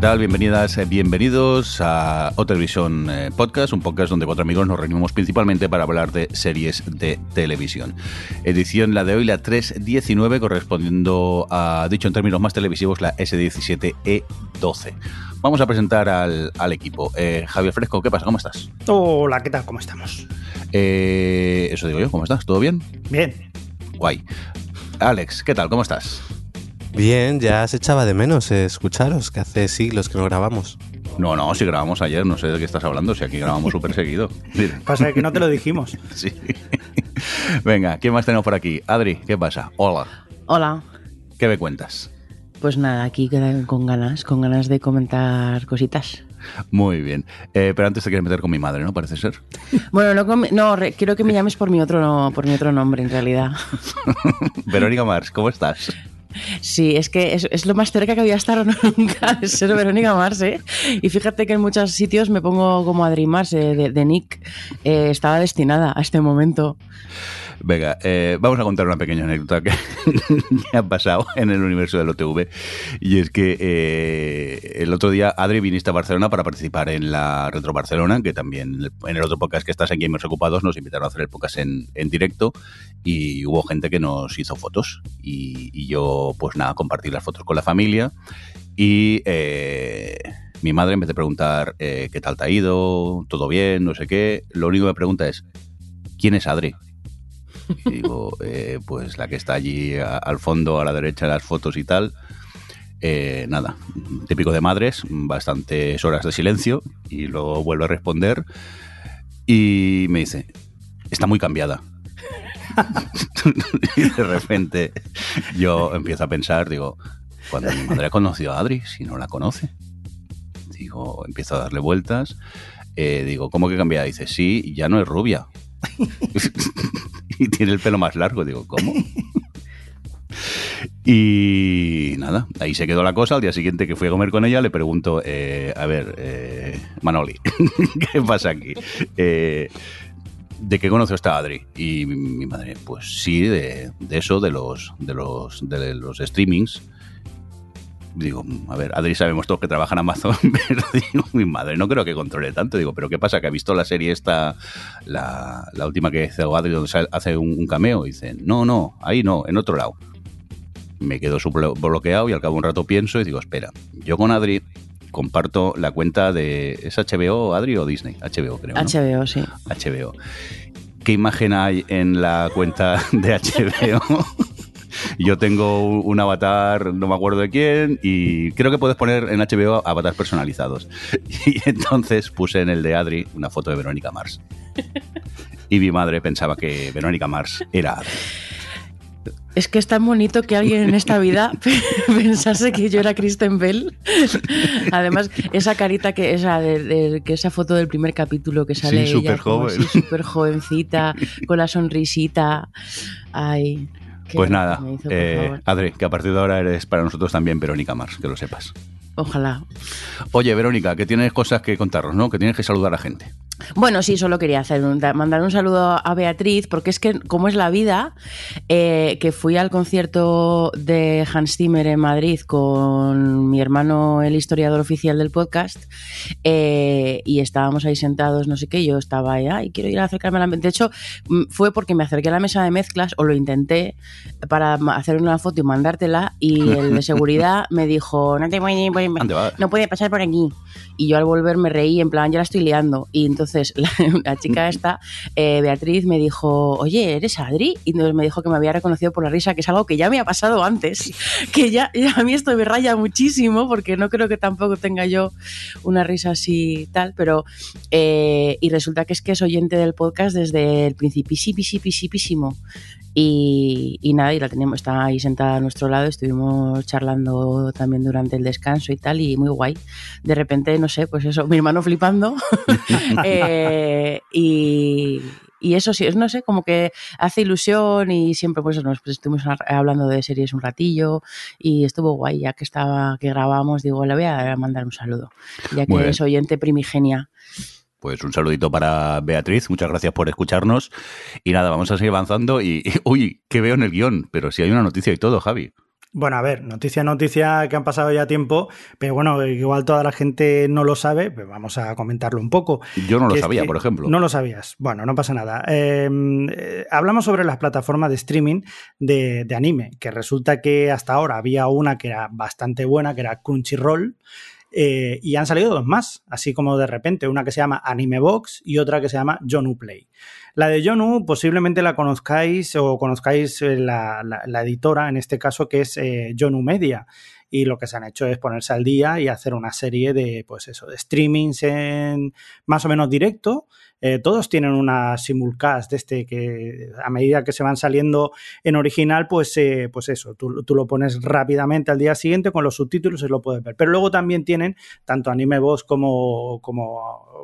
¿Qué tal? Bienvenidas, eh, bienvenidos a O Televisión eh, Podcast, un podcast donde cuatro amigos nos reunimos principalmente para hablar de series de televisión. Edición la de hoy, la 319, correspondiendo a, dicho en términos más televisivos, la S17E12. Vamos a presentar al, al equipo. Eh, Javier Fresco, ¿qué pasa? ¿Cómo estás? Hola, ¿qué tal? ¿Cómo estamos? Eh, eso digo yo, ¿cómo estás? ¿Todo bien? Bien. Guay. Alex, ¿qué tal? ¿Cómo estás? Bien, ya se echaba de menos eh, escucharos, que hace siglos que no grabamos. No, no, si grabamos ayer, no sé de qué estás hablando, si aquí grabamos súper seguido. Pasa que no te lo dijimos. Sí. Venga, ¿quién más tenemos por aquí? Adri, ¿qué pasa? Hola. Hola. ¿Qué me cuentas? Pues nada, aquí quedan con ganas, con ganas de comentar cositas. Muy bien. Eh, pero antes te quieres meter con mi madre, ¿no? Parece ser. Bueno, no, con mi- no re- quiero que me llames por mi otro no, por mi otro nombre en realidad. Verónica Mars, ¿cómo estás? Sí, es que es, lo más cerca que había estado nunca de ser Verónica Mars, ¿eh? Y fíjate que en muchos sitios me pongo como Adri Mars, eh, de, de Nick. Eh, estaba destinada a este momento. Venga, eh, vamos a contar una pequeña anécdota que, que ha pasado en el universo del OTV. Y es que eh, el otro día Adri viniste a Barcelona para participar en la Retro Barcelona, que también en el otro podcast que estás en Gamers Ocupados nos invitaron a hacer el podcast en, en directo y hubo gente que nos hizo fotos. Y, y yo, pues nada, compartí las fotos con la familia y... eh, mi madre, en vez de preguntar eh, qué tal te ha ido, todo bien, no sé qué, lo único que me pregunta es, ¿quién es Adri? Digo, eh, pues la que está allí al fondo, a la derecha de las fotos y tal. Eh, nada, típico de madres, bastantes horas de silencio y luego vuelvo a responder y me dice, está muy cambiada. y de repente yo empiezo a pensar, digo, cuando mi madre ha conocido a Adri, si no la conoce. Digo, empiezo a darle vueltas. eh, digo, ¿cómo que cambiada? Dice, sí, ya no es rubia. y tiene el pelo más largo. Digo, ¿cómo? Y nada, ahí se quedó la cosa. Al día siguiente que fui a comer con ella, le pregunto, eh, a ver, eh, Manoli, ¿qué pasa aquí? Eh, ¿De qué conoció esta Adri? Y mi, mi madre, pues sí, de, de eso, de los, de los, de los streamings. Digo, a ver, Adri sabemos todos que trabaja en Amazon, pero digo, mi madre no creo que controle tanto. Digo, ¿pero qué pasa? ¿Que ha visto la serie esta, la, la última que hizo Adri, donde hace un, un cameo? Y dice, no, no, ahí no, en otro lado. Me quedo bloqueado y al cabo de un rato pienso y digo, espera, yo con Adri comparto la cuenta de... ¿Es HBO, Adri o Disney? HBO, creo. ¿no? HBO, sí. HBO. ¿Qué imagen hay en la cuenta de HBO? Yo tengo un avatar, no me acuerdo de quién, y creo que puedes poner en HBO avatares personalizados. Y entonces puse en el de Adri una foto de Verónica Mars. Y mi madre pensaba que Verónica Mars era Adri. Es que es tan bonito que alguien en esta vida pensase que yo era Kristen Bell. Además, esa carita que esa de, de- que esa foto del primer capítulo que sale Sí, ella súper como joven. así, súper jovencita, con la sonrisita. Ay. Pues nada, hizo, eh. Adri, que a partir de ahora eres para nosotros también Verónica Mars, que lo sepas. Ojalá. Oye, Verónica, que tienes cosas que contarnos, ¿no? Que tienes que saludar a gente. Bueno, sí, solo quería hacer un- da- mandar un saludo a Beatriz, porque es que, como es la vida, eh, que fui al concierto de Hans Zimmer en Madrid con mi hermano, el historiador oficial del podcast, eh, y estábamos ahí sentados, no sé qué, yo estaba ahí, ay, quiero ir a acercarme a la... De hecho, mm, fue porque me acerqué a la mesa de mezclas, o lo intenté, para hacer una foto y mandártela, y el de seguridad me dijo, no te voy, voy- no puede pasar por aquí. Y yo al volver me reí, en plan, ya la estoy liando. Y entonces entonces la, la chica esta, eh, Beatriz, me dijo, oye, ¿eres Adri? Y entonces me dijo que me había reconocido por la risa, que es algo que ya me ha pasado antes, que ya, ya a mí esto me raya muchísimo, porque no creo que tampoco tenga yo una risa así tal, pero eh, y resulta que es que es oyente del podcast desde el principísimo. Y, y nada, y la tenemos, está ahí sentada a nuestro lado, estuvimos charlando también durante el descanso y tal, y muy guay. De repente, no sé, pues eso, mi hermano flipando. Eh, y, y eso sí, es, no sé, como que hace ilusión y siempre pues nos pues, estuvimos hablando de series un ratillo y estuvo guay, ya que estaba, que grabamos, digo, le voy a mandar un saludo, ya que es oyente primigenia. Pues un saludito para Beatriz, muchas gracias por escucharnos. Y nada, vamos a seguir avanzando. Y, y- uy, ¿qué veo en el guion? Pero si hay una noticia y todo, Javi. Bueno, a ver, noticia, noticia que han pasado ya tiempo, pero bueno, igual toda la gente no lo sabe, pues vamos a comentarlo un poco. Yo no lo sabía, por ejemplo. No lo sabías. Bueno, no pasa nada. Eh, eh, hablamos sobre las plataformas de streaming de, de anime, que resulta que hasta ahora había una que era bastante buena, que era Crunchyroll. eh, y han salido dos más, así como de repente, una que se llama Animebox y otra que se llama Jonu Play. La de Jonu posiblemente la conozcáis o conozcáis eh, la, la- la editora, en este caso, que es eh, Jonu Media. Y lo que se han hecho es ponerse al día y hacer una serie de, pues eso, de streamings en más o menos directo. Eh, todos tienen una simulcast de este que a medida que se van saliendo en original, pues, eh, pues eso, tú, tú lo pones rápidamente al día siguiente con los subtítulos y lo puedes ver. Pero luego también tienen tanto Animebox como, como,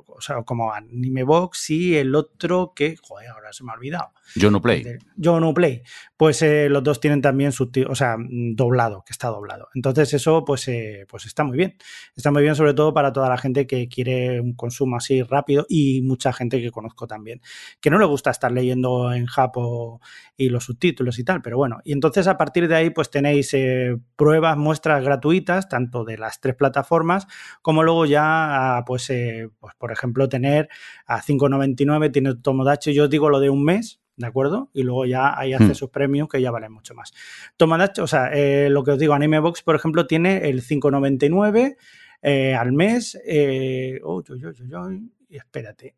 o sea, como Animebox y el otro que, joder, ahora se me ha olvidado. Yo no play. Yo no play. Pues eh, los dos tienen también subti- o sea, doblado, que está doblado. Entonces, eso, pues, pues está muy bien. Está muy bien, sobre todo para toda la gente que quiere un consumo así rápido y mucha gente que conozco también, que no le gusta estar leyendo en Japo y los subtítulos y tal, pero bueno. Y entonces, a partir de ahí, pues tenéis eh, pruebas, muestras gratuitas, tanto de las tres plataformas, como luego ya, ah, pues, eh, pues por ejemplo, tener a 5.99 tiene Tomodachi, yo os digo lo de un mes, ¿de acuerdo? Y luego ya hay accesos premium que ya valen mucho más. Tomodachi, o sea, eh, lo que os digo, Animebox, por ejemplo, tiene el 5.99 eh, al mes. Eh, uy, uy, uy, uy, y espérate.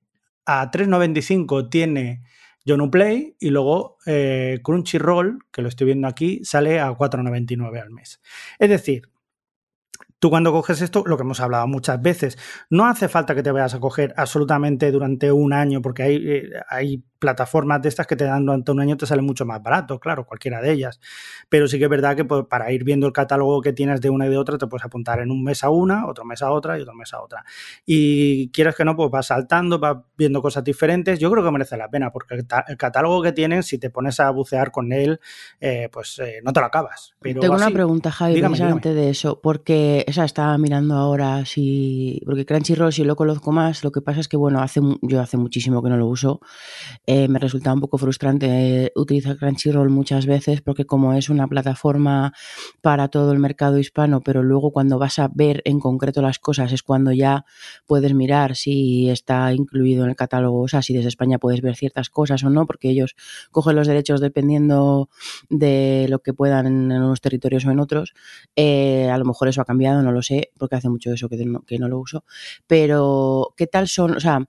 A 3.95 tiene Play y luego eh, Crunchyroll, que lo estoy viendo aquí, sale a 4.99 al mes. Es decir, tú cuando coges esto, lo que hemos hablado muchas veces, no hace falta que te vayas a coger absolutamente durante un año, porque hay, eh, hay plataformas de estas que te dan durante un año te sale mucho más barato, claro, cualquiera de ellas. Pero sí que es verdad que pues, para ir viendo el catálogo que tienes de una y de otra, te puedes apuntar en un mes a una, otro mes a otra y otro mes a otra. Y quieres que no, pues vas saltando, vas viendo cosas diferentes. Yo creo que merece la pena, porque el, catálogo que tienen, si te pones a bucear con él, eh, pues eh, no te lo acabas. Pero Tengo una pregunta, Javi, Dígame, precisamente de eso, porque esa estaba mirando ahora si. Porque Crunchyroll, si lo conozco más, lo que pasa es que, bueno, hace yo hace muchísimo que no lo uso. Eh, me resulta un poco frustrante eh, utilizar Crunchyroll muchas veces, porque como es una plataforma para todo el mercado hispano, pero luego cuando vas a ver en concreto las cosas es cuando ya puedes mirar si está incluido en el catálogo, o sea, si desde España puedes ver ciertas cosas o no, porque ellos cogen los derechos dependiendo de lo que puedan en unos territorios o en otros. Eh, a lo mejor eso ha cambiado, no lo sé, porque hace mucho eso que no, que no lo uso. Pero, ¿qué tal son? O sea,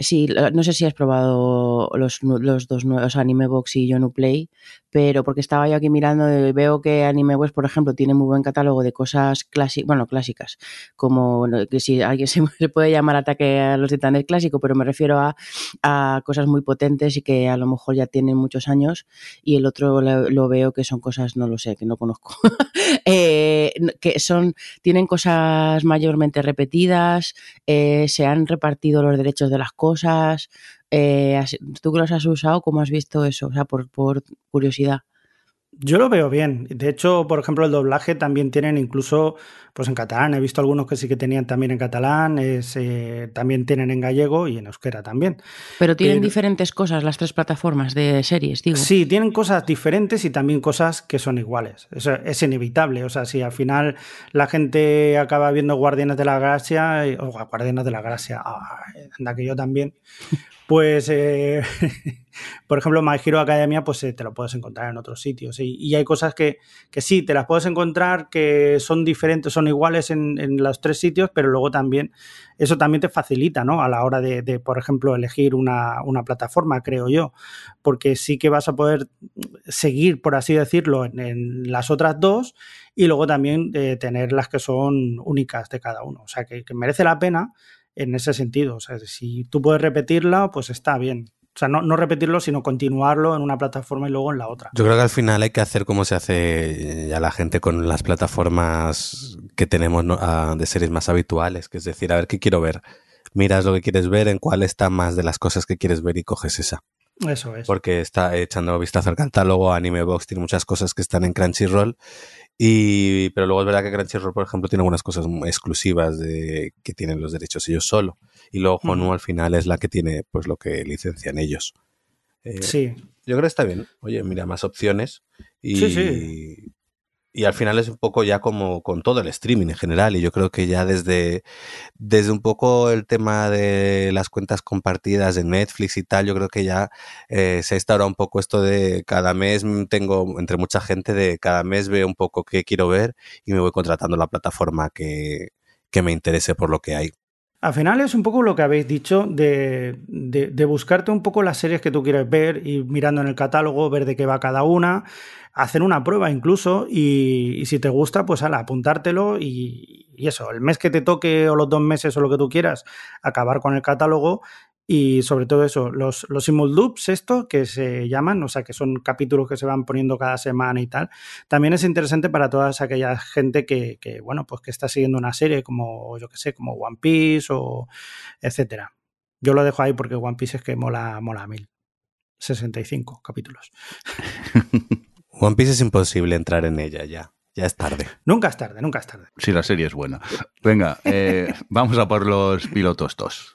sí, no sé si has probado los, los dos nuevos Animebox y Yonu Play, pero porque estaba yo aquí mirando veo que Animebox, por ejemplo, tiene muy buen catálogo de cosas clásicas, bueno, clásicas, como que si alguien se, puede llamar ataque a los titanes clásico, pero me refiero a, a cosas muy potentes y que a lo mejor ya tienen muchos años y el otro lo, lo veo que son cosas, no lo sé, que no conozco, eh, que son, tienen cosas mayormente repetidas, eh, se han repartido los derechos de las cosas. Eh, así- ¿Tú que los has usado? ¿Cómo has visto eso? O sea, por curiosidad. Yo lo veo bien. De hecho, por ejemplo, el doblaje también tienen incluso pues en catalán. He visto algunos que sí que tenían también en catalán, es, eh, también tienen en gallego y en euskera también. Pero tienen Pero- diferentes cosas las tres plataformas de series, digo. Sí, tienen cosas diferentes y también cosas que son iguales. Eso es inevitable. O sea, si al final la gente acaba viendo Guardianes de la Galaxia, eh, o Guardianes de la Galaxia, ah, anda que yo también, Pues, eh, por ejemplo, My Hero Academia, pues eh, te lo puedes encontrar en otros sitios. Y, y hay cosas que, que, sí, te las puedes encontrar que son diferentes, son iguales en, en, los tres sitios, pero luego también, eso también te facilita, ¿no? A la hora de, por ejemplo, elegir una, una, plataforma, creo yo. Porque sí que vas a poder seguir, por así decirlo, en, en las otras dos y luego también eh, tener las que son únicas de cada uno. O sea, que, que merece la pena en ese sentido. O sea, si tú puedes repetirla, pues está bien. O sea, no, no, repetirlo, sino continuarlo en una plataforma y luego en la otra. Yo creo que al final hay que hacer como se hace ya la gente con las plataformas que tenemos ¿no? de series más habituales, que es decir, a ver qué quiero ver. Miras lo que quieres ver, en cuál está más de las cosas que quieres ver y coges esa. Eso es. Porque está echando vistazo al catálogo, Anime Box tiene muchas cosas que están en Crunchyroll y, pero luego es verdad que Crunchyroll, por ejemplo, tiene algunas cosas exclusivas de, que tienen los derechos ellos solo. Y luego Honu al final es la que tiene pues lo que licencian ellos. Eh, sí. Yo creo que está bien. Oye, mira, más opciones. Y, sí, sí. Y al final es un poco ya como con todo el streaming en general. Y yo creo que ya desde, desde un poco el tema de las cuentas compartidas de Netflix y tal, yo creo que ya eh, se ha instaurado un poco esto de cada mes tengo, entre mucha gente, de cada mes veo un poco qué quiero ver y me voy contratando la plataforma que, que me interese por lo que hay. Al final es un poco lo que habéis dicho de, de, buscarte un poco las series que tú quieres ver, ir mirando en el catálogo, ver de qué va cada una, hacer una prueba incluso y, y si te gusta, pues ala, apuntártelo y, y, eso, el mes que te toque o los dos meses o lo que tú quieras, acabar con el catálogo y sobre todo eso, los, los simuldubs, esto que se llaman, o sea, que son capítulos que se van poniendo cada semana y tal, también es interesante para toda aquella gente que, que, bueno, pues que está siguiendo una serie como, yo que sé, como One Piece o etcétera. Yo lo dejo ahí porque One Piece es que mola, mola a mil. 65 capítulos. One Piece es imposible entrar en ella ya. Ya es tarde. Nunca es tarde, nunca es tarde. Sí, la serie es buena. Venga, eh, vamos a por los pilotos dos.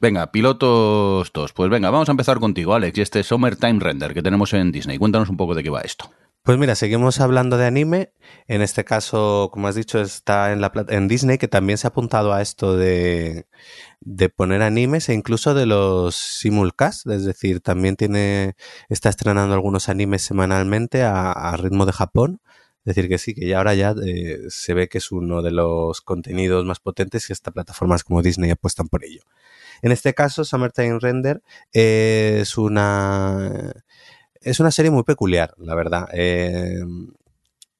Venga, pilotos dos. Pues venga, vamos a empezar contigo, Alex, y este Summertime Render que tenemos en Disney. Cuéntanos un poco de qué va esto. Pues mira, seguimos hablando de anime. En este caso, como has dicho, está en, la, en Disney, que también se ha apuntado a esto de, de poner animes e incluso de los simulcast. Es decir, también tiene, está estrenando algunos animes semanalmente a, a ritmo de Japón. Es decir, que sí, que ya ahora ya eh, se ve que es uno de los contenidos más potentes y estas plataformas como Disney apuestan por ello. En este caso, Summertime Render es una es una serie muy peculiar, la verdad. Eh,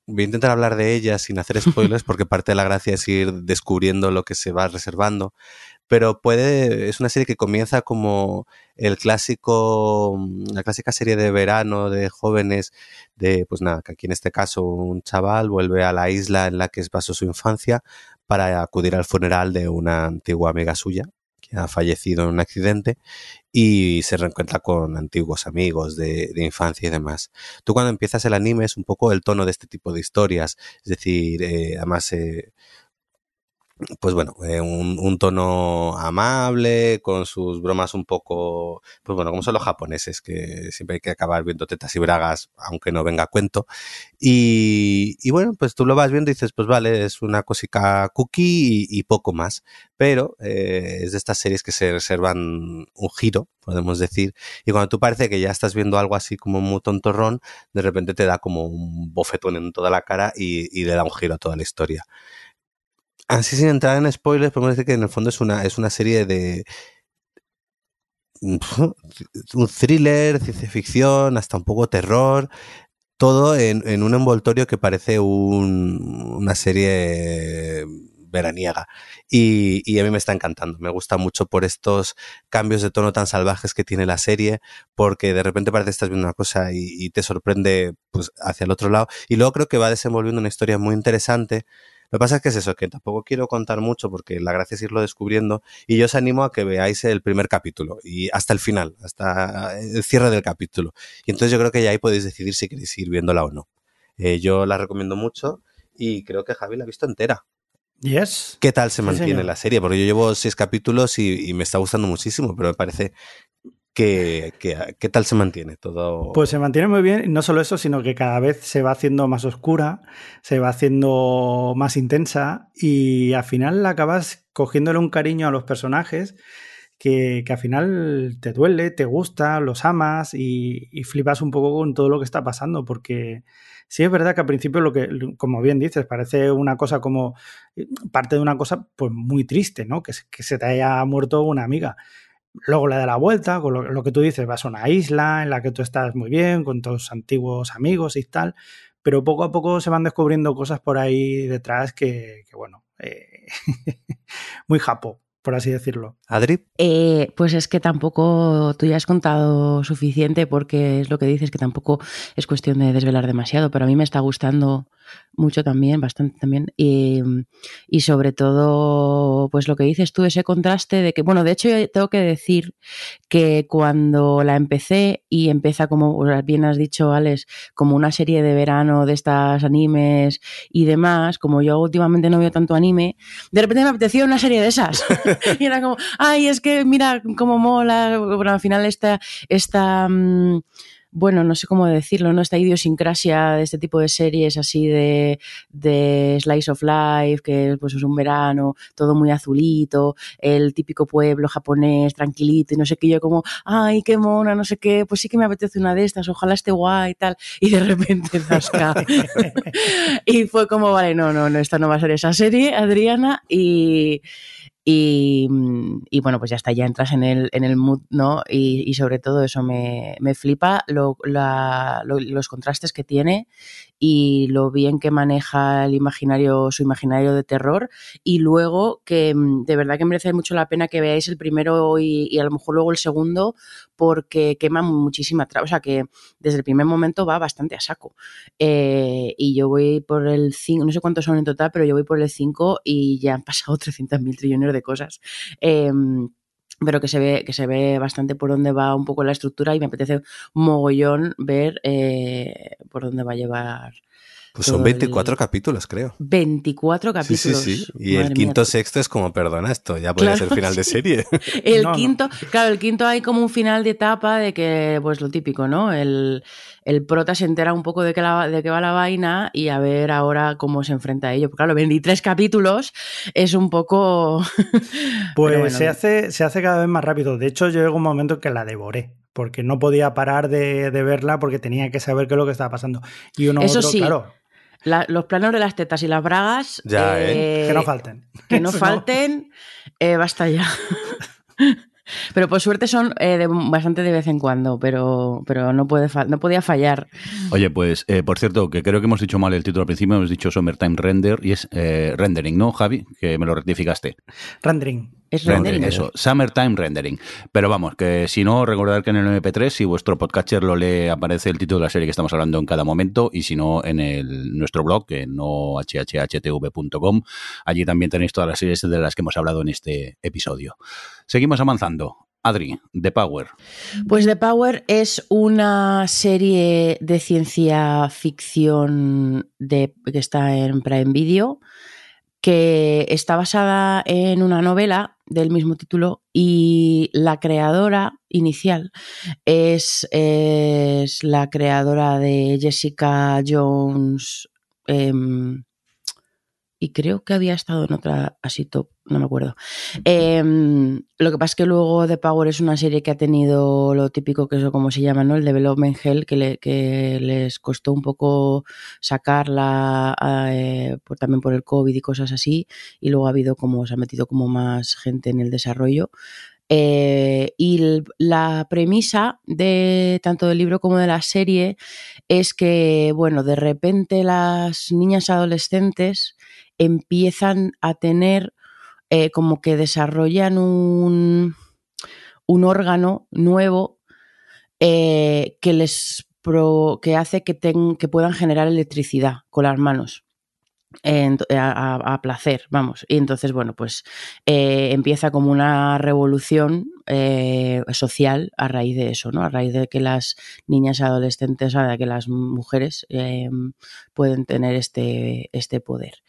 voy a intentar hablar de ella sin hacer spoilers porque parte de la gracia es ir descubriendo lo que se va reservando. Pero puede, es una serie que comienza como el clásico, la clásica serie de verano de jóvenes, de, pues nada, que aquí en este caso un chaval vuelve a la isla en la que pasó su infancia para acudir al funeral de una antigua amiga suya, ha fallecido en un accidente y se reencuentra con antiguos amigos de, de, infancia y demás. Tú cuando empiezas el anime es un poco el tono de este tipo de historias, es decir, eh, además... Eh, pues bueno, eh, un, tono amable, con sus bromas un poco, pues bueno, como son los japoneses, que siempre hay que acabar viendo tetas y bragas, aunque no venga cuento. Y, bueno, pues tú lo vas viendo y dices, pues vale, es una cosica cookie y, y poco más. Pero eh, es de estas series que se reservan un giro, podemos decir. Y cuando tú parece que ya estás viendo algo así como muy tontorrón, de repente te da como un bofetón en toda la cara y, y le da un giro a toda la historia. Así sin entrar en spoilers, podemos decir que en el fondo es una, es una serie de un thriller, ciencia ficción, hasta un poco terror, todo en, en un envoltorio que parece un, una serie veraniega. Y, y, a mí me está encantando. Me gusta mucho por estos cambios de tono tan salvajes que tiene la serie, porque de repente parece que estás viendo una cosa y, y te sorprende pues, hacia el otro lado. Y luego creo que va desenvolviendo una historia muy interesante Lo que pasa es que es eso, que tampoco quiero contar mucho porque la gracia es irlo descubriendo y yo os animo a que veáis el primer capítulo y hasta el final, hasta el cierre del capítulo. Y entonces yo creo que ya ahí podéis decidir si queréis ir viéndola o no. Eh, yo la recomiendo mucho y creo que Javi la ha visto entera. Yes. ¿Qué tal se mantiene la serie? Porque yo llevo seis capítulos y, y me está gustando muchísimo, pero me parece que, que- ¿qué tal se mantiene todo? Pues se mantiene muy bien, no solo eso, sino que cada vez se va haciendo más oscura, se va haciendo más intensa y al final acabas cogiéndole un cariño a los personajes que, que al final te duele, te gusta, los amas y, y flipas un poco con todo lo que está pasando porque sí es verdad que al principio lo que, como bien dices, parece una cosa como parte de una cosa pues muy triste, ¿no? Que, que se te haya muerto una amiga. Luego le da la vuelta, con lo, lo que tú dices, vas a una isla en la que tú estás muy bien, con tus antiguos amigos y tal, pero poco a poco se van descubriendo cosas por ahí detrás que, que bueno, eh, muy japo, por así decirlo. Adri, Eh, pues es que tampoco tú ya has contado suficiente porque es lo que dices que tampoco es cuestión de desvelar demasiado, pero a mí me está gustando mucho también, bastante también. Y, y sobre todo, pues lo que dices tú, ese contraste de que, bueno, de hecho yo tengo que decir que cuando la empecé y empieza como bien has dicho, Alex, como una serie de verano de estas animes y demás, como yo últimamente no veo tanto anime, de repente me apetecía una serie de esas. y era como, ay, es que mira cómo mola. Bueno, al final esta, esta mm, bueno, no sé cómo decirlo, ¿no? Esta idiosincrasia de este tipo de series así de, de Slice of Life, que pues es un verano, todo muy azulito, el típico pueblo japonés, tranquilito, y no sé qué, yo como, ay, qué mona, no sé qué, pues sí que me apetece una de estas, ojalá esté guay y tal, y de repente zasca. y fue como, vale, no, no, no, esta no va a ser esa serie, Adriana, y, y, y, bueno, pues ya está, ya entras en el, en el mood, ¿no? Y, sobre todo eso me, me flipa lo, los contrastes que tiene y lo bien que maneja el imaginario, su imaginario de terror. Y luego que mm, de verdad que merece mucho la pena que veáis el primero y, y a lo mejor luego el segundo, porque quema muchísima trama. O sea que desde el primer momento va bastante a saco. Eh, y yo voy por el 5, no sé cuántos son en total, pero yo voy por el 5 y ya han pasado 300.000 trillones de cosas. Eh, pero que se ve que se ve bastante por dónde va un poco la estructura y me apetece mogollón ver eh, por dónde va a llevar pues son 24 el... capítulos, creo. 24 capítulos. Sí, sí, sí. Y Madre el quinto, mía. sexto es como, perdona, esto ya puede claro. ser final de serie. el no, quinto, no. claro, el quinto hay como un final de etapa de que, pues lo típico, ¿no? El, el prota se entera un poco de que, la, de que va la vaina y a ver ahora cómo se enfrenta a ello. Porque claro, 23 capítulos es un poco... pues bueno, se, hace, se hace cada vez más rápido. De hecho, yo llegó un momento que la devoré porque no podía parar de, de, verla porque tenía que saber qué es lo que estaba pasando. Y uno Eso otro, sí. claro. La, los planos de las tetas y las bragas. Ya, eh, ¿eh? Que no falten. Que no falten. Eh, basta ya. Pero por suerte son eh, de, bastante de vez en cuando, pero, pero no, puede no podía fallar. Oye, pues, eh, por cierto, que creo que hemos dicho mal el título al principio, hemos dicho Summertime Render y es eh, Rendering, ¿no, Javi? Que me lo rectificaste. Rendering. Es rendering, eso, Summertime Rendering. Pero vamos, que si no, recordad que en el MP3, si vuestro podcatcher lo lee, aparece el título de la serie que estamos hablando en cada momento, y si no, en el, nuestro blog, que no hhhtv.com, allí también tenéis todas las series de las que hemos hablado en este episodio. Seguimos avanzando. Adri, The Power. Pues The Power es una serie de ciencia ficción que está en Prime Video, que está basada en una novela del mismo título y la creadora inicial es, es la creadora de Jessica Jones eh, y creo que había estado en otra así top, no me acuerdo. Eh, lo que pasa es que luego The Power es una serie que ha tenido lo típico que es como se llama, ¿no? El development hell, que, le, que les costó un poco sacarla eh, por, también por el COVID y cosas así. Y luego ha habido como, se ha metido como más gente en el desarrollo. Eh, y la premisa de tanto del libro como de la serie es que, bueno, de repente las niñas adolescentes empiezan a tener eh, como que desarrollan un, un órgano nuevo eh, que les pro, que hace que, ten, que puedan generar electricidad con las manos. A, a- a placer, vamos. Y entonces, bueno, pues eh, empieza como una revolución eh, social a raíz de eso, ¿no? A raíz de que las niñas adolescentes, de que las mujeres eh, pueden tener este, este poder.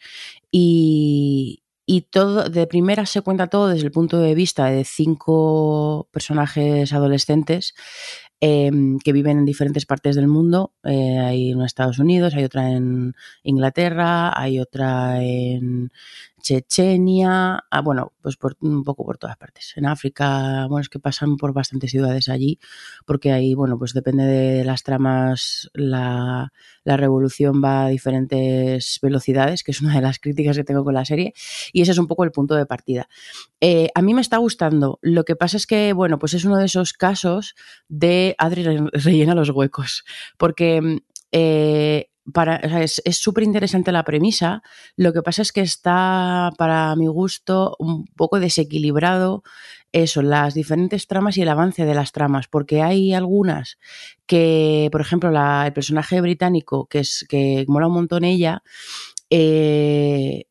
Y, y todo, de primera se cuenta todo desde el punto de vista de cinco personajes adolescentes eh, que viven en diferentes partes del mundo. Eh, hay una en Estados Unidos, hay otra en Inglaterra, hay otra en Chechenia, ah, bueno, pues por, un poco por todas partes. En África, bueno, es que pasan por bastantes ciudades allí, porque ahí, bueno, pues depende de las tramas, la, revolución va a diferentes velocidades, que es una de las críticas que tengo con la serie, y ese es un poco el punto de partida. Eh, a mí me está gustando, lo que pasa es que, bueno, pues es uno de esos casos de Adri re- rellena los huecos, porque eh, para, es súper interesante la premisa, lo que pasa es que está, para mi gusto, un poco desequilibrado eso, las diferentes tramas y el avance de las tramas, porque hay algunas que, por ejemplo, el personaje británico, que es que mola un montón ella, eh,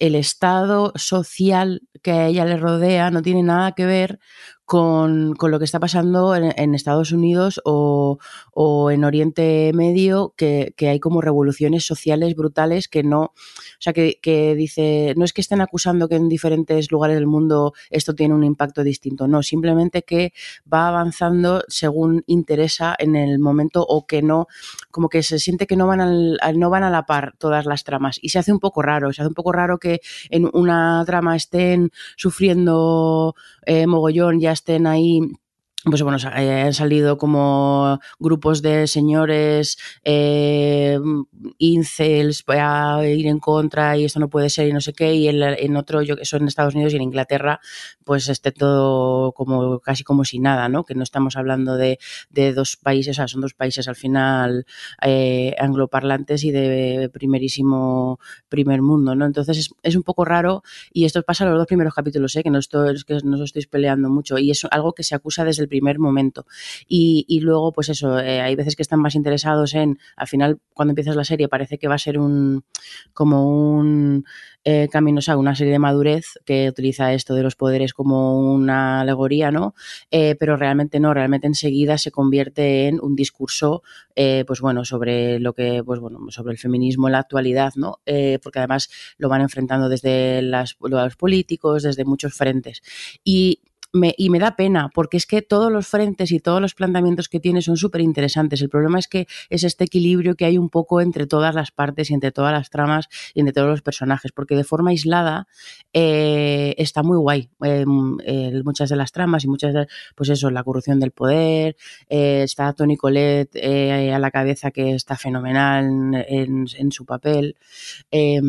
el estado social que a ella le rodea no tiene nada que ver con, con lo que está pasando en, Estados Unidos o, o en Oriente Medio, que, que hay como revoluciones sociales brutales que no, o sea, que, que dice, no es que estén acusando que en diferentes lugares del mundo esto tiene un impacto distinto, no, simplemente que va avanzando según interesa en el momento o que no, como que se siente que no van, al, al- no van a la par todas las tramas. Y se hace un poco raro, se hace un poco raro que en una trama estén sufriendo eh, mogollón, ya estén ahí pues bueno, eh, han salido como grupos de señores eh, incels a ir en contra y esto no puede ser y no sé qué, y en, en otro, yo que son en Estados Unidos y en Inglaterra, pues esté todo como casi como si nada, ¿no? Que no estamos hablando de, dos países, o sea, son dos países al final eh, angloparlantes y de primerísimo primer mundo, ¿no? Entonces es, un poco raro y esto pasa en los dos primeros capítulos, ¿eh? que no estoy, es que no os estoy peleando mucho y es algo que se acusa desde el primer momento. Y, luego, pues eso, eh, hay veces que están más interesados en, al final, cuando empiezas la serie, parece que va a ser un, como un eh, camino, o sea, una serie de madurez que utiliza esto de los poderes como una alegoría, ¿no? Eh, pero realmente no, realmente enseguida se convierte en un discurso, pues bueno, sobre lo que, pues bueno, sobre el feminismo en la actualidad, ¿no? Porque además lo van enfrentando desde las, los políticos, desde muchos frentes. Y me, y me da pena, porque es que todos los frentes y todos los planteamientos que tiene son súper interesantes. El problema es que es este equilibrio que hay un poco entre todas las partes y entre todas las tramas y entre todos los personajes, porque de forma aislada eh, está muy guay. Eh, muchas de las tramas y muchas de, pues eso, la corrupción del poder, eh, está Tony Colette eh, a la cabeza que está fenomenal en, en- su papel. Eh,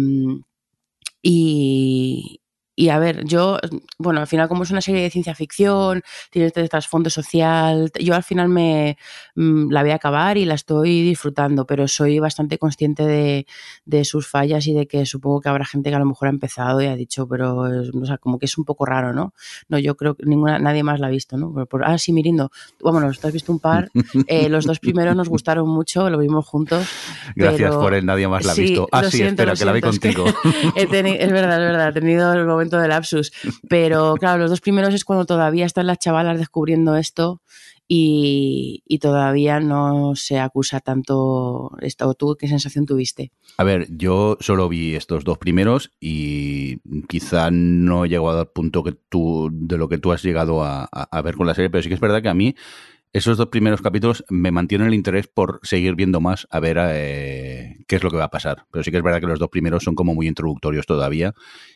y, y a ver, yo, bueno, al final como es una serie de ciencia ficción, tiene este trasfondo social, yo al final me mm, la voy a acabar y la estoy disfrutando, pero soy bastante consciente de, de sus fallas y de que supongo que habrá gente que a lo mejor ha empezado y ha dicho, pero, es- o sea, como que es un poco raro, ¿no? No, yo creo que ninguna, nadie más la ha visto, ¿no? Por- por- ah, sí, Mirindo, vámonos, tú has visto un par, eh, los dos primeros nos gustaron mucho, lo vimos juntos. Gracias pero- por él, nadie más la ha Sí, visto. Ah, sí, siento, espera, que la vi es que- contigo. He teni- es verdad, es verdad, he tenido el momento de lapsus. Pero claro, los dos primeros es cuando todavía están las chavalas descubriendo esto y, y todavía no se acusa tanto esto. ¿O ¿Tú qué sensación tuviste? A ver, yo solo vi estos dos primeros y quizá no he llegado al punto que tú, de lo que tú has llegado a, a- a ver con la serie, pero sí que es verdad que a mí esos dos primeros capítulos me mantienen el interés por seguir viendo más a ver eh, qué es lo que va a pasar. Pero sí que es verdad que los dos primeros son como muy introductorios todavía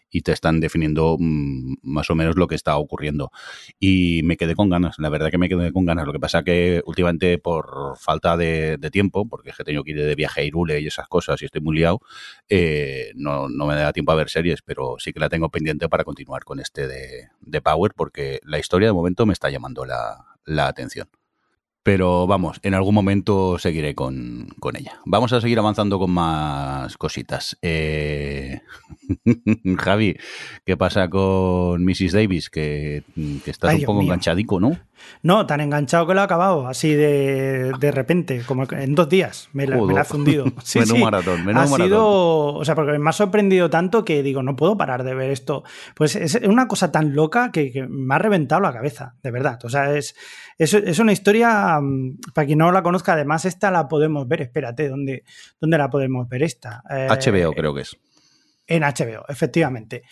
y te están definiendo mm, más o menos lo que está ocurriendo. Y me quedé con ganas, la verdad que me quedé con ganas. Lo que pasa que últimamente por falta de, tiempo, porque es que he tenido que ir de viaje a Irule y esas cosas y estoy muy liado, eh, no, no me da tiempo a ver series, pero sí que la tengo pendiente para continuar con este de, Power porque la historia de momento me está llamando la, la atención. Pero vamos, en algún momento seguiré con, con ella. Vamos a seguir avanzando con más cositas. Eh, Javi, ¿qué pasa con Mrs. Davis? Que, que estás Ay, un poco enganchadico, ¿no? No, tan enganchado que lo ha acabado, así de, de repente, como en dos días me la, me la ha fundido. Menudo maratón, menudo ha maratón. sido, o sea, porque me ha sorprendido tanto que digo, no puedo parar de ver esto. Pues es una cosa tan loca que, que me ha reventado la cabeza, de verdad. O sea, es, es, es una historia, mm, para quien no la conozca, además esta la podemos ver, espérate, ¿dónde, dónde la podemos ver esta? Eh, HBO creo que es. en HBO, efectivamente.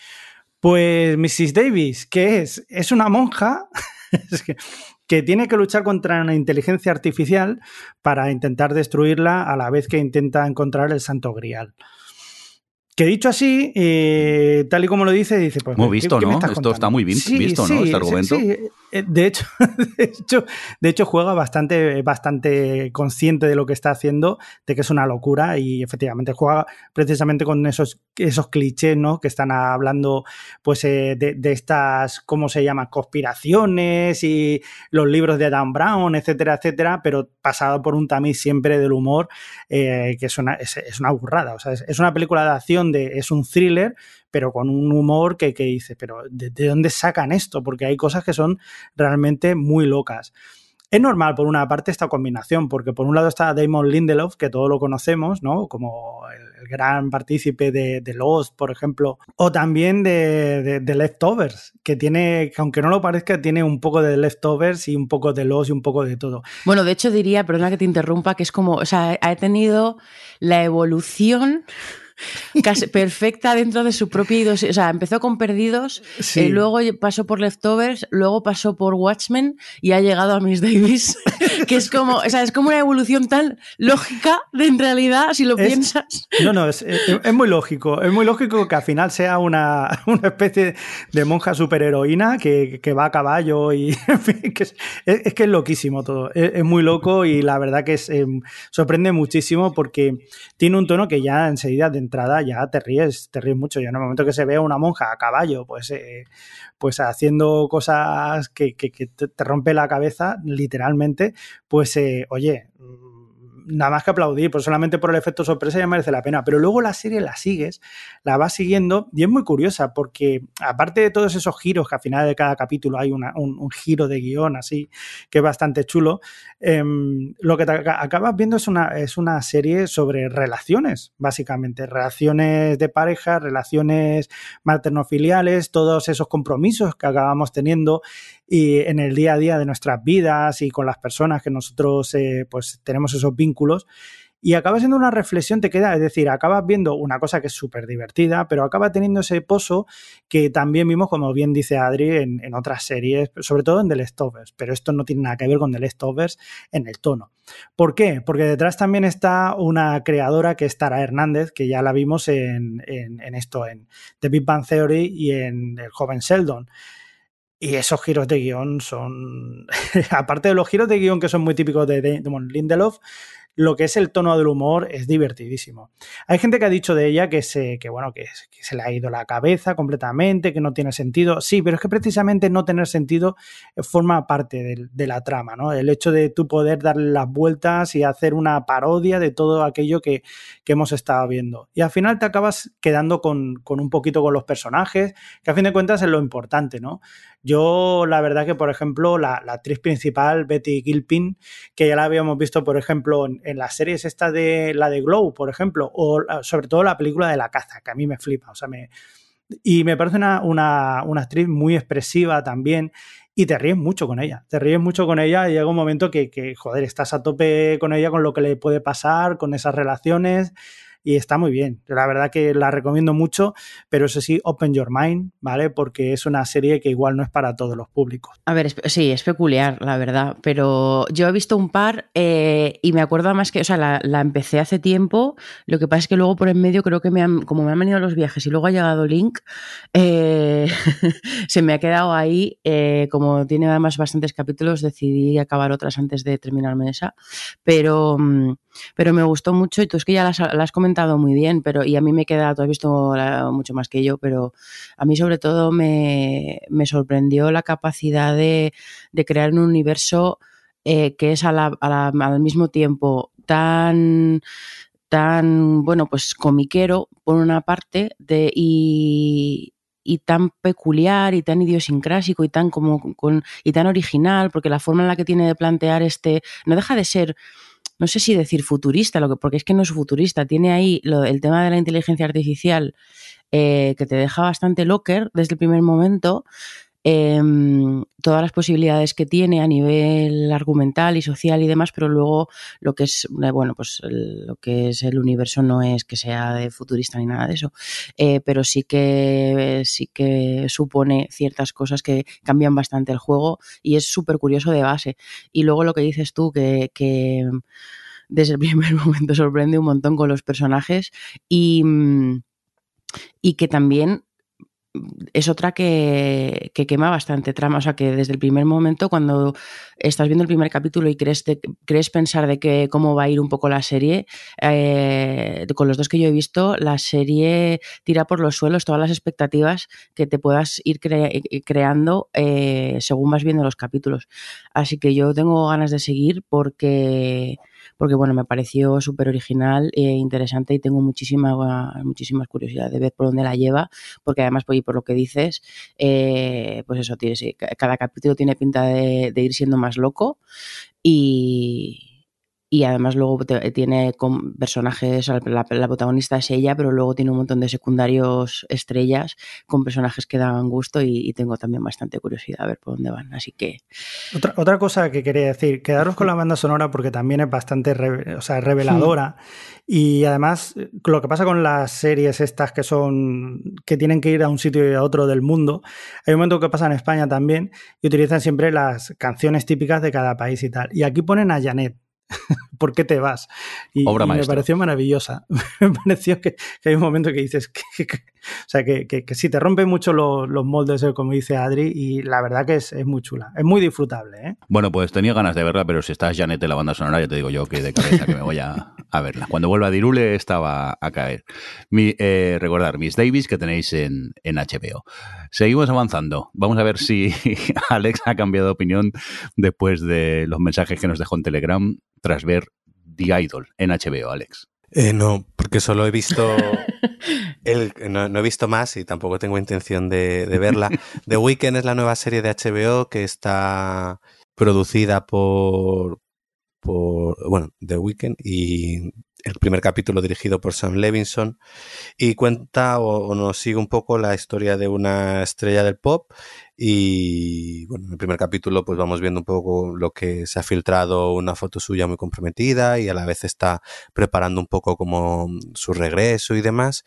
Pues Mrs. Davis, ¿qué es? Es una monja que tiene que luchar contra una inteligencia artificial para intentar destruirla a la vez que intenta encontrar el Santo Grial. Que dicho así, eh, tal y como lo dice, dice, pues... Muy ¿qué- visto, qué me ¿no? estás Esto está muy bien visto, ¿no? Este argumento. Eh, De hecho, de hecho, de hecho, juega bastante, bastante consciente de lo que está haciendo, de que es una locura y efectivamente juega precisamente con esos, esos clichés, ¿no? Que están hablando, pues, eh, de, de estas, ¿cómo se llama? Conspiraciones y los libros de Dan Brown, etcétera, etcétera, pero pasado por un tamiz siempre del humor, eh, que es una, es, es una burrada. O sea, es, es una película de acción, de, es un thriller, pero con un humor que, que dice, pero ¿de, ¿de dónde sacan esto? Porque hay cosas que son realmente muy locas. Es normal, por una parte, esta combinación, porque por un lado está Damon Lindelof, que todos lo conocemos, ¿no? Como el, gran partícipe de, de, Lost, por ejemplo, o también de, de, Leftovers, que tiene, que aunque no lo parezca, tiene un poco de Leftovers y un poco de Lost y un poco de todo. Bueno, de hecho diría, perdona que te interrumpa, que es como, o sea, ha tenido la evolución casi perfecta dentro de su propia idiosincrasia. O sea, empezó con Perdidos, Sí. eh, luego pasó por Leftovers, luego pasó por Watchmen y ha llegado a Miss Davis, que es como, o sea, es como una evolución tan lógica de en realidad, si lo Es- piensas. No, no, es, es- es muy lógico. Es muy lógico que al final sea una, una especie de monja superheroína que, que va a caballo y en fin, que es, que es loquísimo todo. Es, es muy loco y la verdad que es, eh, sorprende muchísimo porque tiene un tono que ya enseguida de entrada ya te ríes, te ríes mucho. Y en el momento que se ve una monja a caballo, pues, eh, pues haciendo cosas que, que- que te, rompe la cabeza, literalmente, pues eh, oye, nada más que aplaudir, pues solamente por el efecto sorpresa ya merece la pena. Pero luego la serie la sigues, la vas siguiendo y es muy curiosa porque aparte de todos esos giros que al final de cada capítulo hay un, un giro de guion así que es bastante chulo, em, lo que acabas viendo es una, es una serie sobre relaciones, básicamente, relaciones de pareja, relaciones maternofiliales, todos esos compromisos que acabamos teniendo y en el día a día de nuestras vidas y con las personas que nosotros eh, pues tenemos esos vínculos y acaba siendo una reflexión, te queda, es decir, acabas viendo una cosa que es súper divertida, pero acaba teniendo ese pozo que también vimos, como bien dice Adri, en, en otras series, sobre todo en The Leftovers, pero esto no tiene nada que ver con The Leftovers en el tono. ¿Por qué? Porque detrás también está una creadora que es Tara Hernández, que ya la vimos en, en- en esto, en The Big Bang Theory y en El joven Sheldon. Y esos giros de guion son, aparte de los giros de guion que son muy típicos de Damon Lindelof, lo que es el tono del humor es divertidísimo. Hay gente que ha dicho de ella que se, que, bueno, que, se le ha ido la cabeza completamente, que no tiene sentido. Sí, pero es que precisamente no tener sentido eh, forma parte de, la trama, ¿no? El hecho de tú poder darle las vueltas y hacer una parodia de todo aquello que, que hemos estado viendo. Y al final te acabas quedando con, con un poquito con los personajes, que a fin de cuentas es lo importante, ¿no? Yo, la verdad que, por ejemplo, la, la actriz principal, Betty Gilpin, que ya la habíamos visto, por ejemplo, en, en las series esta de la de Glow, por ejemplo, o la- sobre todo la película de La Caza, que a mí me flipa, o sea, me... Y me parece una, una, una actriz muy expresiva también y te ríes mucho con ella, te ríes mucho con ella y llega un momento que, que, joder, estás a tope con ella, con lo que le puede pasar, con esas relaciones y está muy bien. La verdad que la recomiendo mucho, pero eso sí, open your mind, ¿vale? Porque es una serie que igual no es para todos los públicos. A ver, sí, es peculiar, la verdad, pero yo he visto un par eh, y me acuerdo más que, o sea, la, la empecé hace tiempo, lo que pasa es que luego por en medio creo que me han, como me han venido los viajes y luego ha llegado Link, eh, se me ha quedado ahí, eh, como tiene además bastantes capítulos, decidí acabar otras antes de terminarme esa, pero, mm, pero me gustó mucho y tú es que ya las, has comentado muy bien, pero y a mí me queda, tú has visto mucho más que yo, pero a mí sobre todo me, me sorprendió la capacidad de, de crear un universo eh, que es a la- al mismo tiempo tan tan, bueno, pues comiquero, por una parte, de, y, y tan peculiar y tan idiosincrásico y tan como con, y tan original, porque la forma en la que tiene de plantear este no deja de ser no sé si decir futurista, lo que, porque es que no es futurista, tiene ahí lo- el tema de la inteligencia artificial eh, que te deja bastante locker desde el primer momento, em, todas las posibilidades que tiene a nivel argumental y social y demás, pero luego lo que es, eh, bueno, pues el- lo que es el universo no es que sea de futurista ni nada de eso, eh, pero sí que, sí que supone ciertas cosas que cambian bastante el juego y es súper curioso de base. Y luego lo que dices tú, que, que desde el primer momento sorprende un montón con los personajes y, mm, y que también es otra que, que quema bastante trama. O sea, que desde el primer momento, cuando estás viendo el primer capítulo y crees, crees pensar de que cómo va a ir un poco la serie, eh, con los dos que yo he visto, la serie tira por los suelos todas las expectativas que te puedas ir cre- creando eh, según vas viendo los capítulos. Así que yo tengo ganas de seguir porque porque bueno, me pareció súper original e interesante y tengo muchísima, muchísimas curiosidades de ver por dónde la lleva, porque además, pues, y por lo que dices, eh, pues eso, tiene, cada capítulo tiene pinta de, de ir siendo más loco y, y además luego te- tiene con personajes, la, protagonista es ella, pero luego tiene un montón de secundarios estrellas con personajes que dan gusto y, y tengo también bastante curiosidad a ver por dónde van, así que Otra, otra cosa que quería decir, quedaros con la banda sonora porque también es bastante re- o sea, reveladora y además eh, lo que pasa con las series estas que son que tienen que ir a un sitio y a otro del mundo, hay un momento que pasa en España también y utilizan siempre las canciones típicas de cada país y tal. Y aquí ponen a Janet. ¿Por qué te vas? Y, Obra y me pareció maravillosa. me pareció que, que hay un momento que dices que, que- o sea, que, que, sí, te rompe mucho los, los moldes, eh, como dice Adri, y la verdad que es, es muy chula. Es muy disfrutable, ¿eh? Bueno, pues tenía ganas de verla, pero si está Janet en la banda sonora, ya te digo yo que de cabeza que me voy a, a verla. Cuando vuelva a Dirule estaba a caer. Mi, eh, recordar, Miss Davis que tenéis en, en HBO. Seguimos avanzando. Vamos a ver si Alex ha cambiado de opinión después de los mensajes que nos dejó en Telegram tras ver The Idol en HBO, Alex. Eh, no, porque solo he visto el, no, no he visto más y tampoco tengo intención de, de verla. The Weeknd es la nueva serie de HBO que está producida por, por bueno, The Weeknd y el primer capítulo dirigido por Sam Levinson y cuenta o, nos sigue un poco la historia de una estrella del pop y bueno, en el primer capítulo pues vamos viendo un poco lo que se ha filtrado una foto suya muy comprometida y a la vez está preparando un poco como su regreso y demás.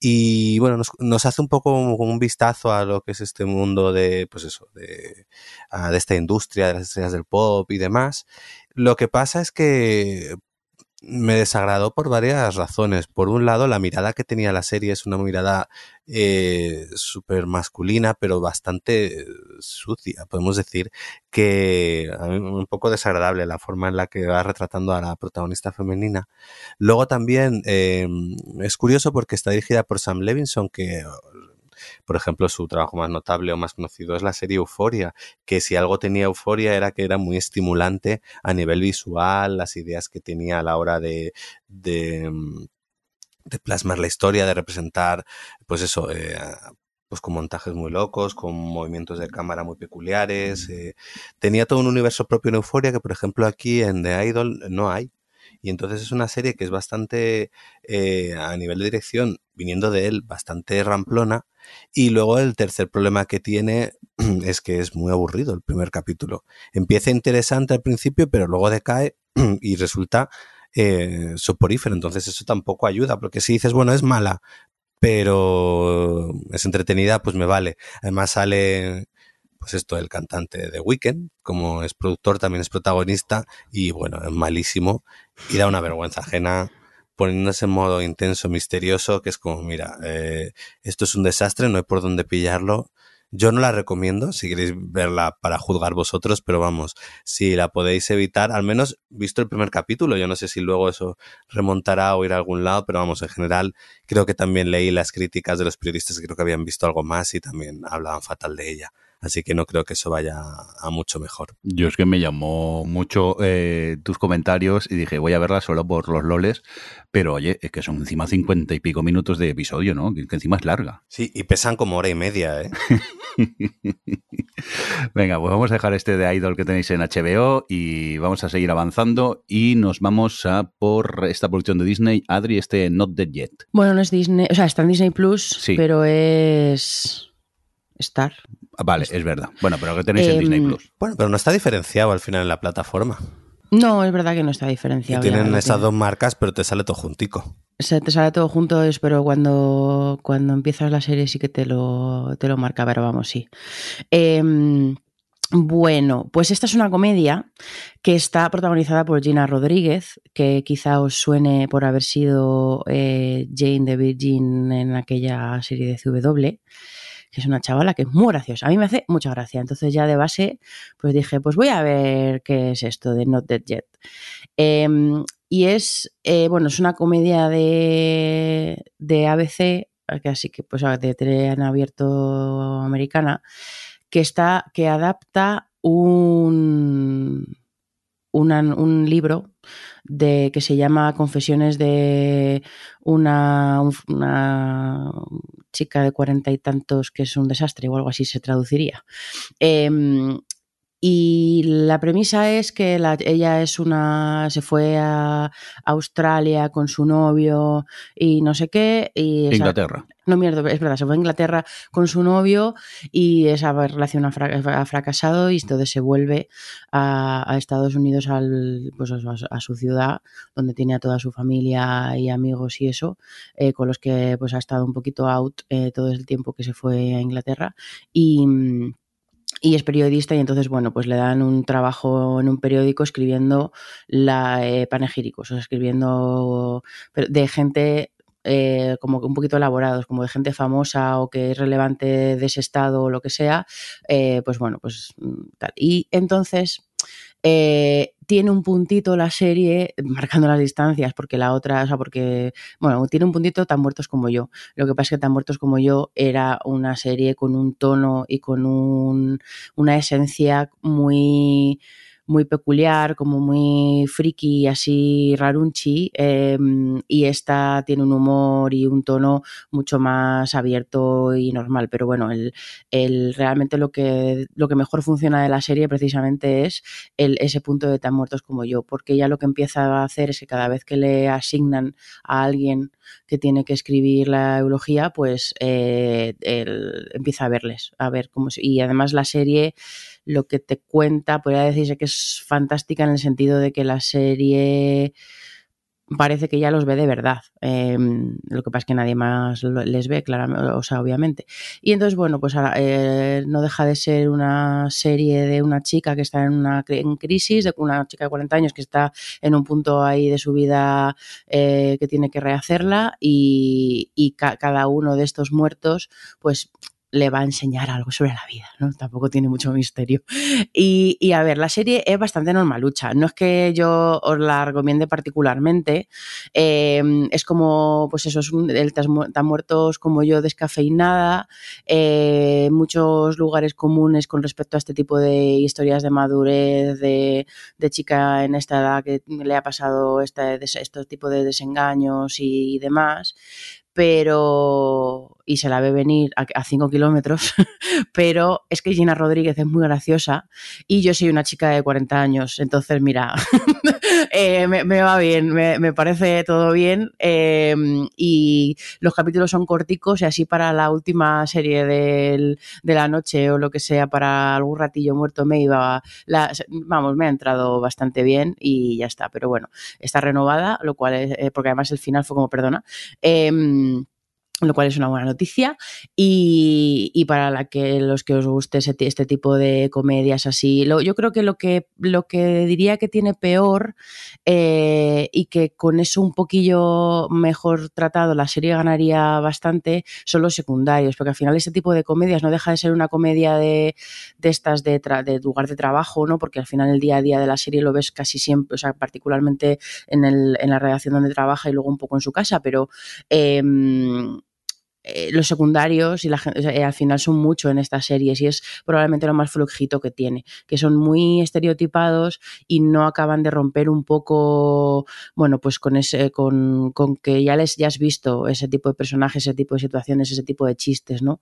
Y bueno, nos, hace un poco como un vistazo a lo que es este mundo de, pues eso, de, a- de esta industria de las estrellas del pop y demás. Lo que pasa es que me desagradó por varias razones. Por un lado, la mirada que tenía la serie es una mirada eh, súper masculina, pero bastante eh, sucia. Podemos decir que a mí un poco desagradable la forma en la que va retratando a la protagonista femenina. Luego también eh, es curioso porque está dirigida por Sam Levinson, que por ejemplo, su trabajo más notable o más conocido es la serie Euforia, que si algo tenía Euforia era que era muy estimulante a nivel visual, las ideas que tenía a la hora de, de, mm, de plasmar la historia, de representar, pues eso, eh, pues con montajes muy locos, con movimientos de cámara muy peculiares. eh, tenía todo un universo propio en Euforia que, por ejemplo, aquí en The Idol no hay. Y entonces es una serie que es bastante, eh, a nivel de dirección, viniendo de él, bastante ramplona. Y luego el tercer problema que tiene es que es muy aburrido el primer capítulo. Empieza interesante al principio, pero luego decae y resulta eh, soporífero. Entonces eso tampoco ayuda, porque si dices, bueno, es mala, pero es entretenida, pues me vale. Además sale, pues esto, el cantante de Weekend, como es productor, también es protagonista, y bueno, es malísimo y da una vergüenza ajena poniéndose en modo intenso, misterioso, que es como, mira, eh, esto es un desastre, no hay por dónde pillarlo. Yo no la recomiendo, si queréis verla para juzgar vosotros, pero vamos, si la podéis evitar, al menos visto el primer capítulo, yo no sé si luego eso remontará o irá a algún lado, pero vamos, en general creo que también leí las críticas de los periodistas que creo que habían visto algo más y también hablaban fatal de ella. Así que no creo que eso vaya a mucho mejor. Yo es que me llamó mucho eh, tus comentarios y dije, voy a verla solo por los loles, pero oye, es que son encima cincuenta y pico minutos de episodio, ¿no? Que, que encima es larga. Sí, y pesan como hora y media, ¿eh? Venga, pues vamos a dejar este de Idol que tenéis en HBO y vamos a seguir avanzando y nos vamos a por esta producción de Disney, Adri, este Not Dead Yet. Bueno, no es Disney, o sea, está en Disney Plus, Sí. pero es Star. Ah, Vale, es verdad. Bueno, pero que tenéis en Em, Disney Plus. Bueno, pero no está diferenciado al final en la plataforma. No, es verdad que no está diferenciado. tienen esas dos marcas, pero te sale todo juntico. Se te sale todo junto, pero cuando, cuando empiezas la serie sí que te lo, te lo marca, pero vamos, sí. Em, bueno, pues esta es una comedia que está protagonizada por Gina Rodríguez, que quizá os suene por haber sido eh, Jane the Virgin en aquella serie de CW, que es una chavala que es muy graciosa. A mí me hace mucha gracia. Entonces ya de base, pues dije, pues voy a ver qué es esto de Not Dead Yet. Em, y es, eh, bueno, es una comedia de, de ABC, así que pues de tele en abierto americana, que está, que adapta un, un libro de que se llama Confesiones de una, un- una chica de cuarenta y tantos que es un desastre o algo así se traduciría. Em, y la premisa es que la- ella es una. se fue a Australia con su novio y no sé qué. Y esa- Inglaterra. no, mierda, es verdad, se fue a Inglaterra con su novio y esa relación ha, fra- ha fracasado y entonces se vuelve a, a Estados Unidos al, pues a, su- a su ciudad donde tiene a toda su familia y amigos y eso, eh, con los que pues ha estado un poquito out eh, todo el tiempo que se fue a Inglaterra y... y es periodista y entonces, bueno, pues le dan un trabajo en un periódico escribiendo la, eh, panegíricos, o sea, escribiendo de gente eh, como un poquito elaborados, como de gente famosa o que es relevante de ese estado o lo que sea, eh, pues bueno, pues mm, tal. Y entonces eh, tiene un puntito la serie, marcando las distancias, porque la otra, o sea, porque, bueno, tiene un puntito tan muertos como yo. Lo que pasa es que tan muertos como yo era una serie con un tono y con un, una esencia muy muy peculiar, como muy friki, así rarunchi, eh, y esta tiene un humor y un tono mucho más abierto y normal. Pero bueno, el, el- realmente lo que, lo que mejor funciona de la serie precisamente es el, ese punto de tan muertos como yo, porque ella lo que empieza a hacer es que cada vez que le asignan a alguien que tiene que escribir la eulogía, pues eh, él empieza a verles, a ver cómo y además la serie lo que te cuenta, podría decirse que es fantástica en el sentido de que la serie parece que ya los ve de verdad. Eh, lo que pasa es que nadie más les ve, claramente, o sea, obviamente. Y entonces, bueno, pues ahora, eh, no deja de ser una serie de una chica que está en una en crisis, de una chica de 40 años que está en un punto ahí de su vida eh, que tiene que rehacerla y, y ca- cada uno de estos muertos, pues le va a enseñar algo sobre la vida, ¿no? Tampoco tiene mucho misterio. Y, y, a ver, la serie es bastante normalucha. No es que yo os la recomiende particularmente. Eh, es como, pues eso, es un, el tan, mu- tan muertos como yo, descafeinada. eh, muchos lugares comunes con respecto a este tipo de historias de madurez, de, de chica en esta edad que le ha pasado este, este tipo de desengaños y demás pero y se la ve venir a 5 kilómetros, pero es que Gina Rodríguez es muy graciosa y yo soy una chica de 40 años, entonces mira, eh, me, va bien, me, me parece todo bien eh, y los capítulos son corticos y así para la última serie del- de la noche o lo que sea, para algún ratillo muerto me iba, la- vamos, me ha entrado bastante bien y ya está, pero bueno, está renovada, lo cual es, eh, porque además el final fue como perdona. Em, lo cual es una buena noticia y, y para la que los que os guste ese este tipo de comedias así lo- yo creo que lo que lo que diría que tiene peor eh, y que con eso un poquillo mejor tratado la serie ganaría bastante son los secundarios porque al final este tipo de comedias no deja de ser una comedia de, de estas de, de lugar de trabajo no porque al final el día a día de la serie lo ves casi siempre o sea particularmente en, el, en la redacción donde trabaja y luego un poco en su casa pero em, eh, los secundarios y la, o sea, eh, al final son mucho en estas series y es probablemente lo más flojito que tiene, que son muy estereotipados y no acaban de romper un poco, bueno, pues con ese, con, con que ya les ya has visto ese tipo de personajes, ese tipo de situaciones, ese tipo de chistes, ¿no?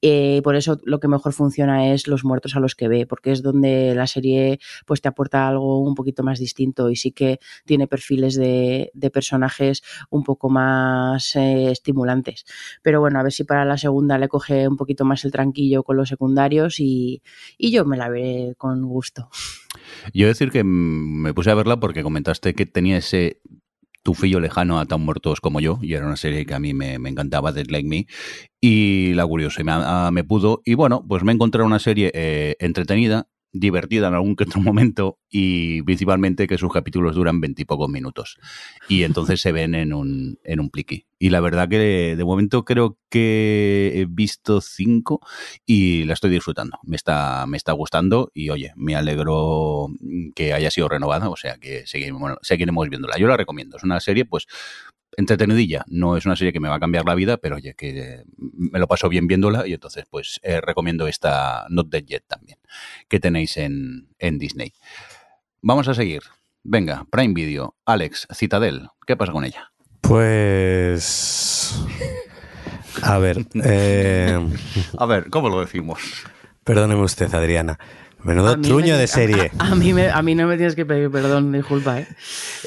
Eh, por eso lo que mejor funciona es los muertos a los que ve, porque es donde la serie pues te aporta algo un poquito más distinto y sí que tiene perfiles de, de personajes un poco más eh, estimulantes. Pero bueno, a ver si para la segunda le coge un poquito más el tranquillo con los secundarios y, yo me la veré con gusto. Yo decir que me puse a verla porque comentaste que tenía ese tufillo lejano a tan muertos como yo, y era una serie que a mí me, encantaba, Dead Like Me, y la curiosa me, a- me pudo, y bueno, pues me encontré una serie eh, entretenida, divertida en algún que otro momento, y principalmente que sus capítulos duran veintipocos minutos, y entonces se ven en un, en un pliqui. Y la verdad que de momento creo que he visto cinco y la estoy disfrutando. Me está, me está gustando y oye, me alegro que haya sido renovada, o sea que seguimos, seguiremos viéndola. Yo la recomiendo. Es una serie, pues, entretenidilla. No es una serie que me va a cambiar la vida, pero oye, que me lo paso bien viéndola y entonces, pues, eh, recomiendo esta Not Dead Yet también, que tenéis en, en Disney. Vamos a seguir. Venga, Prime Video. Alex, Citadel, ¿qué pasa con ella? Pues. A ver, eh, A ver, ¿cómo lo decimos? perdóneme usted, Adriana. Menudo truño me- de serie. A, a mí me- a mí no me tienes que pedir perdón, disculpa, ¿eh?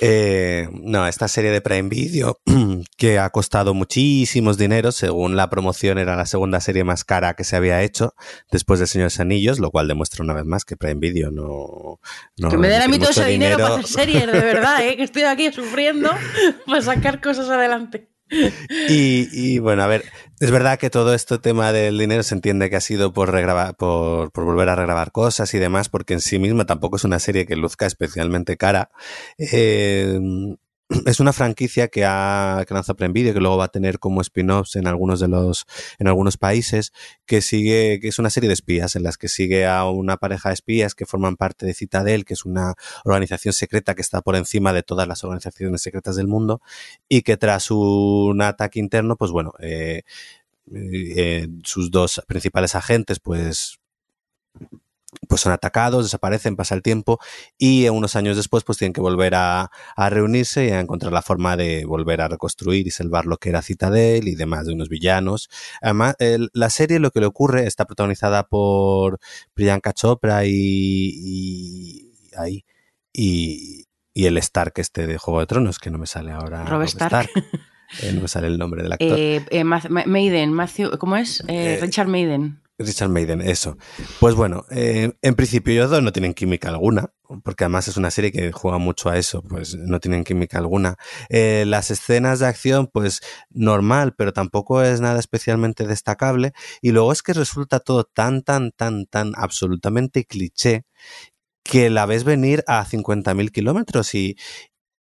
Eh, no, esta serie de Prime Video que ha costado muchísimos dineros, según la promoción era la segunda serie más cara que se había hecho después de Señores Anillos, lo cual demuestra una vez más que Prime Video no... no que me den a mí todo ese dinero, para hacer series, de verdad, ¿eh? que estoy aquí sufriendo para sacar cosas adelante. Y, bueno, a ver, es verdad que todo este tema del dinero se entiende que ha sido por regrabar, por, por volver a regrabar cosas y demás, porque en sí misma tampoco es una serie que luzca especialmente cara. Eh, es una franquicia que ha que lanzó Prime que luego va a tener como spin-offs en algunos de los, en algunos países, que sigue, que es una serie de espías en las que sigue a una pareja de espías que forman parte de Citadel, que es una organización secreta que está por encima de todas las organizaciones secretas del mundo, y que tras un ataque interno, pues bueno, eh, eh, sus dos principales agentes, pues pues son atacados, desaparecen, pasa el tiempo y unos años después pues tienen que volver a, a, reunirse y a encontrar la forma de volver a reconstruir y salvar lo que era Citadel y demás de unos villanos. Además, el, la serie lo que le ocurre está protagonizada por Priyanka Chopra y, y ahí y, y, el Stark este de Juego de Tronos que no me sale ahora. Rob, Rob Stark. Stark. Eh, no me sale el nombre del actor. Eh, eh, Maiden, Matthew, ¿cómo es? Eh, Richard Maiden. Richard Maiden, eso. Pues bueno, eh, en principio ellos dos no tienen química alguna, porque además es una serie que juega mucho a eso, pues no tienen química alguna. Eh, las escenas de acción, pues normal, pero tampoco es nada especialmente destacable. Y luego es que resulta todo tan, tan, tan, tan absolutamente cliché que la ves venir a 50.000 kilómetros y,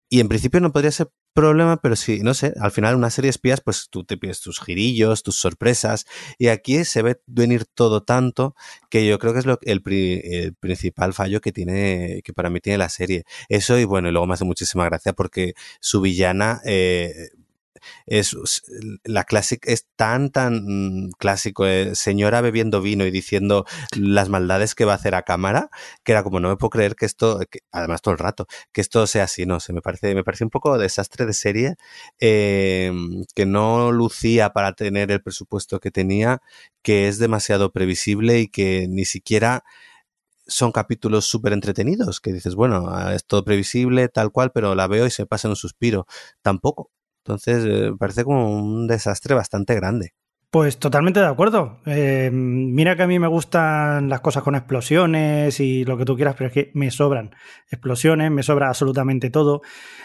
y en principio no podría ser problema, pero sí, no sé, al final una serie de espías, pues tú te pides tus girillos, tus sorpresas, y aquí se ve venir todo tanto que yo creo que es lo, el, el, principal fallo que tiene, que para mí tiene la serie. Eso, y bueno, y luego me hace muchísima gracia porque su villana, eh, es la es tan tan clásico eh, señora bebiendo vino y diciendo las maldades que va a hacer a cámara que era como no me puedo creer que esto además todo el rato que esto sea así no se me parece me parece un poco desastre de serie eh, que no lucía para tener el presupuesto que tenía que es demasiado previsible y que ni siquiera son capítulos súper entretenidos que dices bueno es todo previsible tal cual pero la veo y se pasa en un suspiro tampoco entonces, eh, parece como un desastre bastante grande. Pues totalmente de acuerdo. Eh, mira que a mí me gustan las cosas con explosiones y lo que tú quieras, pero es que me sobran explosiones, me sobra absolutamente todo.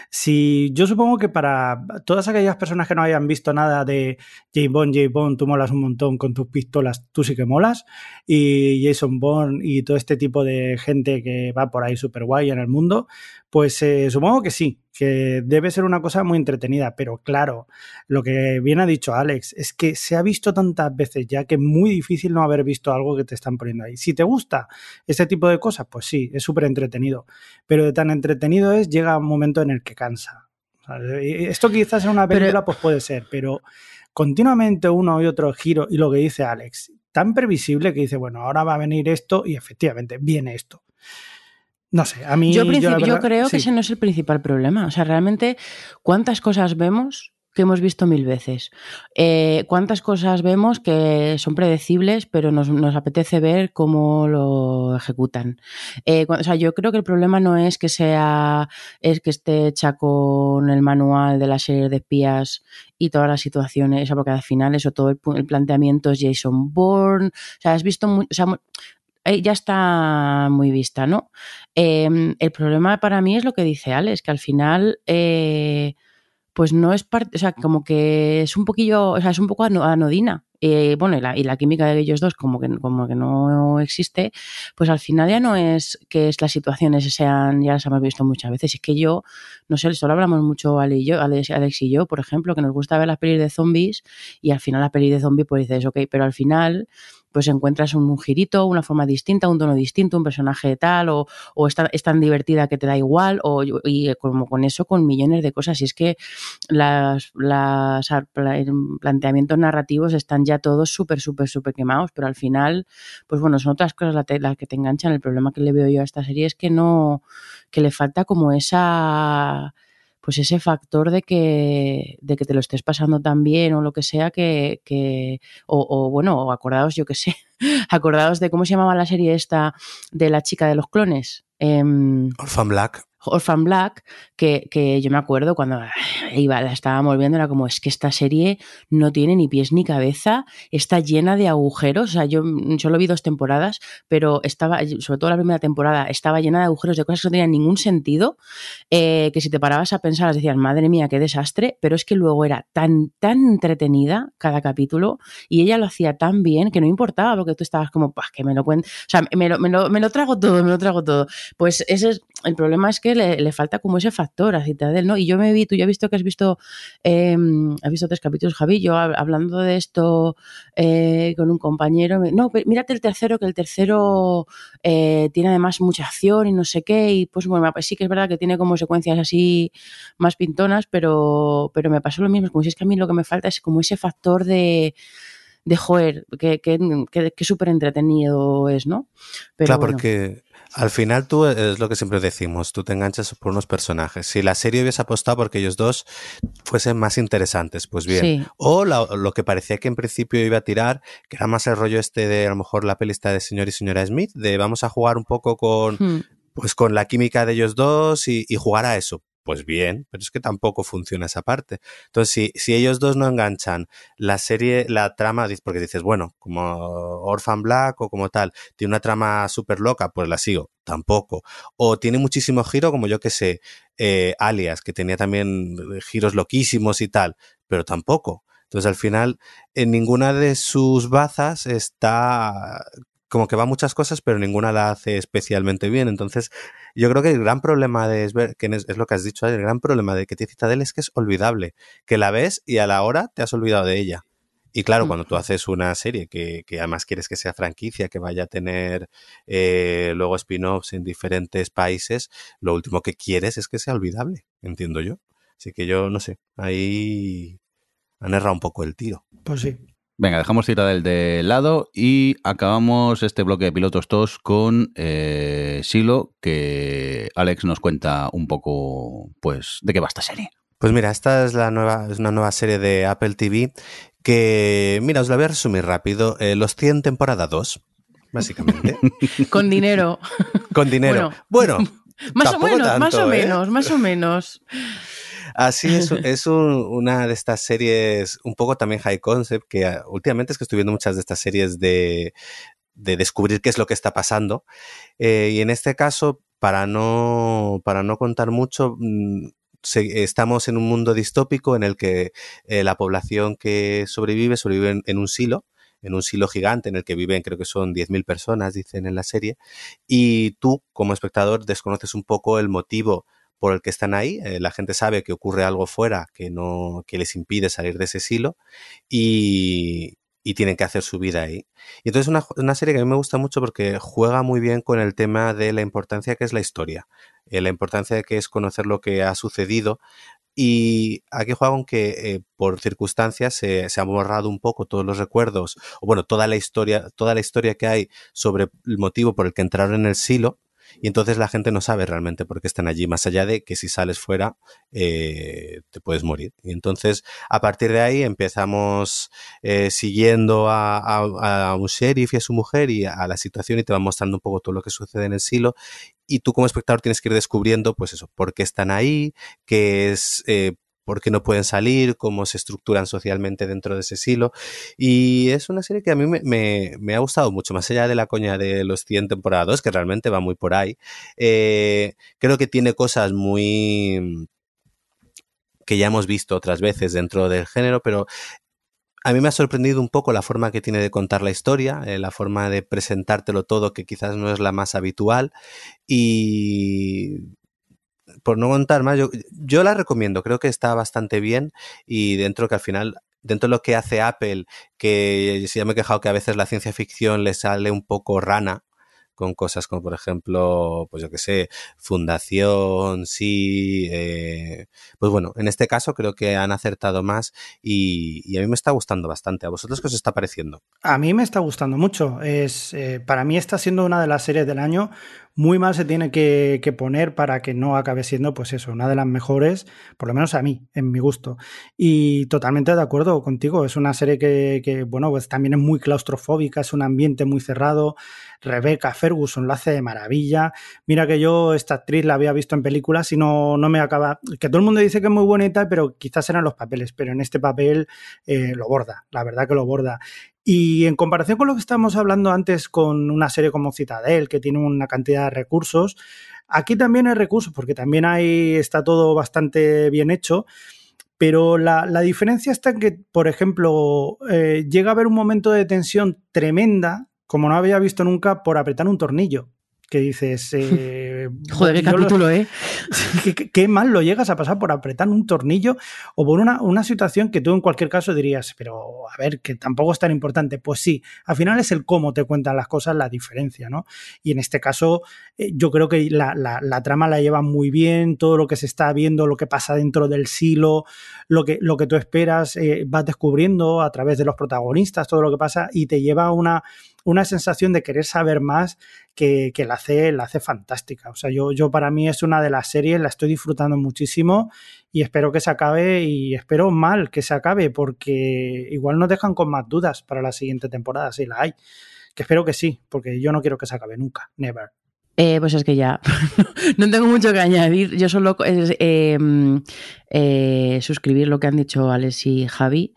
Si yo supongo que para todas aquellas personas que no hayan visto nada de James Bond, James Bond, tú molas un montón con tus pistolas, tú sí que molas, y Jason Bond y todo este tipo de gente que va por ahí súper guay en el mundo, pues eh, supongo que sí, que debe ser una cosa muy entretenida, pero claro, lo que bien ha dicho Alex es que se ha visto tantas veces ya que es muy difícil no haber visto algo que te están poniendo ahí. Si te gusta este tipo de cosas, pues sí, es súper entretenido, pero de tan entretenido es, llega un momento en el que cansa. O sea, esto quizás en una película pero, pues puede ser, pero continuamente uno y otro giro y lo que dice Alex, tan previsible que dice, bueno, ahora va a venir esto y efectivamente viene esto. No sé, a mí... Yo, la yo verdad- creo que ese no es el principal problema. O sea, realmente, ¿cuántas cosas vemos que hemos visto mil veces? Eh, ¿Cuántas cosas vemos que son predecibles, pero nos, nos apetece ver cómo lo ejecutan? Eh, o sea, yo creo que el problema no es que sea, es que esté hecha con el manual de la serie de espías y todas las situaciones, porque al final eso, todo el, planteamiento es Jason Bourne, o sea, has visto, mu- o sea, eh, ya está muy vista, ¿no? Eh, el problema para mí es lo que dice Alex, que al final, eh, pues no es parte, o sea, como que es un poquillo, o sea, es un poco ano- anodina. Eh, bueno, y la, y la química de ellos dos como que, como que no existe, pues al final ya no es que es las situaciones sean, ya las hemos visto muchas veces, es que yo, no sé, solo hablamos mucho Ale y yo, Alex, Alex y yo, por ejemplo, que nos gusta ver las pelis de zombies y al final la peli de zombies pues dices, ok, pero al final pues encuentras un, un girito, una forma distinta, un tono distinto, un personaje tal, o, o es, tan, es tan divertida que te da igual, o, y como con eso, con millones de cosas. Y es que las, las pla- planteamientos narrativos están ya todos súper, súper, súper quemados, pero al final, pues bueno, son otras cosas las la que te enganchan. El problema que le veo yo a esta serie es que no, que le falta como esa pues ese factor de que, de que te lo estés pasando tan bien o lo que sea que, o, bueno, o acordaos, yo que sé, acordaos de cómo se llamaba la serie esta de la chica de los clones. Eh, Orphan Black. Orphan Black, que, que, yo me acuerdo cuando iba, la estábamos viendo, era como, es que esta serie no tiene ni pies ni cabeza, está llena de agujeros, o sea, yo solo vi dos temporadas, pero estaba, sobre todo la primera temporada, estaba llena de agujeros, de cosas que no tenían ningún sentido, eh, que si te parabas a pensar, decías, madre mía, qué desastre, pero es que luego era tan, tan entretenida cada capítulo, y ella lo hacía tan bien que no importaba, porque tú estabas como, pues que me lo cuento, o sea, me lo, me, lo, me lo trago todo, me lo trago todo. Pues ese es, el problema es que le, falta como ese factor a Citadel, ¿no? Y yo me vi, tú ya has visto que has visto, eh, has visto tres capítulos, Javi, yo hablando de esto eh, con un compañero, no, mírate el tercero, que el tercero eh, tiene además mucha acción y no sé qué, y pues bueno, sí que es verdad que tiene como secuencias así más pintonas, pero, pero me pasó lo mismo, como si es que a mí lo que me falta es como ese factor de de joder, que, que, que, que súper entretenido es, ¿no? Pero claro, bueno. porque al final tú es lo que siempre decimos, tú te enganchas por unos personajes. Si la serie hubiese apostado porque ellos dos fuesen más interesantes, pues bien. Sí. O la, lo que parecía que en principio iba a tirar, que era más el rollo este de a lo mejor la pelista de señor y señora Smith, de vamos a jugar un poco con, hmm. pues con la química de ellos dos y, y jugar a eso pues bien, pero es que tampoco funciona esa parte. Entonces, si, si ellos dos no enganchan la serie, la trama, porque dices, bueno, como Orphan Black o como tal, tiene una trama súper loca, pues la sigo, tampoco. O tiene muchísimo giro, como yo que sé, eh, Alias, que tenía también giros loquísimos y tal, pero tampoco. Entonces, al final, en ninguna de sus bazas está como que va muchas cosas, pero ninguna la hace especialmente bien. Entonces, yo creo que el gran problema de Esber, que es, es, lo que has dicho, el gran problema de que tiene Citadel es que es olvidable, que la ves y a la hora te has olvidado de ella. Y claro, cuando tú haces una serie que, que además quieres que sea franquicia, que vaya a tener eh, luego spin-offs en diferentes países, lo último que quieres es que sea olvidable, entiendo yo. Así que yo, no sé, ahí han errado un poco el tiro. Pues sí, Venga, dejamos Citadel de lado y acabamos este bloque de pilotos TOS con eh, Silo, que Alex nos cuenta un poco, pues, de qué va esta serie. Pues mira, esta es la nueva, es una nueva serie de Apple TV que, mira, os la voy a resumir rápido. Eh, los 100 temporada 2, básicamente. con dinero. con dinero. Bueno, bueno más o menos, tanto, más o ¿eh? menos, más o menos. Así es, es un, una de estas series un poco también high concept, que uh, últimamente es que estoy viendo muchas de estas series de, de descubrir qué es lo que está pasando. Eh, y en este caso, para no, para no contar mucho, se, estamos en un mundo distópico en el que eh, la población que sobrevive sobrevive en, en, un silo, en un silo gigante en el que viven, creo que son 10.000 personas, dicen en la serie, y tú, como espectador, desconoces un poco el motivo por el que están ahí. Eh, la gente sabe que ocurre algo fuera que no que les impide salir de ese silo y, tienen que hacer su vida ahí. Y entonces una, una, serie que a mí me gusta mucho porque juega muy bien con el tema de la importancia que es la historia, eh, la importancia que es conocer lo que ha sucedido Y aquí juega con que eh, por circunstancias se, se han borrado un poco todos los recuerdos, o bueno, toda la historia, toda la historia que hay sobre el motivo por el que entraron en el silo, y entonces la gente no sabe realmente por qué están allí, más allá de que si sales fuera eh, te puedes morir. Y entonces a partir de ahí empezamos eh, siguiendo a, un sheriff y a su mujer y a la situación y te van mostrando un poco todo lo que sucede en el silo. Y tú como espectador tienes que ir descubriendo, pues eso, por qué están ahí, qué es... eh, por qué no pueden salir, cómo se estructuran socialmente dentro de ese silo. Y es una serie que a mí me, ha gustado mucho, más allá de la coña de los 100 temporadas, que realmente va muy por ahí. Eh, creo que tiene cosas muy que ya hemos visto otras veces dentro del género, pero a mí me ha sorprendido un poco la forma que tiene de contar la historia, eh, la forma de presentártelo todo, que quizás no es la más habitual. Y por no contar más, yo, yo la recomiendo, creo que está bastante bien y dentro que al final, dentro de lo que hace Apple, que si ya me he quejado que a veces la ciencia ficción le sale un poco rana con cosas como por ejemplo, pues yo que sé, fundación, sí, eh, pues bueno, en este caso creo que han acertado más y, y a mí me está gustando bastante. ¿A vosotros qué os está pareciendo? A mí me está gustando mucho. Es, eh, para mí está siendo una de las series del año. Muy mal se tiene que, poner para que no acabe siendo, pues eso, una de las mejores, por lo menos a mí, en mi gusto. Y totalmente de acuerdo contigo. Es una serie que, bueno, pues también es muy claustrofóbica, es un ambiente muy cerrado. Rebecca Ferguson lo hace de maravilla. Mira que yo esta actriz la había visto en películas y no, no me acaba. Que todo el mundo dice que es muy tal, pero quizás eran los papeles. Pero en este papel eh, lo borda, la verdad que lo borda. Y en comparación con lo que estábamos hablando antes con una serie como Citadel, que tiene una cantidad de recursos, aquí también hay recursos, porque también hay, está todo bastante bien hecho. Pero la, la diferencia está en que, por ejemplo, eh, llega a haber un momento de tensión tremenda, como no había visto nunca, por apretar un tornillo. Que dices. Eh, Joder, qué yo lo- capítulo, ¿eh? ¿Qué, mal lo llegas a pasar por apretar un tornillo o por una, una situación que tú en cualquier caso dirías, pero a ver, que tampoco es tan importante. Pues sí, al final es el cómo te cuentan las cosas la diferencia, ¿no? Y en este caso, eh, yo creo que la, la- la trama la lleva muy bien, todo lo que se está viendo, lo que pasa dentro del silo, lo que, lo que tú esperas, eh, vas descubriendo a través de los protagonistas todo lo que pasa y te lleva a una, una sensación de querer saber más que, la, hace, la hace fantástica. O sea, yo, yo para mí es una de las series, la estoy disfrutando muchísimo y espero que se acabe y espero mal que se acabe porque igual nos dejan con más dudas para la siguiente temporada, si la hay. Que espero que sí, porque yo no quiero que se acabe nunca, never. Eh, pues es que ya no tengo mucho que añadir. Yo solo eh, eh, suscribir lo que han dicho Alex y Javi.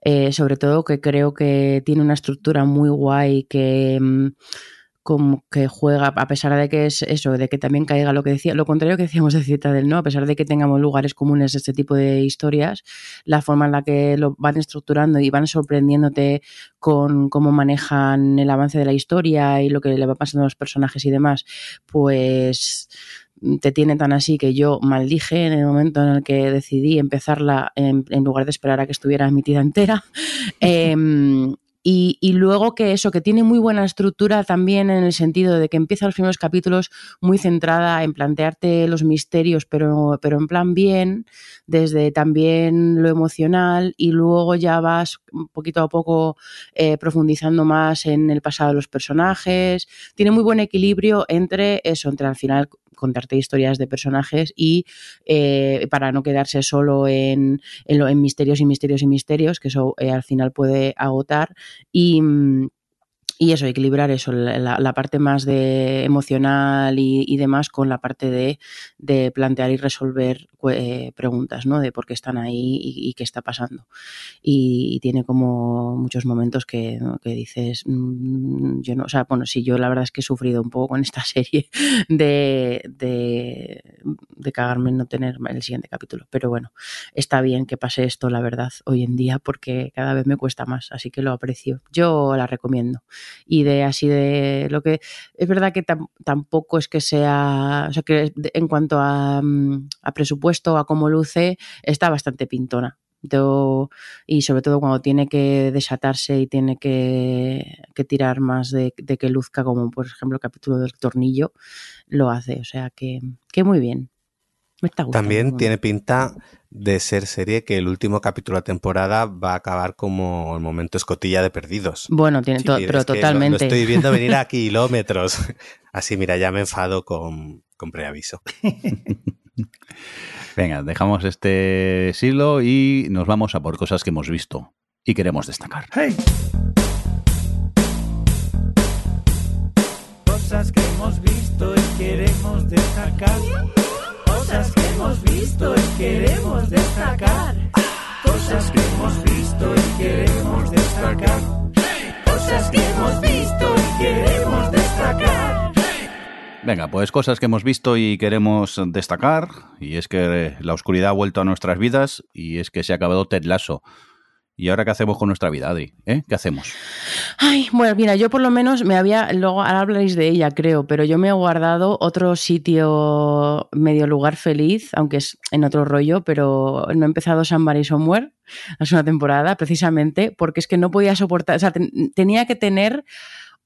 Eh, sobre todo que creo que tiene una estructura muy guay que mm, como que juega, a pesar de que es eso, de que también caiga lo que decía, lo contrario que decíamos de Citadel, ¿no? A pesar de que tengamos lugares comunes de este tipo de historias, la forma en la que lo van estructurando y van sorprendiéndote con cómo manejan el avance de la historia y lo que le va pasando a los personajes y demás, pues te tiene tan así que yo maldije en el momento en el que decidí empezarla en, en lugar de esperar a que estuviera emitida entera. Em, y, luego que eso, que tiene muy buena estructura también en el sentido de que empieza los primeros capítulos muy centrada en plantearte los misterios, pero, pero en plan bien, desde también lo emocional, y luego ya vas poquito a poco eh, profundizando más en el pasado de los personajes. Tiene muy buen equilibrio entre eso, entre al final contarte historias de personajes y eh, para no quedarse solo en, en, misterios y misterios y misterios, que eso eh, al final puede agotar. Y, y eso, equilibrar eso, la, parte más de emocional y, y demás con la parte de, de plantear y resolver preguntas, ¿no? De por qué están ahí y, qué está pasando. Y, tiene como muchos momentos que, que dices, mmm, yo no, o sea, bueno, sí, yo la verdad es que he sufrido un poco con esta serie de, de, cagarme en no tener el siguiente capítulo. Pero bueno, está bien que pase esto, la verdad, hoy en día, porque cada vez me cuesta más, así que lo aprecio. Yo la recomiendo y de así de lo que es verdad que tam, tampoco es que sea o sea que en cuanto a, mm, a presupuesto a cómo luce está bastante pintona yo, y sobre todo cuando tiene que desatarse y tiene que, que tirar más de, de, que luzca como por ejemplo el capítulo del tornillo lo hace o sea que, que muy bien Me está gustando. También tiene pinta de ser serie que el último capítulo de la temporada va a acabar como el momento escotilla de perdidos. Bueno, tiene Sí, to- es pero que lo- totalmente. Lo, estoy viendo venir a kilómetros. Así, mira, ya me enfado con, con preaviso. Venga, dejamos este siglo y nos vamos a por cosas que hemos visto y queremos destacar. Hey. Cosas que hemos visto y queremos destacar. Cosas que hemos visto y queremos destacar. Cosas que hemos visto y queremos destacar. Cosas que hemos visto y queremos destacar. Venga, pues cosas que hemos visto y queremos destacar. Y es que la oscuridad ha vuelto a nuestras vidas y es que se ha acabado Ted Lasso. ¿Y ahora qué hacemos con nuestra vida, Adri? ¿Eh? ¿Qué hacemos? Ay, bueno, mira, yo por lo menos me había, luego ahora hablaréis de ella, creo, pero yo me he guardado otro sitio medio lugar feliz, aunque es en otro rollo, pero no he empezado Somebody Somewhere, la segunda temporada, precisamente, porque es que no podía soportar, o sea, ten- tenía que tener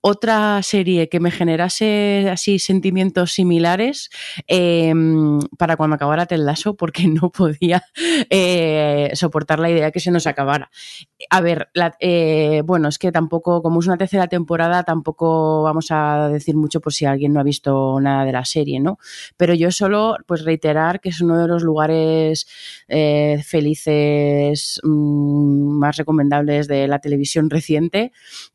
otra serie que me generase así sentimientos similares eh, para cuando acabara Ted Lasso, porque no podía eh, soportar la idea que se nos acabara. A ver, eh, bueno, es que tampoco, como es una tercera temporada, tampoco vamos a decir mucho por si alguien no ha visto nada de la serie, ¿no? Pero yo solo, pues reiterar que es uno de los lugares eh, felices mm, más recomendables de la televisión reciente,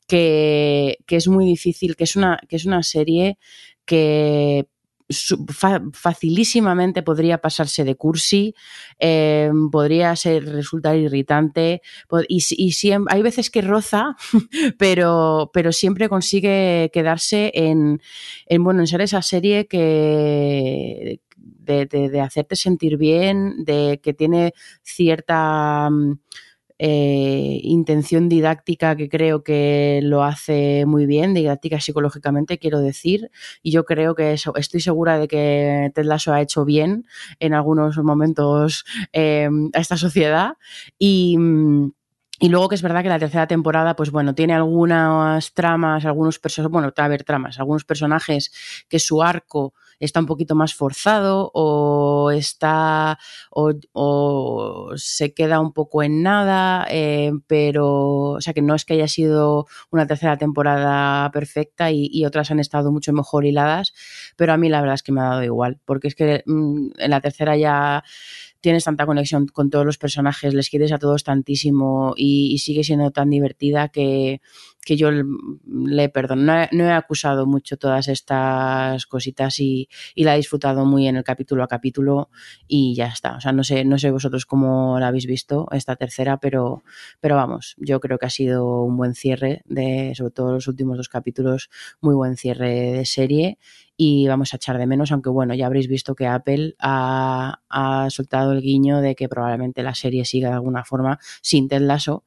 que, que es muy difícil, que es una, que es una serie que facilísimamente podría pasarse de cursi, eh, podría ser resultar irritante y, si- y siem- hay veces que roza, pero, pero siempre consigue quedarse en, en, bueno, en ser esa serie que de hacerte sentir bien, de que tiene cierta mm, eh, intención didáctica que creo que lo hace muy bien, didáctica psicológicamente, quiero decir, y yo creo que eso, estoy segura de que Ted Lasso ha hecho bien en algunos momentos eh, a esta sociedad. Y... mm, y luego que es verdad que la tercera temporada, pues bueno, tiene algunas tramas, algunos personajes, bueno, a ver, tramas, algunos personajes que su arco está un poquito más forzado o está o, se queda un poco en nada, eh, pero o sea que no es que haya sido una tercera temporada perfecta y, otras han estado mucho mejor hiladas, pero a mí la verdad es que me ha dado igual, porque es que mm, en la tercera ya tienes tanta conexión con todos los personajes, les quieres a todos tantísimo y sigue siendo tan divertida que, que yo le perdono. No he, no he acusado mucho todas estas cositas y, y, la he disfrutado muy en el capítulo a capítulo y ya está. O sea, no sé, no sé vosotros cómo la habéis visto esta tercera, pero, pero vamos, yo creo que ha sido un buen cierre de, sobre todo los últimos dos capítulos, muy buen cierre de serie y vamos a echar de menos, aunque bueno, ya habréis visto que Apple ha, ha, soltado el guiño de que probablemente la serie siga de alguna forma sin Ted Lasso,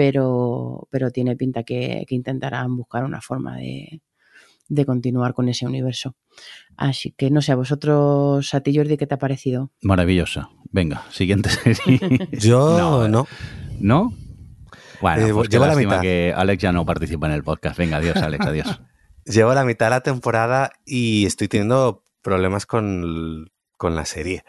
pero, pero tiene pinta que, que intentarán buscar una forma de, de, continuar con ese universo. Así que no sé, a vosotros, a ti Jordi, ¿qué te ha parecido? Maravillosa. Venga, siguiente serie. Yo no. ¿No? ¿No? Bueno, eh, pues llevo la mitad. que Alex ya no participa en el podcast. Venga, adiós, Alex, adiós. Llevo la mitad de la temporada y estoy teniendo problemas con, con la serie.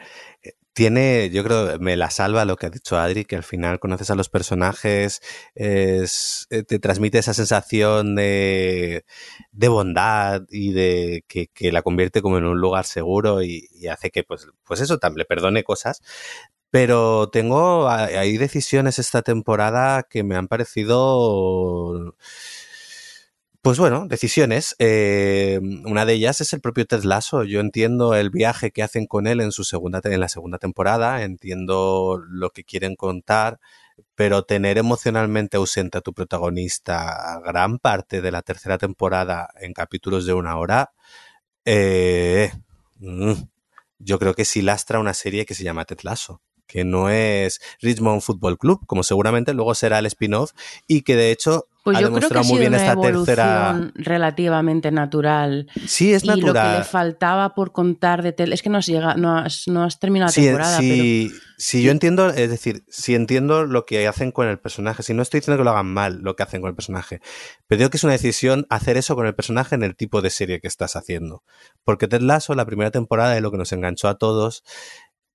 Tiene, yo creo, me la salva lo que ha dicho Adri, que al final conoces a los personajes, es, eh, te transmite esa sensación de, de bondad y de que, que, la convierte como en un lugar seguro y, y hace que, pues, pues eso, le perdone cosas. Pero tengo, hay decisiones esta temporada que me han parecido pues bueno, decisiones. Eh, una de ellas es el propio Ted Lasso. Yo entiendo el viaje que hacen con él en su segunda en la segunda temporada, entiendo lo que quieren contar, pero tener emocionalmente ausente a tu protagonista gran parte de la tercera temporada en capítulos de una hora, eh, yo creo que sí lastra una serie que se llama Ted Lasso que no es Richmond Football Club, como seguramente luego será el spin-off, y que de hecho pues ha yo creo que ha muy bien una esta tercera. relativamente natural. Sí, es y natural. lo que le faltaba por contar de tel es que no has llegado, no has, no has terminado la sí, temporada. Sí, pero... sí, yo entiendo, es decir, si entiendo lo que hacen con el personaje, si no estoy diciendo que lo hagan mal lo que hacen con el personaje, pero digo que es una decisión hacer eso con el personaje en el tipo de serie que estás haciendo. Porque Ted Lasso, la primera temporada de lo que nos enganchó a todos,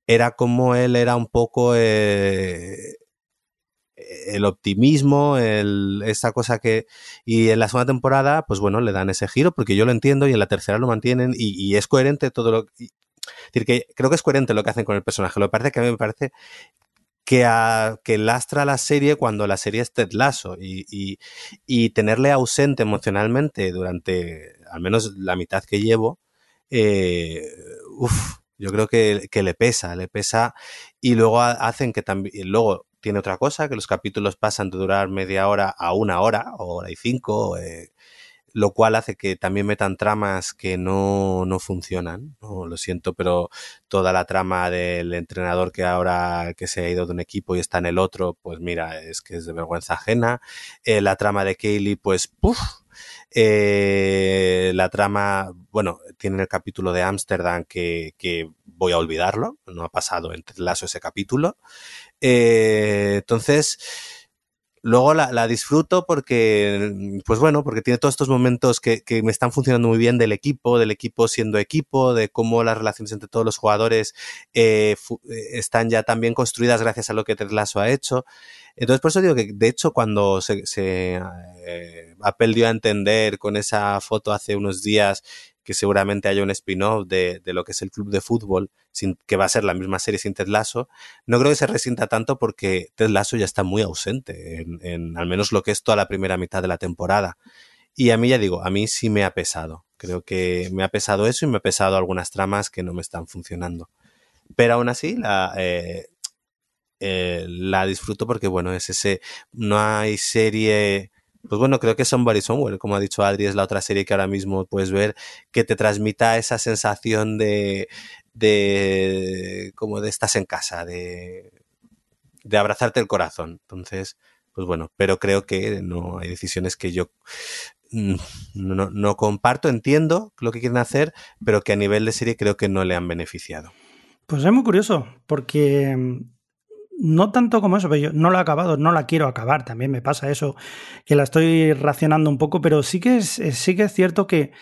era como él era un poco eh, el optimismo, esa cosa que... Y en la segunda temporada, pues bueno, le dan ese giro, porque yo lo entiendo, y en la tercera lo mantienen, y, es coherente todo lo... Decir, que creo que es coherente lo que hacen con el personaje. Lo que parece que a mí me parece que, que lastra la serie cuando la serie es Ted Lasso y, y, tenerle ausente emocionalmente durante al menos la mitad que llevo, eh, uf, yo creo que, que, le pesa, le pesa y luego hacen que también, luego tiene otra cosa, que los capítulos pasan de durar media hora a una hora, o hora y cinco, eh, lo cual hace que también metan tramas que no, no funcionan. Lo siento, pero toda la trama del entrenador que ahora que se ha ido de un equipo y está en el otro, pues mira, es que es de vergüenza ajena. Eh, la trama de Kaylee, pues, puff. Eh, la trama, bueno, tiene el capítulo de Ámsterdam que, que, voy a olvidarlo, no ha pasado entre lazo ese capítulo. Eh, entonces, luego la, la, disfruto porque, pues bueno, porque tiene todos estos momentos que, que, me están funcionando muy bien del equipo, del equipo siendo equipo, de cómo las relaciones entre todos los jugadores eh, están ya tan bien construidas gracias a lo que Ted ha hecho. Entonces, por eso digo que, de hecho, cuando se, se eh, dio a entender con esa foto hace unos días que seguramente haya un spin-off de, de, lo que es el club de fútbol, sin, que va a ser la misma serie sin Ted Lasso, no creo que se resienta tanto porque Ted Lasso ya está muy ausente, en, al menos lo que es toda la primera mitad de la temporada. Y a mí ya digo, a mí sí me ha pesado. Creo que me ha pesado eso y me ha pesado algunas tramas que no me están funcionando. Pero aún así, la, eh, eh, la disfruto porque, bueno, es ese, no hay serie pues bueno, creo que Somebody Somewhere, como ha dicho Adri, es la otra serie que ahora mismo puedes ver que te transmita esa sensación de, de como de estás en casa, de, de abrazarte el corazón. Entonces, pues bueno, pero creo que no hay decisiones que yo no, no comparto, entiendo lo que quieren hacer, pero que a nivel de serie creo que no le han beneficiado. Pues es muy curioso, porque no tanto como eso, pero yo no la he acabado, no la quiero acabar, también me pasa eso, que la estoy racionando un poco, pero sí que es, sí que es cierto que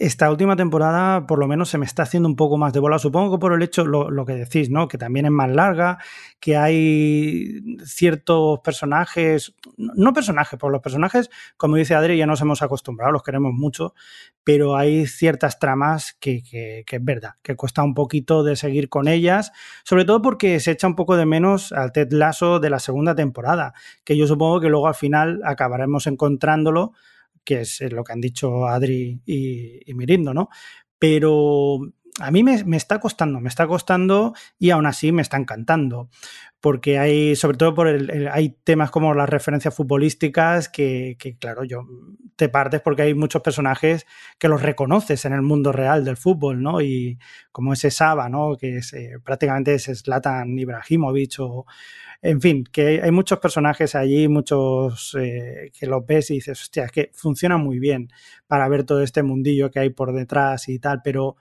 esta última temporada por lo menos se me está haciendo un poco más de bola. Supongo que por el hecho, lo, lo, que decís, ¿no? Que también es más larga, que hay ciertos personajes, no personajes, por los personajes, como dice Adri, ya nos hemos acostumbrado, los queremos mucho, pero hay ciertas tramas que, que, que es verdad, que cuesta un poquito de seguir con ellas, sobre todo porque se echa un poco de menos al Ted Lasso de la segunda temporada, que yo supongo que luego al final acabaremos encontrándolo que es lo que han dicho Adri y, y Mirindo, ¿no? Pero a mí me, está costando, me está costando y aún así me está encantando. Porque hay, sobre todo por el, hay temas como las referencias futbolísticas que, que, claro, yo te partes porque hay muchos personajes que los reconoces en el mundo real del fútbol, ¿no? Y como ese Saba, ¿no? Que es, eh, prácticamente es Zlatan Ibrahimovic o, en fin, que hay muchos personajes allí, muchos eh, que los ves y dices, hostia, es que funciona muy bien para ver todo este mundillo que hay por detrás y tal, pero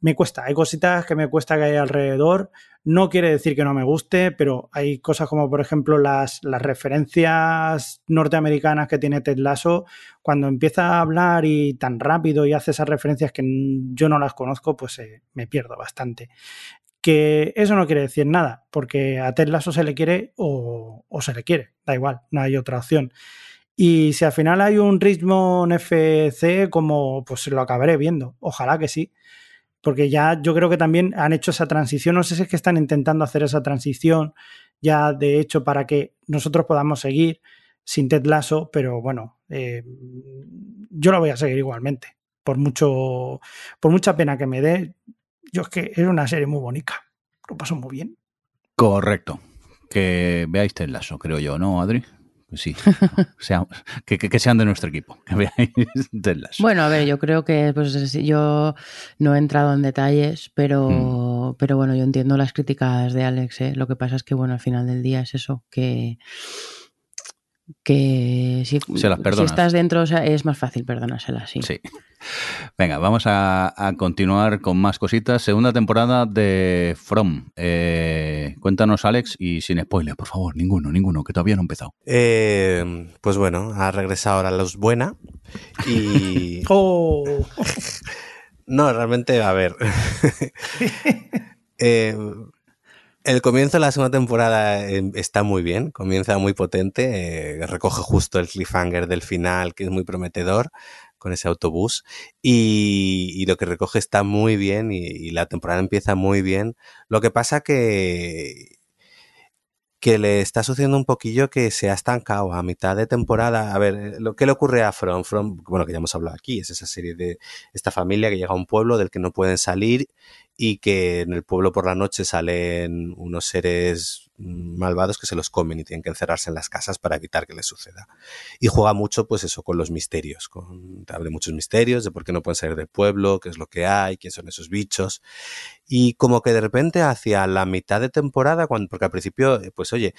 me cuesta, hay cositas que me cuesta que hay alrededor. No quiere decir que no me guste, pero hay cosas como, por ejemplo, las, las referencias norteamericanas que tiene Ted Lasso. Cuando empieza a hablar y tan rápido y hace esas referencias que yo no las conozco, pues eh, me pierdo bastante. Que eso no quiere decir nada, porque a Ted Lasso se le quiere o, se le quiere, da igual, no hay otra opción. Y si al final hay un Richmond FC, como pues lo acabaré viendo. Ojalá que sí porque ya yo creo que también han hecho esa transición, no sé si es que están intentando hacer esa transición ya de hecho para que nosotros podamos seguir sin Ted Lasso, pero bueno, eh, yo lo voy a seguir igualmente, por mucho, por mucha pena que me dé, yo es que es una serie muy bonita, lo paso muy bien. Correcto, que veáis Ted Lasso, creo yo, ¿no, Adri? Sí, sea, que, que, sean de nuestro equipo, que veáis. Bueno, a ver, yo creo que pues yo no he entrado en detalles, pero, mm. pero bueno, yo entiendo las críticas de Alex. ¿eh? Lo que pasa es que, bueno, al final del día es eso, que que si, Se las si, estás dentro o sea, es más fácil perdonárselas, sí. sí. Venga, vamos a, a, continuar con más cositas. Segunda temporada de From. Eh, cuéntanos, Alex, y sin spoiler, por favor, ninguno, ninguno, que todavía no ha empezado. Eh, pues bueno, ha regresado ahora Los Buena y... oh. no, realmente, a ver. eh, El comienzo de la segunda temporada está muy bien, comienza muy potente, eh, recoge justo el cliffhanger del final, que es muy prometedor, con ese autobús, y, y lo que recoge está muy bien y, la temporada empieza muy bien. Lo que pasa que que le está sucediendo un poquillo que se ha estancado a mitad de temporada. A ver, eh, lo que le ocurre a From, From, bueno, que ya hemos hablado aquí, es esa serie de esta familia que llega a un pueblo del que no pueden salir y que en el pueblo por la noche salen unos seres malvados que se los comen y tienen que encerrarse en las casas para evitar que les suceda. Y juega mucho, pues eso, con los misterios, con, abre muchos misterios de por qué no pueden salir del pueblo, qué es lo que hay, quién son esos bichos. Y como que de repente hacia la mitad de temporada, cuando, porque al principio, eh, pues oye,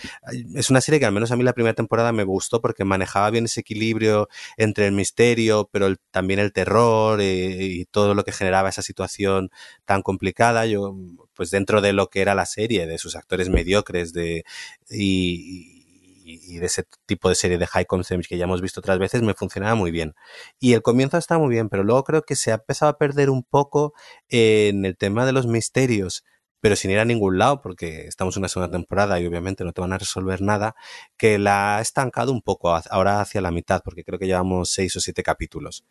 es una serie que al menos a mí la primera temporada me gustó porque manejaba bien ese equilibrio entre el misterio, pero también el terror y, y, todo lo que generaba esa situación tan complicada. Yo, pues dentro de lo que era la serie, de sus actores mediocres, de, y, y, de ese tipo de serie de high concepts que ya hemos visto otras veces me funcionaba muy bien. Y el comienzo está muy bien, pero luego creo que se ha empezado a perder un poco en el tema de los misterios pero sin ir a ningún lado, porque estamos en una segunda temporada y obviamente no te van a resolver nada, que la ha estancado un poco ahora hacia la mitad, porque creo que llevamos seis o siete capítulos.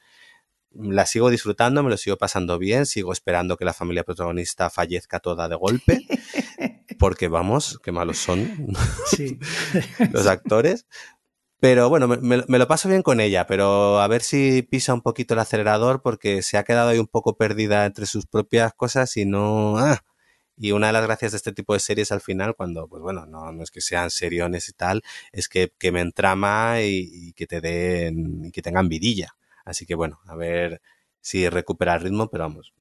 La sigo disfrutando, me lo sigo pasando bien, sigo esperando que la familia protagonista fallezca toda de golpe, porque vamos, qué malos son Sí. los actores. Pero bueno, me, me, lo paso bien con ella, pero a ver si pisa un poquito el acelerador porque se ha quedado ahí un poco perdida entre sus propias cosas y no... Ah, y una de las gracias de este tipo de series al final, cuando, pues bueno, no, no es que sean seriones y tal, es que, que me entrama y, y, que te den, y que tengan vidilla. Así que bueno, a ver si recupera el ritmo, pero vamos,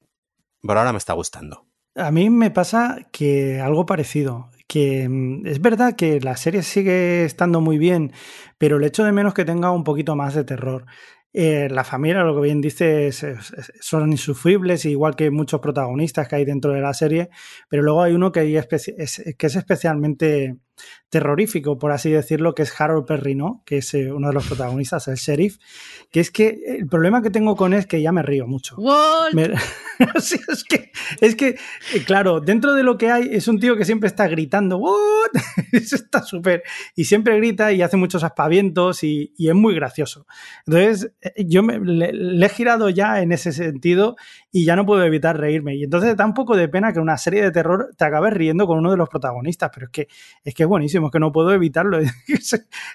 por ahora me está gustando. A mí me pasa que algo parecido, que mm, es verdad que la serie sigue estando muy bien, pero le echo de menos que tenga un poquito más de terror. Eh, la familia, lo que bien dice, es, es, son insufribles, igual que muchos protagonistas que hay dentro de la serie, pero luego hay uno que es especialmente terrorífico, por así decirlo, que es Harold Perrino, que es eh, uno de los protagonistas, el sheriff, que es que el problema que tengo con él es que ya me río mucho. Me... sí, es, que, es que, eh, claro, dentro de lo que hay, es un tío que siempre está gritando, ¿What? Eso está súper, y siempre grita y hace muchos aspavientos y, y es muy gracioso. Entonces, eh, yo me, le, le, he girado ya en ese sentido y ya no puedo evitar reírme. Y entonces da un poco de pena que una serie de terror te acabes riendo con uno de los protagonistas, pero es que es que es buenísimo, es que no puedo evitarlo.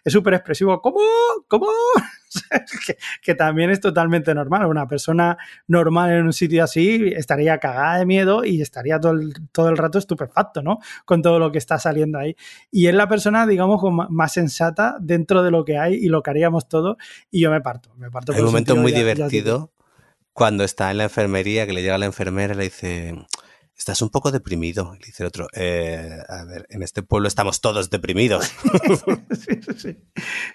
Es súper expresivo. ¿Cómo? ¿Cómo? que, que, también es totalmente normal. Una persona normal en un sitio así estaría cagada de miedo y estaría todo el, todo el rato estupefacto, ¿no? Con todo lo que está saliendo ahí. Y es la persona, digamos, más sensata dentro de lo que hay y lo que haríamos todo. Y yo me parto. Me parto Hay un momento muy ya, divertido ya cuando está en la enfermería, que le llega la enfermera le dice estás un poco deprimido. Le dice el otro, eh, a ver, en este pueblo estamos todos deprimidos.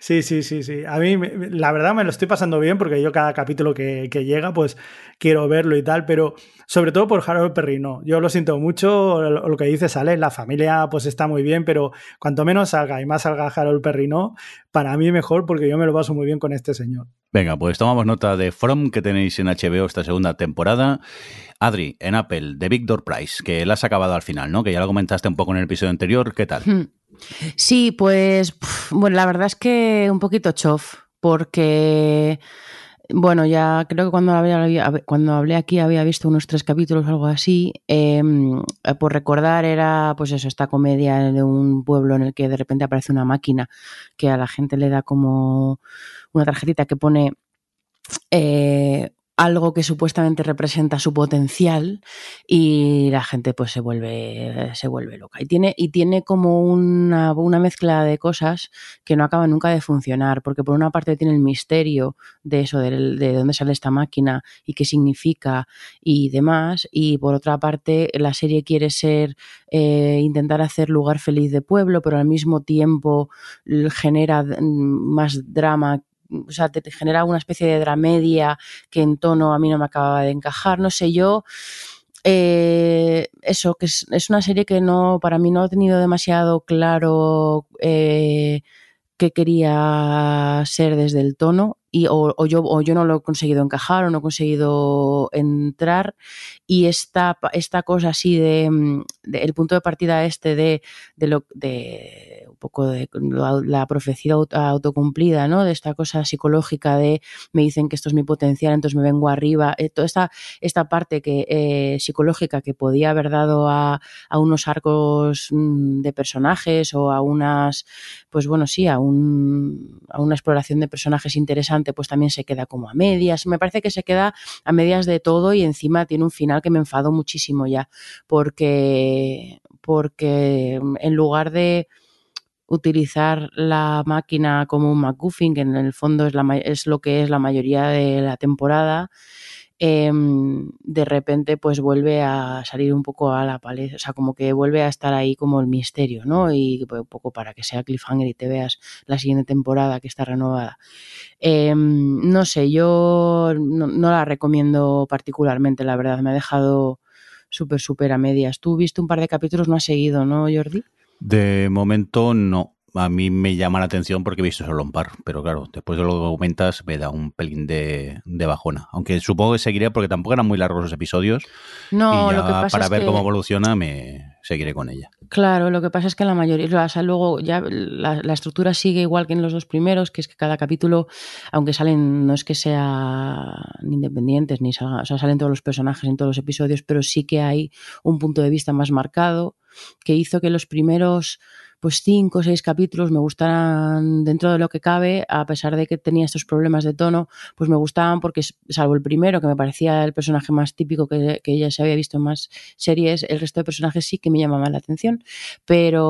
sí, sí, sí, sí. A mí, la verdad, me lo estoy pasando bien porque yo cada capítulo que, llega, pues quiero verlo y tal, pero sobre todo por Harold Perrino. Yo lo siento mucho, lo, lo que dice Sale, la familia pues está muy bien, pero cuanto menos salga y más salga Harold Perrino, para mí mejor porque yo me lo paso muy bien con este señor. Venga, pues tomamos nota de From que tenéis en HBO esta segunda temporada. Adri, en Apple, de Victor Price, que la has acabado al final, ¿no? Que ya lo comentaste un poco en el episodio anterior. ¿Qué tal? Hmm. Sí, pues, bueno, la verdad es que un poquito chof, porque, bueno, ya creo que cuando, hablé aquí había visto unos tres capítulos o algo así. Eh, por recordar, era, pues eso, esta comedia de un pueblo en el que de repente aparece una máquina que a la gente le da como una tarjetita que pone eh, algo que supuestamente representa su potencial y la gente pues se vuelve se vuelve loca. Y tiene y tiene como una, una, mezcla de cosas que no acaban nunca de funcionar porque por una parte tiene el misterio de eso de, de dónde sale esta máquina y qué significa y demás y por otra parte la serie quiere ser eh, intentar hacer lugar feliz de pueblo pero al mismo tiempo genera más drama o sea, te, genera una especie de dramedia que en tono a mí no me acababa de encajar, no sé yo. Eh, eso, que es, es, una serie que no, para mí no ha tenido demasiado claro eh, qué quería ser desde el tono y, o, yo, o yo no lo he conseguido encajar o no he conseguido entrar. Y esta, esta cosa así de, mm, el punto de partida este de, de lo de de la, profecía aut- autocumplida, ¿no? De esta cosa psicológica de me dicen que esto es mi potencial, entonces me vengo arriba. eh, toda esta, esta parte que, eh, psicológica que podía haber dado a, a unos arcos mm, de personajes o a unas, pues bueno, sí, a, un, a una exploración de personajes interesante, pues también se queda como a medias. Me parece que se queda a medias de todo y encima tiene un final que me enfadó muchísimo ya, porque, porque mm, en lugar de utilizar la máquina como un MacGuffin, que en el fondo es, la, es lo que es la mayoría de la temporada, em, de repente pues vuelve a salir un poco a la palestra, o sea, como que vuelve a estar ahí como el misterio, ¿no? Y un poco para que sea cliffhanger y te veas la siguiente temporada que está renovada. Em, no sé, yo no, no la recomiendo particularmente, la verdad, me ha dejado súper, súper a medias. Tú viste un par de capítulos, no has seguido, ¿no, Jordi? De momento no. A mí me llama la atención porque he visto solo un par, pero claro, después de lo que comentas me da un pelín de, de bajona. Aunque supongo que seguiré porque tampoco eran muy largos los episodios No, y ya lo que pasa para es ver que... cómo evoluciona me seguiré con ella. Claro, lo que pasa es que la mayoría, o sea, luego ya la, la estructura sigue igual que en los dos primeros, que es que cada capítulo, aunque salen, no es que sean independientes, ni salga- o sea, salen todos los personajes en todos los episodios, pero sí que hay un punto de vista más marcado que hizo que los primeros pues cinco o seis capítulos me gustaran dentro de lo que cabe, a pesar de que tenía estos problemas de tono, pues me gustaban porque, salvo el primero, que me parecía el personaje más típico que, que ya se había visto en más series, el resto de personajes sí que me llamaban la atención, pero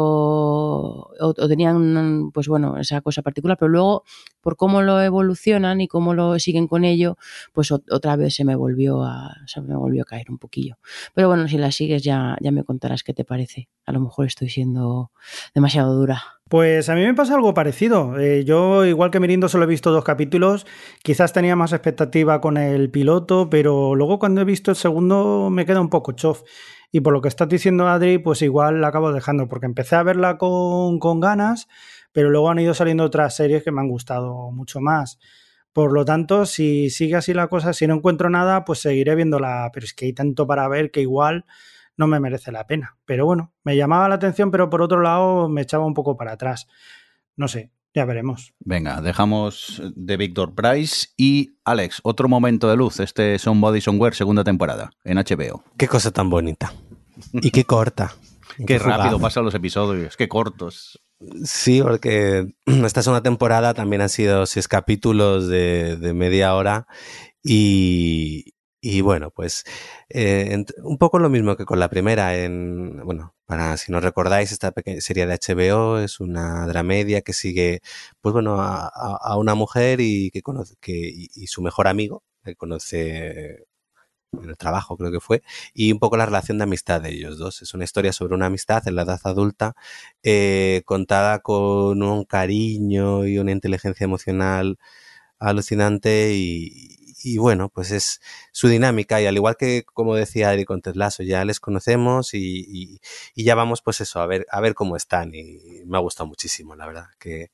o, tenían, pues bueno, esa cosa particular, pero luego, por cómo lo evolucionan y cómo lo siguen con ello, pues ot- otra vez se me volvió a, se me volvió a caer un poquillo. Pero bueno, si la sigues ya, ya me contarás qué te parece. A lo mejor estoy siendo demasiado dura. Pues a mí me pasa algo parecido. Eh, yo, igual que Mirindo, solo he visto dos capítulos. Quizás tenía más expectativa con el piloto, pero luego cuando he visto el segundo me queda un poco chof. Y por lo que estás diciendo, Adri, pues igual la acabo dejando, porque empecé a verla con, con ganas, pero luego han ido saliendo otras series que me han gustado mucho más. Por lo tanto, si sigue así la cosa, si no encuentro nada, pues seguiré viéndola. Pero es que hay tanto para ver que igual no me merece la pena. Pero bueno, me llamaba la atención, pero por otro lado me echaba un poco para atrás. No sé, ya veremos. Venga, dejamos de Victor Price y Alex, otro momento de luz, este Somebody Somewhere, segunda temporada, en HBO. Qué cosa tan bonita. Y qué corta. Qué rápido pasan los episodios, qué cortos. Sí, porque esta segunda temporada también han sido seis capítulos de, de media hora y, y bueno, pues eh, un poco lo mismo que con la primera. En, bueno, para si no recordáis, esta pequeña serie de HBO es una dramedia que sigue, pues bueno, a, una mujer y que conoce y su mejor amigo que conoce en el trabajo, creo que fue, y un poco la relación de amistad de ellos dos. Es una historia sobre una amistad en la edad adulta eh, contada con un cariño y una inteligencia emocional alucinante y, y bueno, pues es su dinámica y al igual que como decía Adri con Ted Lasso, ya les conocemos y, y- ya vamos pues eso, a ver, a ver cómo están y me ha gustado muchísimo, la verdad, que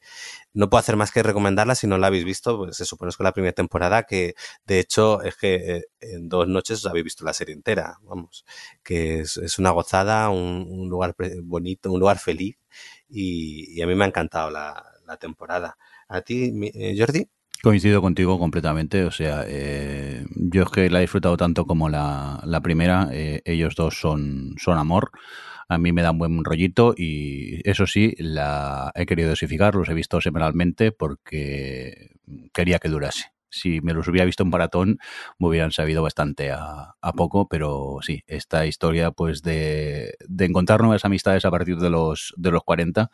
no puedo hacer más que recomendarla si no la habéis visto, pues se supone que la primera temporada que de hecho es que eh, en dos noches os habéis visto la serie entera, vamos, que es, una gozada, un, lugar bonito, un lugar feliz y, a mí me ha encantado la, la temporada. ¿A ti, eh, Jordi? Coincido contigo completamente, o sea, eh, yo es que la he disfrutado tanto como la, la primera, eh, ellos dos son, son amor, a mí me dan buen rollito y eso sí, la he querido dosificar, los he visto semanalmente porque quería que durase. Si me los hubiera visto en maratón, me hubieran sabido bastante a, a poco, pero sí, esta historia pues de, de encontrar nuevas amistades a partir de los, de los 40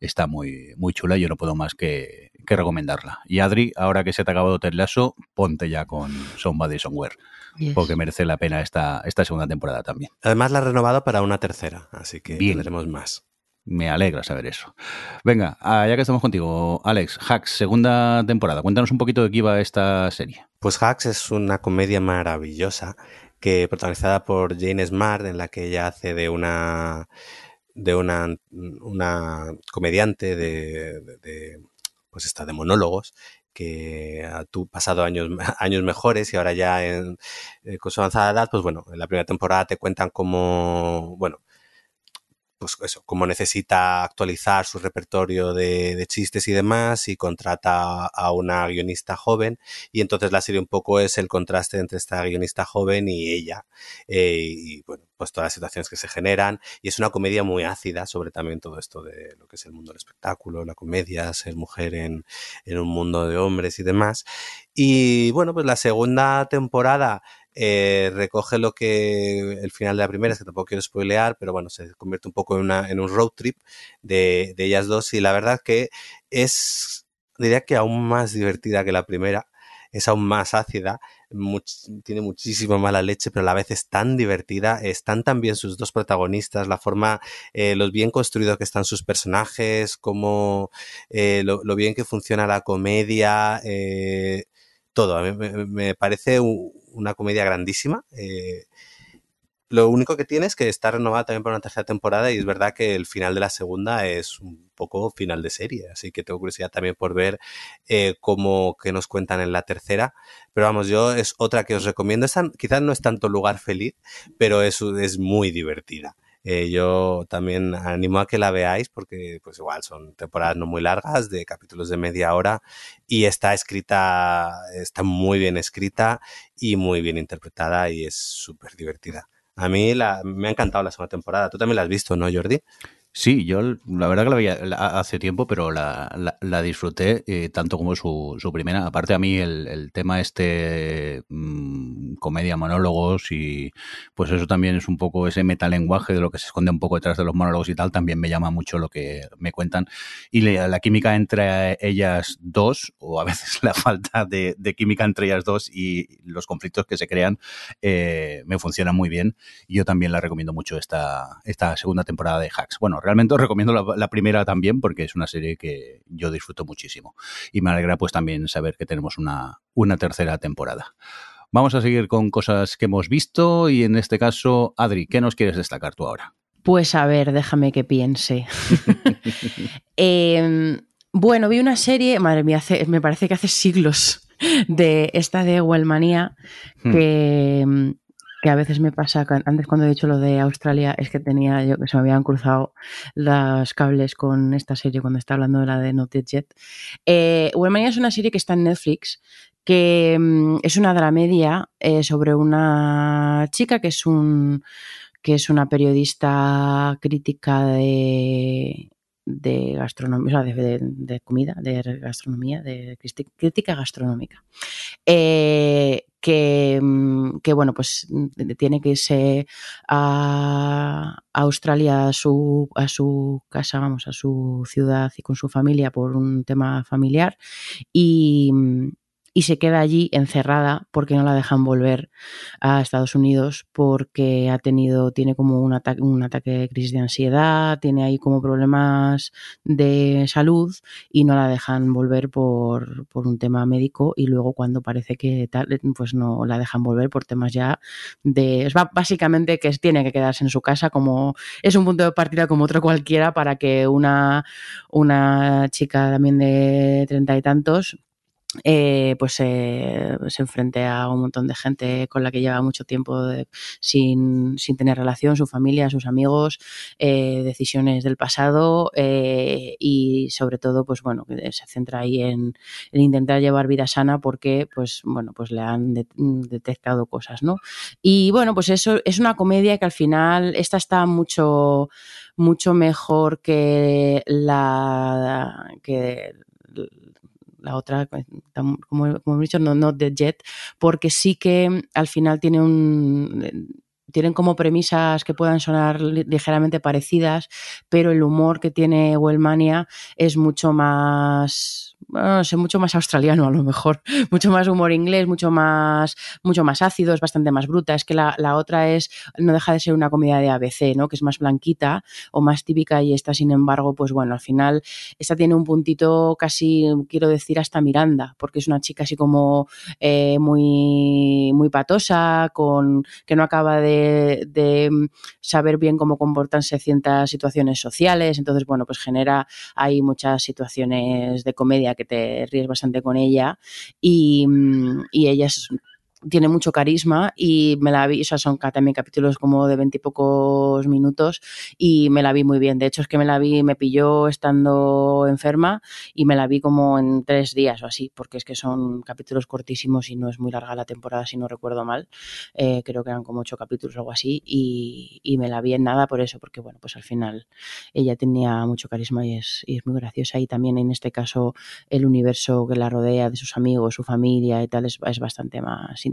está muy, muy chula y yo no puedo más que, que recomendarla. Y Adri, ahora que se te ha acabado Ted Lasso, ponte ya con Somebody Somewhere, Yes. porque merece la pena esta, esta segunda temporada también. Además la ha renovado para una tercera, así que Bien. tendremos más. Me alegra saber eso. Venga, ah, ya que estamos contigo, Alex, Hacks, segunda temporada. Cuéntanos un poquito de qué iba esta serie. Pues Hacks es una comedia maravillosa que protagonizada por Jane Smart, en la que ella hace de una de una, una comediante de, pues esta de monólogos que ha pasado años, años mejores y ahora ya en, eh, con su avanzada edad, pues bueno, en la primera temporada te cuentan cómo, bueno, pues eso, como necesita actualizar su repertorio de, chistes y demás y contrata a una guionista joven y entonces la serie un poco es el contraste entre esta guionista joven y ella eh, y bueno, pues todas las situaciones que se generan y es una comedia muy ácida sobre también todo esto de lo que es el mundo del espectáculo, la comedia, ser mujer en, en un mundo de hombres y demás. Y bueno, pues la segunda temporada eh, recoge lo que el final de la primera, es que tampoco quiero spoilear, pero bueno, se convierte un poco en, una, en un road trip de, de ellas dos y la verdad que es, diría que aún más divertida que la primera, es aún más ácida, tiene muchísima mala leche, pero a la vez es tan divertida, están también sus dos protagonistas, la forma, eh, lo bien construido que están sus personajes, como eh, lo, bien que funciona la comedia, todo. A mí me, me parece un, una comedia grandísima. Eh, lo único que tiene es que está renovada también para una tercera temporada y es verdad que el final de la segunda es un poco final de serie, así que tengo curiosidad también por ver eh, cómo que nos cuentan en la tercera. Pero vamos, yo es otra que os recomiendo. Esta quizás no es tanto lugar feliz, pero es, es muy divertida. Eh, yo también animo a que la veáis porque pues igual son temporadas no muy largas, de capítulos de media hora y está escrita, está muy bien escrita y muy bien interpretada y es súper divertida. A mí la, me ha encantado la segunda temporada. Tú también la has visto, ¿no, Jordi? Sí, yo la verdad que la veía hace tiempo, pero la, la, disfruté eh, tanto como su, su, primera. Aparte a mí el, el tema este mmm, comedia, monólogos y pues eso también es un poco ese metalenguaje de lo que se esconde un poco detrás de los monólogos y tal, también me llama mucho lo que me cuentan. Y la, química entre ellas dos, o a veces la falta de, química entre ellas dos y los conflictos que se crean, eh, me funciona muy bien. Yo también la recomiendo mucho esta, esta segunda temporada de Hacks. Bueno, realmente os recomiendo la, la, primera también porque es una serie que yo disfruto muchísimo. Y me alegra pues también saber que tenemos una, una tercera temporada. Vamos a seguir con cosas que hemos visto y en este caso, Adri, ¿qué nos quieres destacar tú ahora? Pues a ver, déjame que piense. eh, bueno, vi una serie, madre mía, hace, me parece que hace siglos de esta de Wellmanía, hmm. Que a veces me pasa, antes cuando he dicho lo de Australia, es que tenía yo que se me habían cruzado los cables con esta serie cuando estaba hablando de la de Not Jet. Eh, es una serie que está en Netflix, que mm, es una dramedia eh, sobre una chica que es un que es una periodista crítica de, de gastronomía, o sea, de, comida, de gastronomía, de crítica gastronómica. Eh, que, mm, que, bueno, pues mm, tiene que irse a Australia a su, a su casa, vamos, a su ciudad y con su familia por un tema familiar. Y, mm, y se queda allí encerrada porque no la dejan volver a Estados Unidos porque ha tenido, tiene como un ataque, un ataque de crisis de ansiedad, tiene ahí como problemas de salud y no la dejan volver por, por un tema médico y luego cuando parece que tal, pues no la dejan volver por temas ya de, básicamente que tiene que quedarse en su casa como, es un punto de partida como otro cualquiera para que una, una chica también de treinta y tantos eh, pues eh, se enfrente a un montón de gente con la que lleva mucho tiempo sin, sin, tener relación, su familia, sus amigos, eh, decisiones del pasado y sobre todo, pues bueno, se centra ahí en, en, intentar llevar vida sana porque, pues bueno, pues le han de, detectado cosas, ¿no? Y bueno, pues eso es una comedia que al final, esta está mucho, mucho mejor que la que la otra, como, como hemos dicho, no, no The Jet, porque sí que al final tiene un tienen como premisas que puedan sonar ligeramente parecidas, pero el humor que tiene Wellmania es mucho más no sé, mucho más australiano a lo mejor, mucho más humor inglés, mucho más, mucho más ácido, es bastante más bruta. Es que la, la, otra es, no deja de ser una comida de ABC, ¿no? Que es más blanquita o más típica y esta, sin embargo, pues bueno, al final, esta tiene un puntito casi, quiero decir, hasta Miranda, porque es una chica así como eh, muy, muy patosa, con, que no acaba de, saber bien cómo comportarse ciertas situaciones sociales. Entonces, bueno, pues genera ahí muchas situaciones de comedia que te ríes bastante con ella y, mm, y ella es tiene mucho carisma y me la vi, o sea, son también capítulos como de veintipocos minutos y me la vi muy bien. De hecho, es que me la vi, me pilló estando enferma y me la vi como en tres días o así, porque es que son capítulos cortísimos y no es muy larga la temporada, si no recuerdo mal. Eh, creo que eran como ocho capítulos o algo así y, y me la vi en nada por eso, porque bueno, pues al final ella tenía mucho carisma y es, y es muy graciosa y también en este caso el universo que la rodea de sus amigos, su familia y tal es, es bastante más interesante.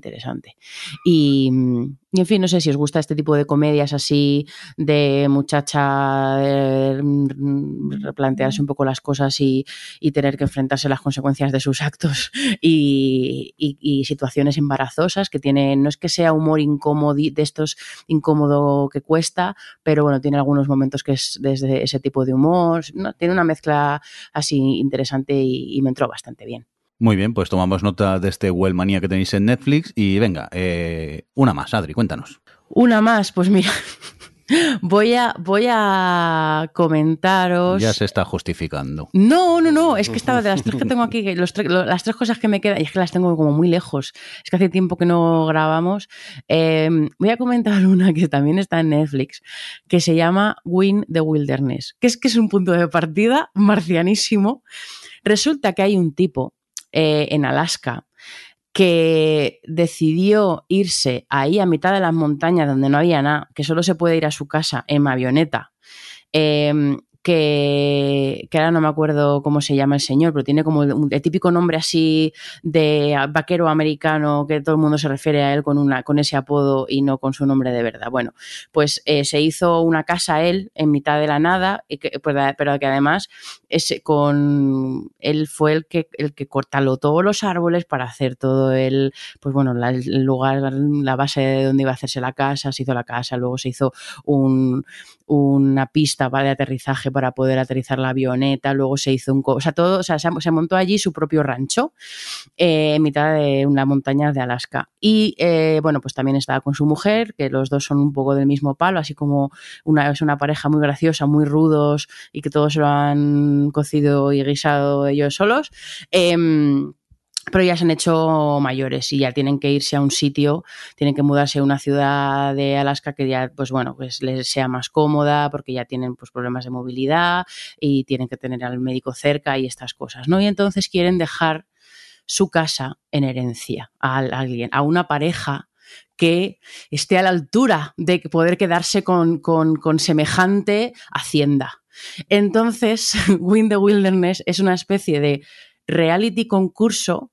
Y, mm, y, en fin, no sé si os gusta este tipo de comedias así de muchacha de mm, replantearse un poco las cosas y, y tener que enfrentarse a las consecuencias de sus actos y, y- y situaciones embarazosas que tienen, no es que sea humor incómodo de estos incómodo que cuesta, pero bueno, tiene algunos momentos que es desde ese tipo de humor, tiene una mezcla así interesante y, y me entró bastante bien. Muy bien, pues tomamos nota de este Wellmanía que tenéis en Netflix y venga, eh, una más, Adri, cuéntanos. Una más, pues mira, voy a, voy a comentaros. Ya se está justificando. No, no, no, es que estaba de las tres que tengo aquí, que los tre- lo- las tres cosas que me quedan, y es que las tengo como muy lejos, es que hace tiempo que no grabamos. Eh, voy a comentar una que también está en Netflix, que se llama Win the Wilderness, que es que es un punto de partida marcianísimo. Resulta que hay un tipo eh, en Alaska que decidió irse ahí a mitad de las montañas donde no había nada, que solo se puede ir a su casa en avioneta. eh, que, ahora no me acuerdo cómo se llama el señor, pero tiene como el típico nombre así de vaquero americano que todo el mundo se refiere a él con, una, con ese apodo y no con su nombre de verdad. Bueno, pues eh, se hizo una casa él en mitad de la nada, que- pues, pero que además ese, con él fue el que, el que cortaló todos los árboles para hacer todo el, pues bueno, el lugar, la base de donde iba a hacerse la casa, se hizo la casa, luego se hizo un, una pista para de aterrizaje para poder aterrizar la avioneta, luego se hizo un, co- o sea, todo, o sea, se, montó allí su propio rancho eh, en mitad de una montaña de Alaska. Y eh, bueno, pues también estaba con su mujer, que los dos son un poco del mismo palo, así como una, es una pareja muy graciosa, muy rudos y que todos lo han cocido y guisado ellos solos. Em, pero ya se han hecho mayores y ya tienen que irse a un sitio, tienen que mudarse a una ciudad de Alaska que ya, pues bueno, pues les sea más cómoda porque ya tienen pues problemas de movilidad y tienen que tener al médico cerca y estas cosas, ¿no? Y entonces quieren dejar su casa en herencia a alguien, a una pareja que esté a la altura de poder quedarse con, con, con semejante hacienda. Entonces, Win the Wilderness es una especie de reality concurso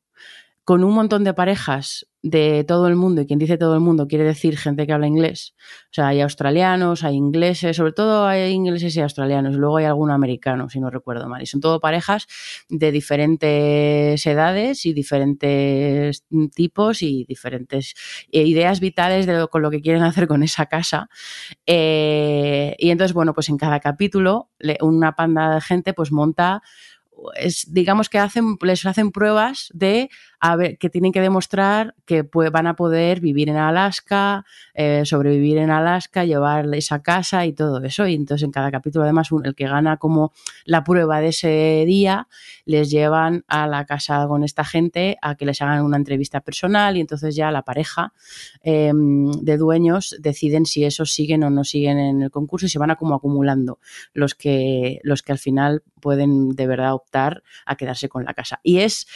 con un montón de parejas de todo el mundo, y quien dice todo el mundo quiere decir gente que habla inglés. O sea, hay australianos, hay ingleses, sobre todo hay ingleses y australianos, y luego hay algún americano, si no recuerdo mal. Y son todo parejas de diferentes edades y diferentes tipos y diferentes ideas vitales de lo, con lo que quieren hacer con esa casa. Eh, y entonces, bueno, pues en cada capítulo una panda de gente pues monta es, digamos que hacen, les hacen pruebas de a ver, que tienen que demostrar que van a poder vivir en Alaska, eh, sobrevivir en Alaska, llevar esa casa y todo eso. Y entonces en cada capítulo, además, el que gana como la prueba de ese día, les llevan a la casa con esta gente a que les hagan una entrevista personal y entonces ya la pareja eh, de dueños deciden si esos siguen o no siguen en el concurso y se van a como acumulando los que, los que al final pueden de verdad optar a quedarse con la casa. Y es,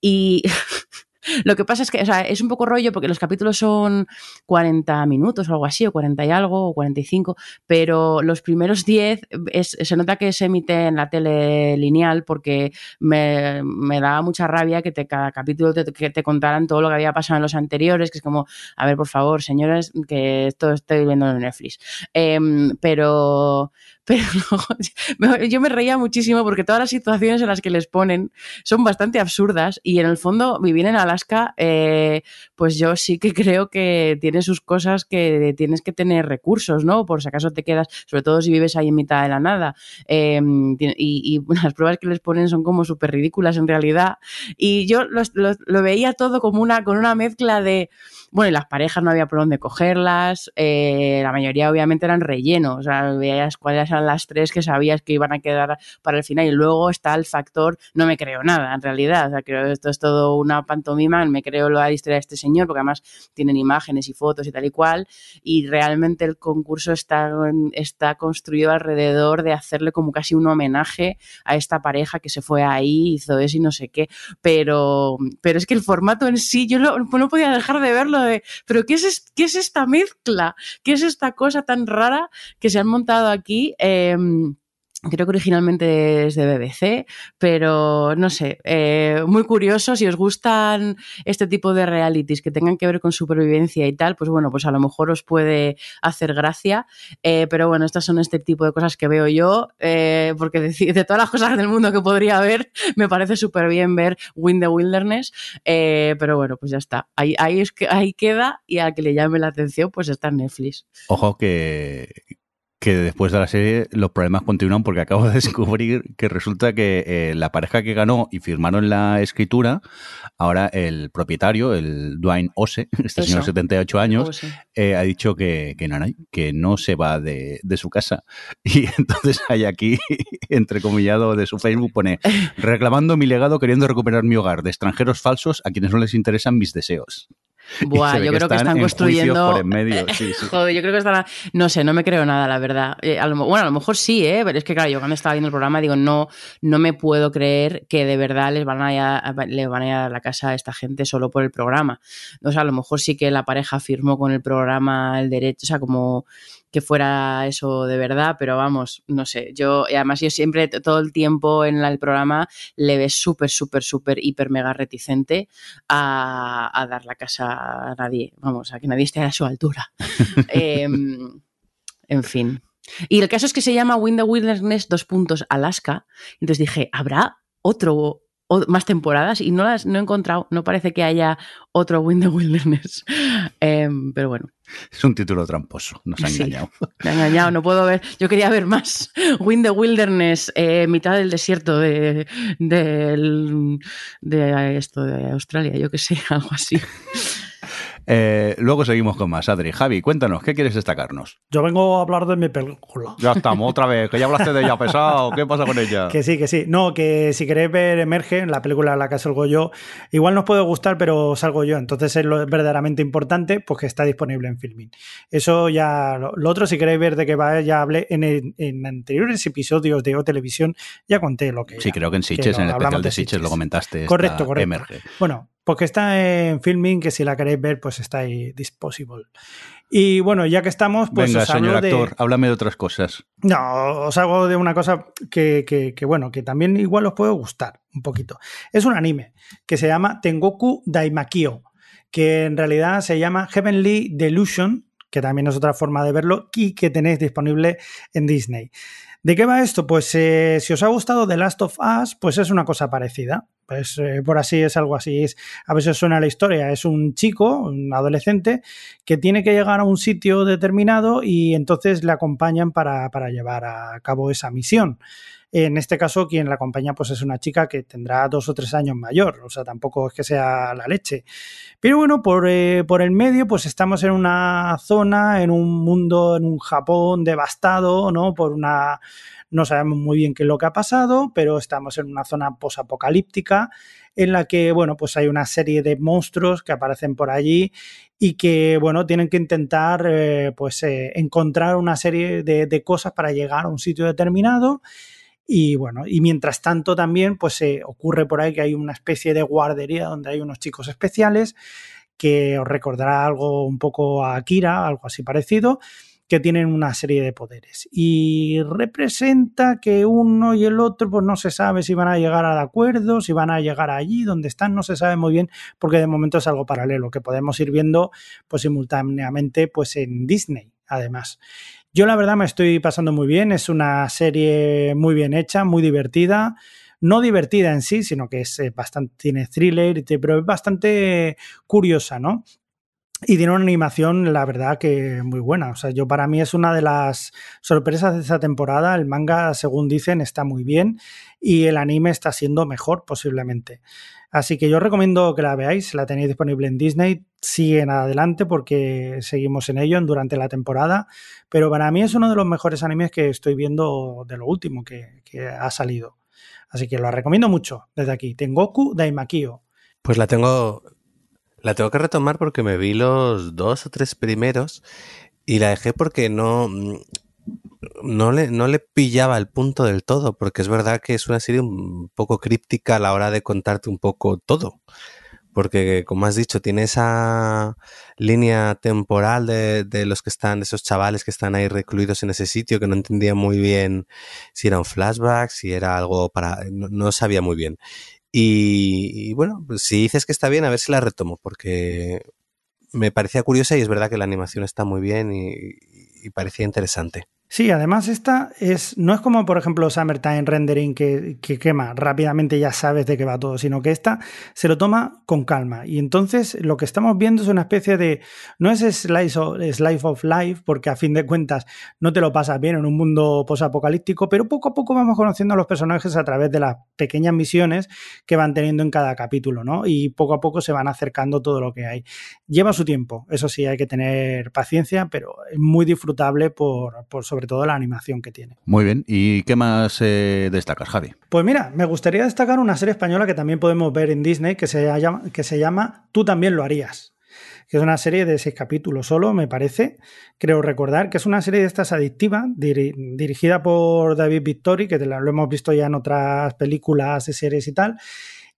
y lo que pasa es que es un poco rollo porque los capítulos son 40 minutos o algo así, o 40 y algo, o 45, pero los primeros 10 es, se nota que se emite en la tele lineal porque me, me daba mucha rabia que te, cada capítulo te, que te contaran todo lo que había pasado en los anteriores, que es como, a ver, por favor, señores, que esto estoy viendo en Netflix. Eh, pero pero no, yo me reía muchísimo porque todas las situaciones en las que les ponen son bastante absurdas y en el fondo vivir en Alaska, eh, pues yo sí que creo que tiene sus cosas que tienes que tener recursos, ¿no? Por si acaso te quedas, sobre todo si vives ahí en mitad de la nada. Eh, y, las pruebas que les ponen son como súper ridículas en realidad. Y yo lo, veía todo como una, con una mezcla de, bueno, y las parejas no había por dónde cogerlas, eh, la mayoría obviamente eran rellenos, o sea, veías cuáles eran las tres que sabías que iban a quedar para el final. Y luego está el factor, no me creo nada, en realidad. Creo que esto es todo una pantomima, me creo la historia de este señor, porque además tienen imágenes y fotos y tal y cual. Y realmente el concurso está, está construido alrededor de hacerle como casi un homenaje a esta pareja que se fue ahí, hizo eso y no sé qué. Pero, pero es que el formato en sí, yo no, podía dejar de verlo de, pero ¿qué es, ¿qué es esta mezcla? ¿Qué es esta cosa tan rara que se han montado aquí? Creo que originalmente es de BBC, pero no sé, eh, muy curioso. Si os gustan este tipo de realities que tengan que ver con supervivencia y tal, pues bueno, pues a lo mejor os puede hacer gracia. Eh, pero bueno, estas son este tipo de cosas que veo yo, eh, porque de, todas las cosas del mundo que podría ver, me parece súper bien ver Win the Wilderness. Pero bueno, pues ya está. Ahí, ahí, es que, ahí queda y a que le llame la atención, pues está en Netflix. Ojo que, que después de la serie los problemas continúan porque acabo de descubrir que resulta que eh, la pareja que ganó y firmaron la escritura, ahora el propietario, el Dwayne Ose, este Eso. señor de 78 años, eh, ha dicho que, que, no, que no se va de, de, su casa. Y entonces hay aquí, entrecomillado de su Facebook, pone, reclamando mi legado queriendo recuperar mi hogar de extranjeros falsos a quienes no les interesan mis deseos. Buah, yo creo que están, construyendo. Por en medio. Sí, sí. Joder, yo creo que están. No sé, no me creo nada, la verdad. Eh, a lo, bueno, a lo mejor sí, ¿eh? Pero es que, claro, yo cuando estaba viendo el programa digo, no, no me puedo creer que de verdad les van a, le van a ir a la casa a esta gente solo por el programa. O sea, a lo mejor sí que la pareja firmó con el programa el derecho, o sea, como que fuera eso de verdad, pero vamos, no sé, yo, y además yo siempre, todo el tiempo en la, el programa, le ves súper, súper, súper, hiper, mega reticente a, a, dar la casa a nadie, vamos, a que nadie esté a su altura. eh, en fin. Y el caso es que se llama Win the Wilderness, dos puntos, Alaska, entonces dije, ¿habrá otro más temporadas y no las no he encontrado. No parece que haya otro Win the Wilderness. Eh, pero bueno. Es un título tramposo, nos ha engañado. Me ha engañado, no puedo ver. Yo quería ver más. Win the Wilderness, eh, mitad del desierto de, de, de, esto de Australia, yo que sé, algo así. Eh, luego seguimos con más. Adri, Javi, cuéntanos, ¿qué quieres destacarnos? Yo vengo a hablar de mi película. Ya estamos, otra vez, que ya hablaste de ella pesado. ¿Qué pasa con ella? Que sí, que sí. No, que si queréis ver Emerge, la película en la que salgo yo, igual nos puede gustar, pero salgo yo. Entonces es lo verdaderamente importante, pues que está disponible en Filmin. Eso ya. Lo, lo otro, si queréis ver de qué va, ya hablé en, el, en anteriores episodios de O Televisión, ya conté lo que. Sí, era, creo que en Sitches, que en el especial de. Sitches, lo comentaste. Correcto, correcto. Emerge. Bueno, porque está en Filming, que si la queréis ver, pues está ahí disposable. Y bueno, ya que estamos, pues Venga, os señor actor, háblame de otras cosas. No, os hago de una cosa que, que, que, bueno, que también igual os puede gustar un poquito. Es un anime que se llama Tengoku Daimakyo, que en realidad se llama Heavenly Delusion, que también es otra forma de verlo, y que tenéis disponible en Disney. ¿De qué va esto? Pues eh, si os ha gustado The Last of Us, pues es una cosa parecida. Pues eh, por así es algo así. Es, a veces suena la historia. Es un chico, un adolescente, que tiene que llegar a un sitio determinado y entonces le acompañan para, para llevar a cabo esa misión. En este caso, quien la acompaña pues es una chica que tendrá dos o tres años mayor, o sea, tampoco es que sea la leche. Pero bueno, por, eh, por el medio, pues estamos en una zona, en un mundo, en un Japón devastado, ¿no? Por una... No sabemos muy bien qué es lo que ha pasado, pero estamos en una zona posapocalíptica en la que, bueno, pues hay una serie de monstruos que aparecen por allí y que, bueno, tienen que intentar, eh, pues, eh, encontrar una serie de, de cosas para llegar a un sitio determinado. Y bueno, y mientras tanto también pues eh, ocurre por ahí que hay una especie de guardería donde hay unos chicos especiales que os recordará algo un poco a Akira, algo así parecido, que tienen una serie de poderes. Y representa que uno y el otro pues no se sabe si van a llegar al acuerdo, si van a llegar allí donde están, no se sabe muy bien porque de momento es algo paralelo que podemos ir viendo pues simultáneamente pues en Disney además. Yo la verdad me estoy pasando muy bien, es una serie muy bien hecha, muy divertida, no divertida en sí, sino que es bastante, tiene thriller, pero es bastante curiosa, ¿no? Y tiene una animación, la verdad, que muy buena. O sea, yo para mí es una de las sorpresas de esta temporada. El manga, según dicen, está muy bien y el anime está siendo mejor posiblemente. Así que yo recomiendo que la veáis, la tenéis disponible en Disney, siguen adelante porque seguimos en ello durante la temporada, pero para mí es uno de los mejores animes que estoy viendo de lo último que, ha salido. Así que lo recomiendo mucho desde aquí. Tengoku Daimakio. Pues la tengo, la tengo que retomar porque me vi los dos o tres primeros y la dejé porque no, no, le, no le pillaba el punto del todo, porque es verdad que es una serie un poco críptica a la hora de contarte un poco todo. Porque, como has dicho, tiene esa línea temporal de, de los que están, de esos chavales que están ahí recluidos en ese sitio, que no entendía muy bien si era un flashback, si era algo para. No, sabía muy bien. Y, bueno, pues si dices que está bien, a ver si la retomo, porque me parecía curiosa y es verdad que la animación está muy bien y parecía interesante. Sí, además esta es, no es como por ejemplo Summertime Rendering que, que, quema rápidamente ya sabes de qué va todo, sino que esta se lo toma con calma. Y entonces lo que estamos viendo es una especie de, no es slice of, slice of life, porque a fin de cuentas no te lo pasas bien en un mundo posapocalíptico, pero poco a poco vamos conociendo a los personajes a través de las pequeñas misiones que van teniendo en cada capítulo, ¿no? Y poco a poco se van acercando todo lo que hay. Lleva su tiempo, eso sí, hay que tener paciencia, pero es muy disfrutable por, por sobre todo la animación que tiene. Muy bien. ¿Y qué más eh, destacas, Javi? Pues mira, me gustaría destacar una serie española que también podemos ver en Disney que se llama, que se llama Tú también lo harías que es una serie de seis capítulos solo, me parece. Creo recordar que es una serie de estas adictivas, dir dirigida por David Victori, que lo hemos visto ya en otras películas y series y tal.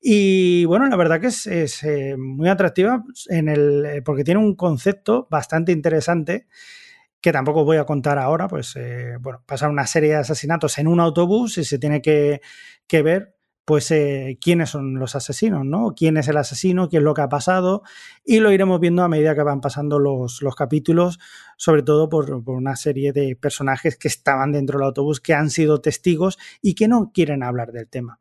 Y bueno, la verdad que es, es eh, muy atractiva en el, porque tiene un concepto bastante interesante que tampoco voy a contar ahora, pues eh, bueno, pasar una serie de asesinatos en un autobús y se tiene que, que ver pues eh, quiénes son los asesinos, ¿no? ¿Quién es el asesino? ¿Qué es lo que ha pasado? Y lo iremos viendo a medida que van pasando los, los capítulos, sobre todo por, por, una serie de personajes que estaban dentro del autobús, que han sido testigos y que no quieren hablar del tema.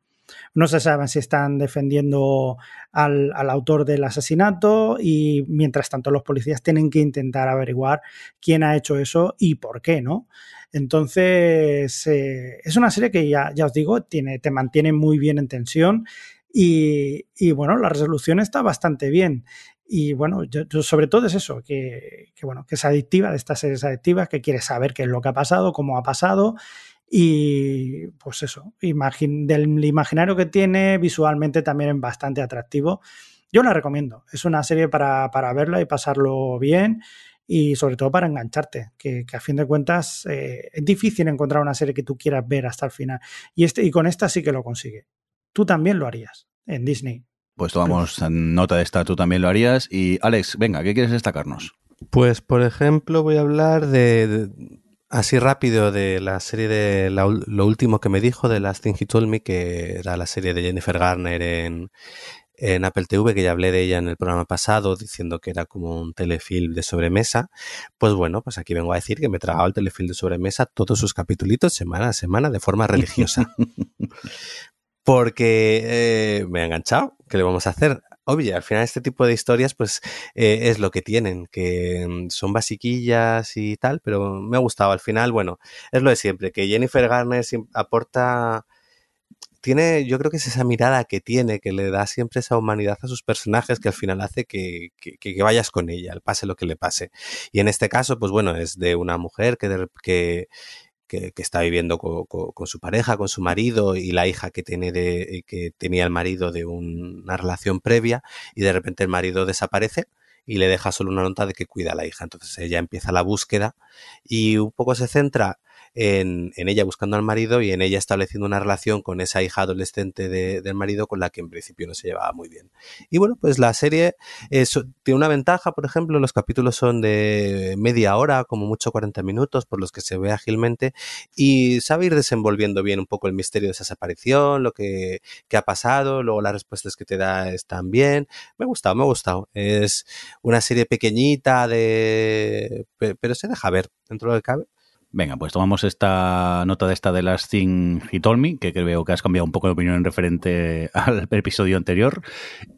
No se sabe si están defendiendo al, al, autor del asesinato y mientras tanto los policías tienen que intentar averiguar quién ha hecho eso y por qué, ¿no? Entonces, eh, es una serie que ya, ya os digo, tiene, te mantiene muy bien en tensión y, y bueno, la resolución está bastante bien. Y bueno, yo, sobre todo es eso, que, que, bueno, que es adictiva, de estas series adictivas, que quieres saber qué es lo que ha pasado, cómo ha pasado y pues eso, imagin del imaginario que tiene visualmente también es bastante atractivo. Yo la recomiendo, es una serie para, para verla y pasarlo bien y sobre todo para engancharte, que, que a fin de cuentas eh, es difícil encontrar una serie que tú quieras ver hasta el final y, este, y con esta sí que lo consigue. Tú también lo harías en Disney. Pues tomamos nota de esta, tú también lo harías. Y Alex, venga, ¿qué quieres destacarnos? Pues, por ejemplo, voy a hablar de, de así rápido de la serie de la, lo último que me dijo de Last Thing He Told Me, que era la serie de Jennifer Garner en, en Apple TV, que ya hablé de ella en el programa pasado, diciendo que era como un telefilm de sobremesa. Pues bueno, pues aquí vengo a decir que me he tragado el telefilm de sobremesa todos sus capítulos semana a semana de forma religiosa. Porque eh, me ha enganchado. ¿Qué le vamos a hacer? Obvio, al final este tipo de historias pues eh, es lo que tienen, que son basiquillas y tal, pero me ha gustado. Al final, bueno, es lo de siempre, que Jennifer Garner aporta tiene, yo creo que es esa mirada que tiene, que le da siempre esa humanidad a sus personajes que al final hace que, que, vayas con ella, pase lo que le pase. Y en este caso, pues bueno, es de una mujer que, que, está viviendo con, con, su pareja, con su marido y la hija que tiene de, que tenía el marido de un, una relación previa y de repente el marido desaparece y le deja solo una nota de que cuida a la hija. Entonces ella empieza la búsqueda y un poco se centra en, ella buscando al marido y en ella estableciendo una relación con esa hija adolescente de, del marido con la que en principio no se llevaba muy bien. Y bueno, pues la serie es, tiene una ventaja, por ejemplo, los capítulos son de media hora, como mucho 40 minutos, por los que se ve ágilmente, y sabe ir desenvolviendo bien un poco el misterio de esa desaparición, lo que, que ha pasado, luego las respuestas que te da están bien. Me ha gustado, me ha gustado. Es una serie pequeñita de... pero se deja ver dentro del cabe. Venga, pues tomamos esta nota de esta de las Thing He Told Me, que creo que has cambiado un poco de opinión en referente al episodio anterior.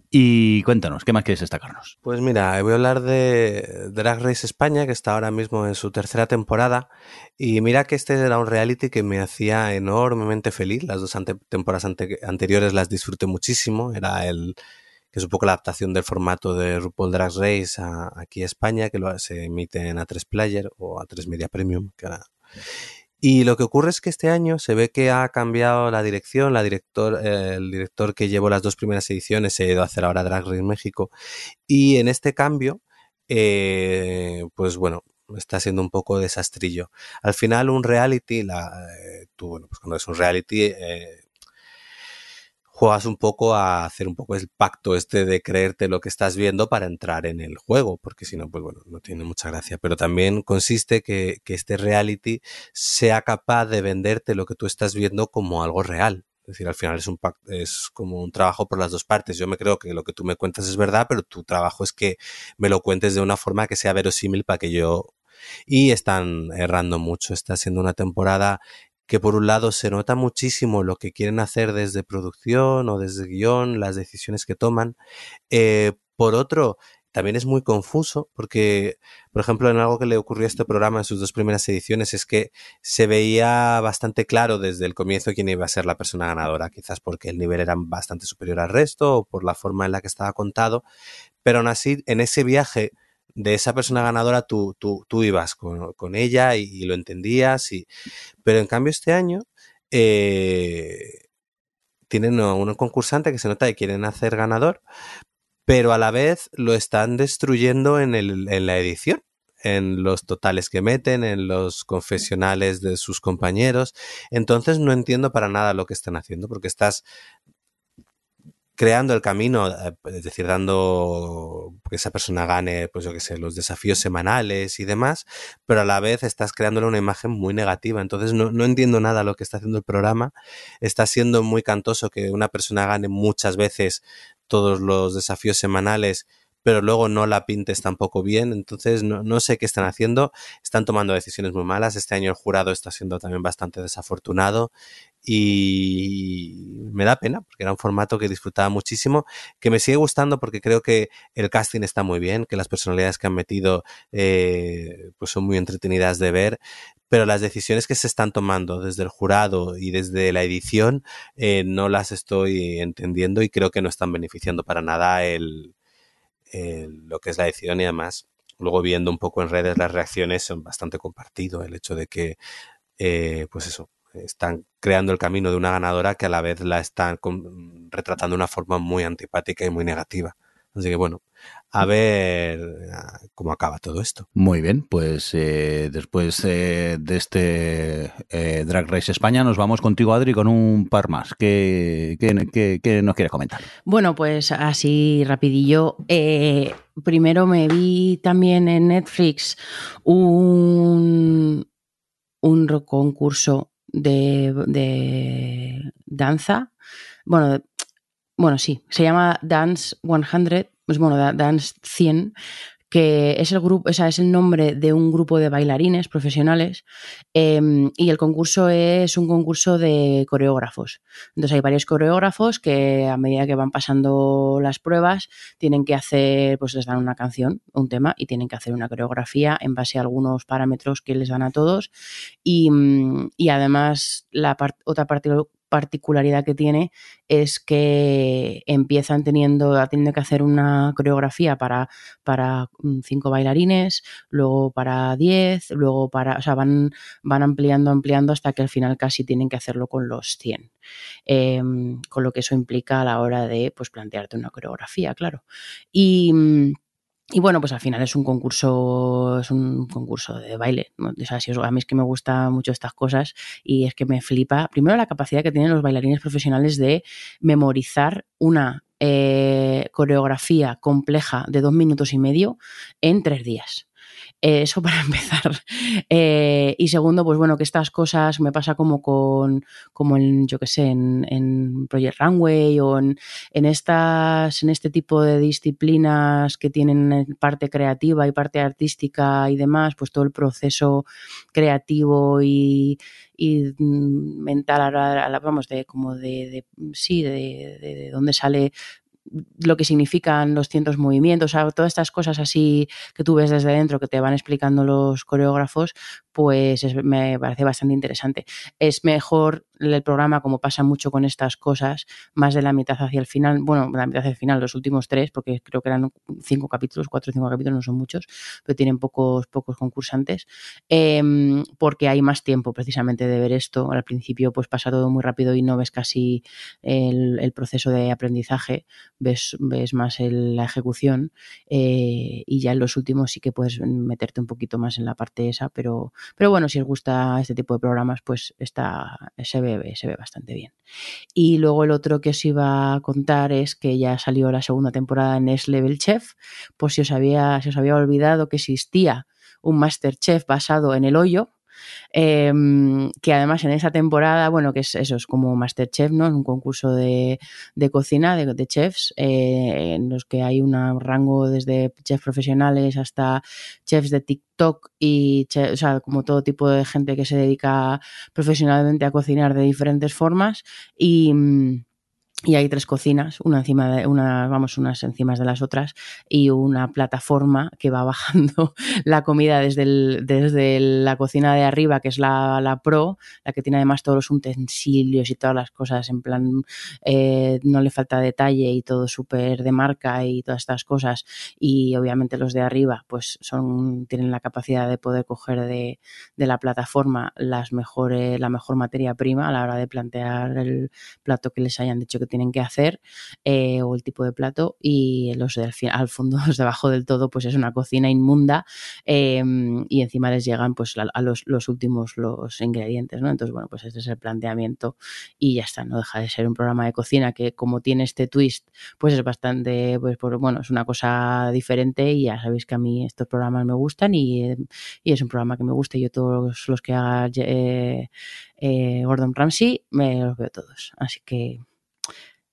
Y cuéntanos, ¿qué más quieres destacarnos? Pues mira, voy a hablar de Drag Race España, que está ahora mismo en su tercera temporada. Y mira que este era un reality que me hacía enormemente feliz. Las dos temporadas anteriores las disfruté muchísimo. Era el que es un poco la adaptación del formato de RuPaul Drag Race aquí a España, que se emite en A3 Player o A3 Media Premium, y lo que ocurre es que este año se ve que ha cambiado la dirección, la director, eh, el director que llevó las dos primeras ediciones se ha ido a hacer ahora Drag Race México. Y en este cambio, eh, pues bueno, está siendo un poco desastrillo. Al final, un reality, la, eh, bueno, pues cuando es un reality, juegas un poco a hacer un poco el pacto este de creerte lo que estás viendo para entrar en el juego, porque si no, pues bueno, no tiene mucha gracia. Pero también consiste que, que este reality sea capaz de venderte lo que tú estás viendo como algo real. Es decir, al final es un es como un trabajo por las dos partes. Yo me creo que lo que tú me cuentas es verdad, pero tu trabajo es que me lo cuentes de una forma que sea verosímil para que yo y están errando mucho. Está siendo una temporada que por un lado se nota muchísimo lo que quieren hacer desde producción o desde guion, las decisiones que toman. Eh, por otro, también es muy confuso porque, por ejemplo, en algo que le ocurrió a este programa en sus dos primeras ediciones es que se veía bastante claro desde el comienzo quién iba a ser la persona ganadora, quizás porque el nivel era bastante superior al resto o por la forma en la que estaba contado, pero aún así, en ese viaje de esa persona ganadora tú, tú, tú ibas con, con ella y, lo entendías. Y, pero en cambio este año eh, tienen un concursante que se nota que quieren hacer ganador, pero a la vez lo están destruyendo en, el, en la edición en los totales que meten, en los confesionales de sus compañeros. Entonces no entiendo para nada lo que están haciendo, porque estás creando el camino, eh, es decir, dando que esa persona gane, pues yo qué sé, los desafíos semanales y demás, pero a la vez estás creándole una imagen muy negativa. Entonces no, no entiendo nada lo que está haciendo el programa. Está siendo muy cantoso que una persona gane muchas veces todos los desafíos semanales pero luego no la pintes tampoco bien. Entonces, no, no, sé qué están haciendo. Están tomando decisiones muy malas. Este año el jurado está siendo también bastante desafortunado y me da pena porque era un formato que disfrutaba muchísimo, que me sigue gustando porque creo que el casting está muy bien, que las personalidades que han metido eh, pues son muy entretenidas de ver, pero las decisiones que se están tomando desde el jurado y desde la edición eh, no las estoy entendiendo y creo que no están beneficiando para nada el, lo que es la edición y además luego viendo un poco en redes las reacciones son bastante compartido el hecho de que eh, pues eso están creando el camino de una ganadora que a la vez la están retratando de una forma muy antipática y muy negativa. Así que bueno, a ver ah, cómo acaba todo esto. Muy bien, pues eh, después eh, de este eh, Drag Race España nos vamos contigo, Adri, con un par más. ¿Qué, qué, qué, qué nos quieres comentar? Bueno, pues así rapidillo. Eh, primero me vi también en Netflix un, un concurso de, de danza. Bueno, bueno, sí, se llama Dance 100, pues bueno, Dance 100, que es el grupo, o sea, es el nombre de un grupo de bailarines profesionales eh, y el concurso es un concurso de coreógrafos. Entonces hay varios coreógrafos que a medida que van pasando las pruebas tienen que hacer, pues les dan una canción, un tema y tienen que hacer una coreografía en base a algunos parámetros que les dan a todos y, y además la part, otra parte particularidad que tiene es que empiezan teniendo, teniendo que hacer una coreografía para, para mm, cinco bailarines, luego para diez, luego para, o sea, van, van ampliando, ampliando hasta que al final casi tienen que hacerlo con los 100. Eh, con lo que eso implica a la hora de pues, plantearte una coreografía, claro. Y mm, y bueno, pues al final es un concurso, es un concurso de baile. O sea, si a mí es que me gustan mucho estas cosas y es que me flipa, primero la capacidad que tienen los bailarines profesionales de memorizar una eh, coreografía compleja de dos minutos y medio en tres días. Eh, eso para empezar. Eh, y segundo, pues bueno, que estas cosas me pasa como con, como en, yo que sé, en, en Project Runway o en, en, estas, en este tipo de disciplinas que tienen parte creativa y parte artística y demás, pues todo el proceso creativo y, y mental, vamos, de como de, de sí, de, de dónde sale lo que significan los cientos movimientos, o sea, todas estas cosas así que tú ves desde dentro que te van explicando los coreógrafos, pues es- me parece bastante interesante. Es mejor el programa, como pasa mucho con estas cosas, más de la mitad hacia el final, bueno, la mitad hacia el final, los últimos tres, porque creo que eran cinco capítulos, cuatro o cinco capítulos, no son muchos, pero tienen pocos, pocos concursantes, em, porque hay más tiempo precisamente de ver esto. Al principio pues pasa todo muy rápido y no ves casi el proceso de aprendizaje, ves, ves más la ejecución eh, y ya en los últimos sí que puedes meterte un poquito más en la parte esa, pero, pero bueno, si os gusta este tipo de programas, pues está, se, ve, se ve bastante bien. Y luego el otro que os iba a contar es que ya salió la segunda temporada en Next Level Chef, por si os había, si os había olvidado que existía un Masterchef basado en el hoyo, eh, que además en esa temporada, bueno, que es eso, es como Masterchef, ¿no? Es un concurso de, de cocina, de, chefs, eh, en los que hay un rango desde chefs profesionales hasta chefs de TikTok y, che- o sea, como todo tipo de gente que se dedica profesionalmente a cocinar de diferentes formas y... y hay tres cocinas, una encima de una, vamos, unas encima de las otras, y una plataforma que va bajando la comida desde, el- desde la cocina de arriba, que es la, la pro, la que tiene además todos los utensilios y todas las cosas, en plan, eh, no le falta detalle y todo súper de marca y todas estas cosas. Y obviamente los de arriba, pues son, tienen la capacidad de poder coger de, de la plataforma las mejores, la mejor materia prima a la hora de plantear el, plato que les hayan dicho que tienen que hacer eh, o el tipo de plato y los del al fondo, los de abajo del todo, pues es una cocina inmunda eh, y encima les llegan pues a, a los, los últimos los ingredientes, ¿no? Entonces, bueno, pues este es el planteamiento y ya está, no deja de ser un programa de cocina que como tiene este twist, pues es bastante, pues por- bueno, es una cosa diferente y ya sabéis que a mí estos programas me gustan y, eh, y es un programa que me gusta y yo todos los que haga eh, eh, Gordon Ramsay me los veo todos, así que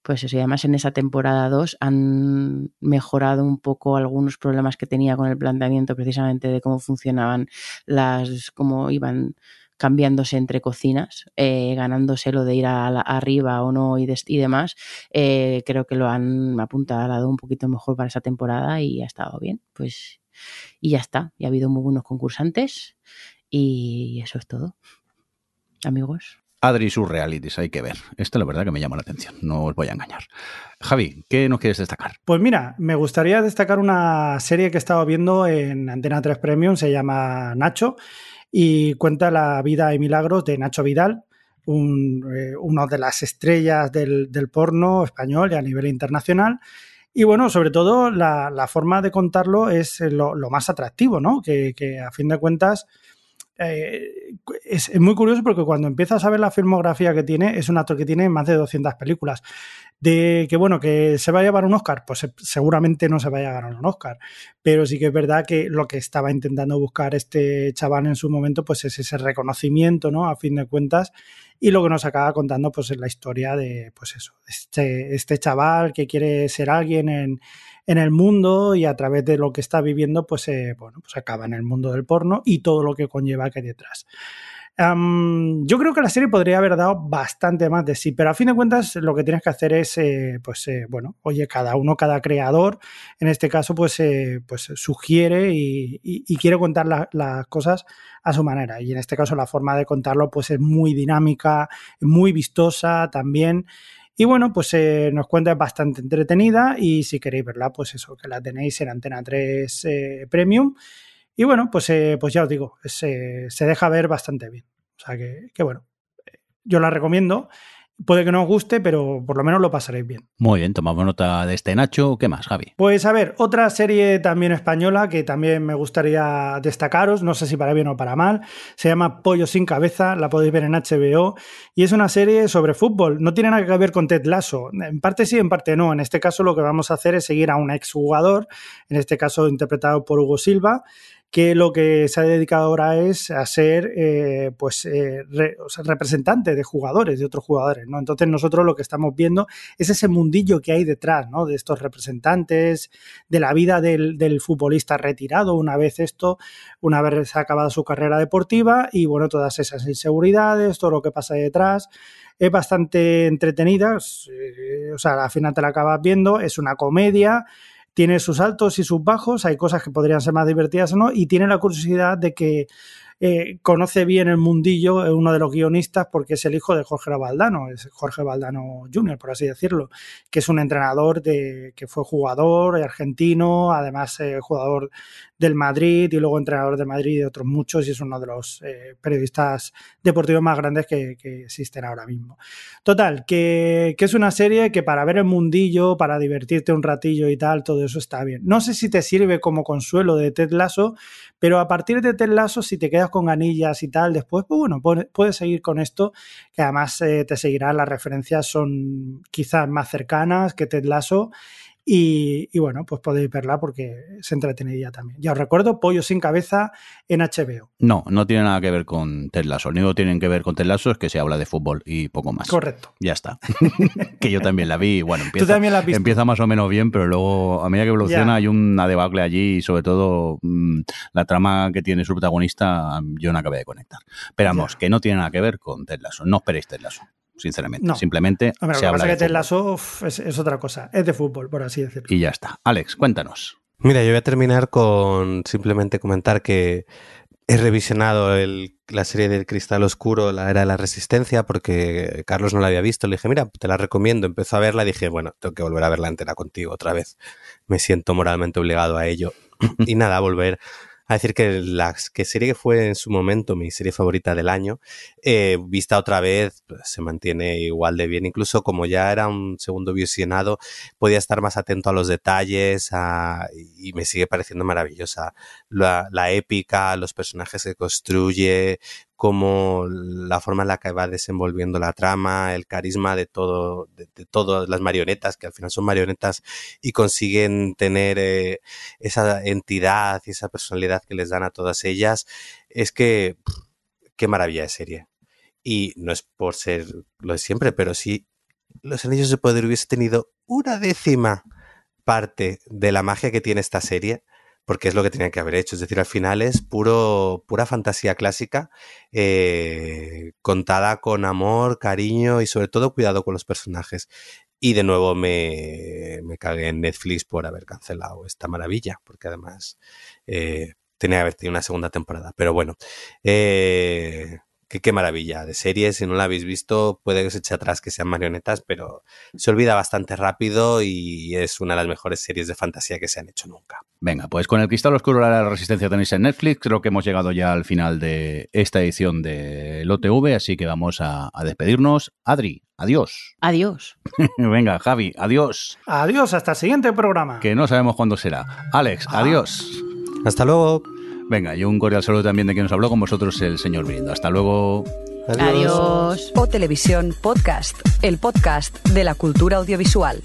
pues eso, y además en esa temporada 2 han mejorado un poco algunos problemas que tenía con el planteamiento precisamente de cómo funcionaban las, cómo iban cambiándose entre cocinas, eh, ganándose lo de ir a la- arriba o no y, demás. Eh, creo que lo han apuntado un poquito mejor para esa temporada y ha estado bien. Pues, y ya está. Y ha habido muy buenos concursantes y eso es todo. Amigos. Adri y realities, hay que ver. Esto la verdad que me llama la atención, no os voy a engañar. Javi, ¿qué nos quieres destacar? Pues mira, me gustaría destacar una serie que he estado viendo en Antena 3 Premium, se llama Nacho, y cuenta la vida y milagros de Nacho Vidal, un, eh, uno de las estrellas del, porno español y a nivel internacional. Y bueno, sobre todo la, forma de contarlo es lo, más atractivo, ¿no? Que, a fin de cuentas eh, es, es, muy curioso porque cuando empiezas a ver la filmografía que tiene, es un actor que tiene más de 200 películas. De que, bueno, que se va a llevar un Oscar, pues seguramente no se vaya a ganar un Oscar. Pero sí que es verdad que lo que estaba intentando buscar este chaval en su momento, pues es ese reconocimiento, ¿no? A fin de cuentas. Y lo que nos acaba contando, pues es la historia de, pues eso, este, este chaval que quiere ser alguien en, en el mundo y a través de lo que está viviendo, pues, eh, bueno, pues acaba en el mundo del porno y todo lo que conlleva que hay detrás. Yo creo que la serie podría haber dado bastante más de sí, pero a fin de cuentas lo que tienes que hacer es, eh, pues, eh, bueno, oye, cada uno, cada creador, en este caso, pues, eh, pues sugiere y, quiere contar las la cosas a su manera. Y en este caso la forma de contarlo, pues, es muy dinámica, muy vistosa también. Y bueno, pues eh, nos cuenta es bastante entretenida y si queréis verla, pues eso, que la tenéis en Antena 3 eh, Premium. Y bueno, pues, eh, pues ya os digo, se, se, deja ver bastante bien. O sea que, que, bueno, yo la recomiendo. Puede que no os guste, pero por lo menos lo pasaréis bien. Muy bien, tomamos nota de este Nacho. ¿Qué más, Javi? Pues a ver, otra serie también española que también me gustaría destacaros, no sé si para bien o para mal, se llama Pollo sin cabeza, la podéis ver en HBO y es una serie sobre fútbol. No tiene nada que ver con Ted Lasso, en parte sí, en parte no. En este caso lo que vamos a hacer es seguir a un exjugador, en este caso interpretado por Hugo Silva, que lo que se ha dedicado ahora es a ser eh, pues eh, representante de jugadores, de otros jugadores, ¿no? Entonces nosotros lo que estamos viendo es ese mundillo que hay detrás, ¿no? De estos representantes, de la vida del, del futbolista retirado, una vez esto, una vez ha acabado su carrera deportiva y bueno, todas esas inseguridades, todo lo que pasa detrás. Es bastante entretenida, eh, o sea, al final te la acabas viendo, es una comedia, tiene sus altos y sus bajos, hay cosas que podrían ser más divertidas o no, y tiene la curiosidad de que eh, conoce bien el mundillo, es uno de los guionistas, porque es el hijo de Jorge Valdano, es Jorge Valdano Jr., por así decirlo, que es un entrenador de, que fue jugador argentino, además jugador del Madrid y luego entrenador del Madrid y de otros muchos, y es uno de los eh, periodistas deportivos más grandes que, que existen ahora mismo. Total, que, que, es una serie que para ver el mundillo, para divertirte un ratillo y tal, todo eso está bien. No sé si te sirve como consuelo de Ted Lasso, pero a partir de Ted Lasso, si te quedas con ganillas y tal, después, pues bueno, puedes seguir con esto, que además eh, te seguirá, las referencias son quizás más cercanas que Ted Lasso. Y, y, bueno, pues podéis verla porque se entreteniría también. Ya os recuerdo, Pollo sin cabeza en HBO. No, no tiene nada que ver con Ted Lasso. Lo único que tienen que ver con Ted Lasso es que se habla de fútbol y poco más. Correcto. Ya está. que yo también la vi. Bueno, empieza, Tú también la has empieza más o menos bien, pero luego a medida que evoluciona hay una debacle allí y sobre todo mmm, la trama que tiene su protagonista yo no acabé de conectar. Pero vamos, que no tiene nada que ver con Ted Lasso. No esperéis Ted Lasso. Sinceramente, No. simplemente Hombre, se lo que habla pasa de es que Ted es, es otra cosa. Es de fútbol, por así decirlo. y ya está. Alex, cuéntanos. Mira, yo voy a terminar con simplemente comentar que he revisionado el- la serie del Cristal Oscuro, la era de la Resistencia, porque Carlos no la había visto. Le dije, mira, te la recomiendo. Empezó a verla y dije, bueno, tengo que volver a verla entera contigo otra vez. Me siento moralmente obligado a ello. y nada, volver a decir que la que serie que fue en su momento mi serie favorita del año, eh, vista otra vez, pues, se mantiene igual de bien. Incluso como ya era un segundo visionado, podía estar más atento a los detalles y me sigue pareciendo maravillosa. La épica, los personajes que construye, como la forma en la que va desenvolviendo la trama, el carisma de todo, de, todas las marionetas, que al final son marionetas y consiguen tener eh, esa entidad y esa personalidad que les dan a todas ellas, es que qué maravilla de serie. Y no es por ser lo de siempre, pero si los Anillos de Poder hubiese tenido una décima parte de la magia que tiene esta serie, porque es lo que tenían que haber hecho. Es decir, al final es puro, pura fantasía clásica, eh, contada con amor, cariño y sobre todo cuidado con los personajes. Y de nuevo me, me cagué en Netflix por haber cancelado esta maravilla, porque además eh, tenía que haber tenido una segunda temporada. Pero bueno, eh, que qué maravilla de serie. Si no la habéis visto, puede que se eche atrás que sean marionetas, pero se olvida bastante rápido y es una de las mejores series de fantasía que se han hecho nunca. Venga, pues con el cristal oscuro de la resistencia tenéis en Netflix. Creo que hemos llegado ya al final de esta edición de LOTV, así que vamos a, a despedirnos. Adri, adiós. Adiós. Venga, Javi, adiós. Adiós, hasta el siguiente programa. Que no sabemos cuándo será. Alex, Ah. adiós. Hasta luego. Venga, y un cordial saludo también de quien nos habló con vosotros, el señor Brindo. Hasta luego. Adiós. O Televisión Podcast, el podcast de la cultura audiovisual.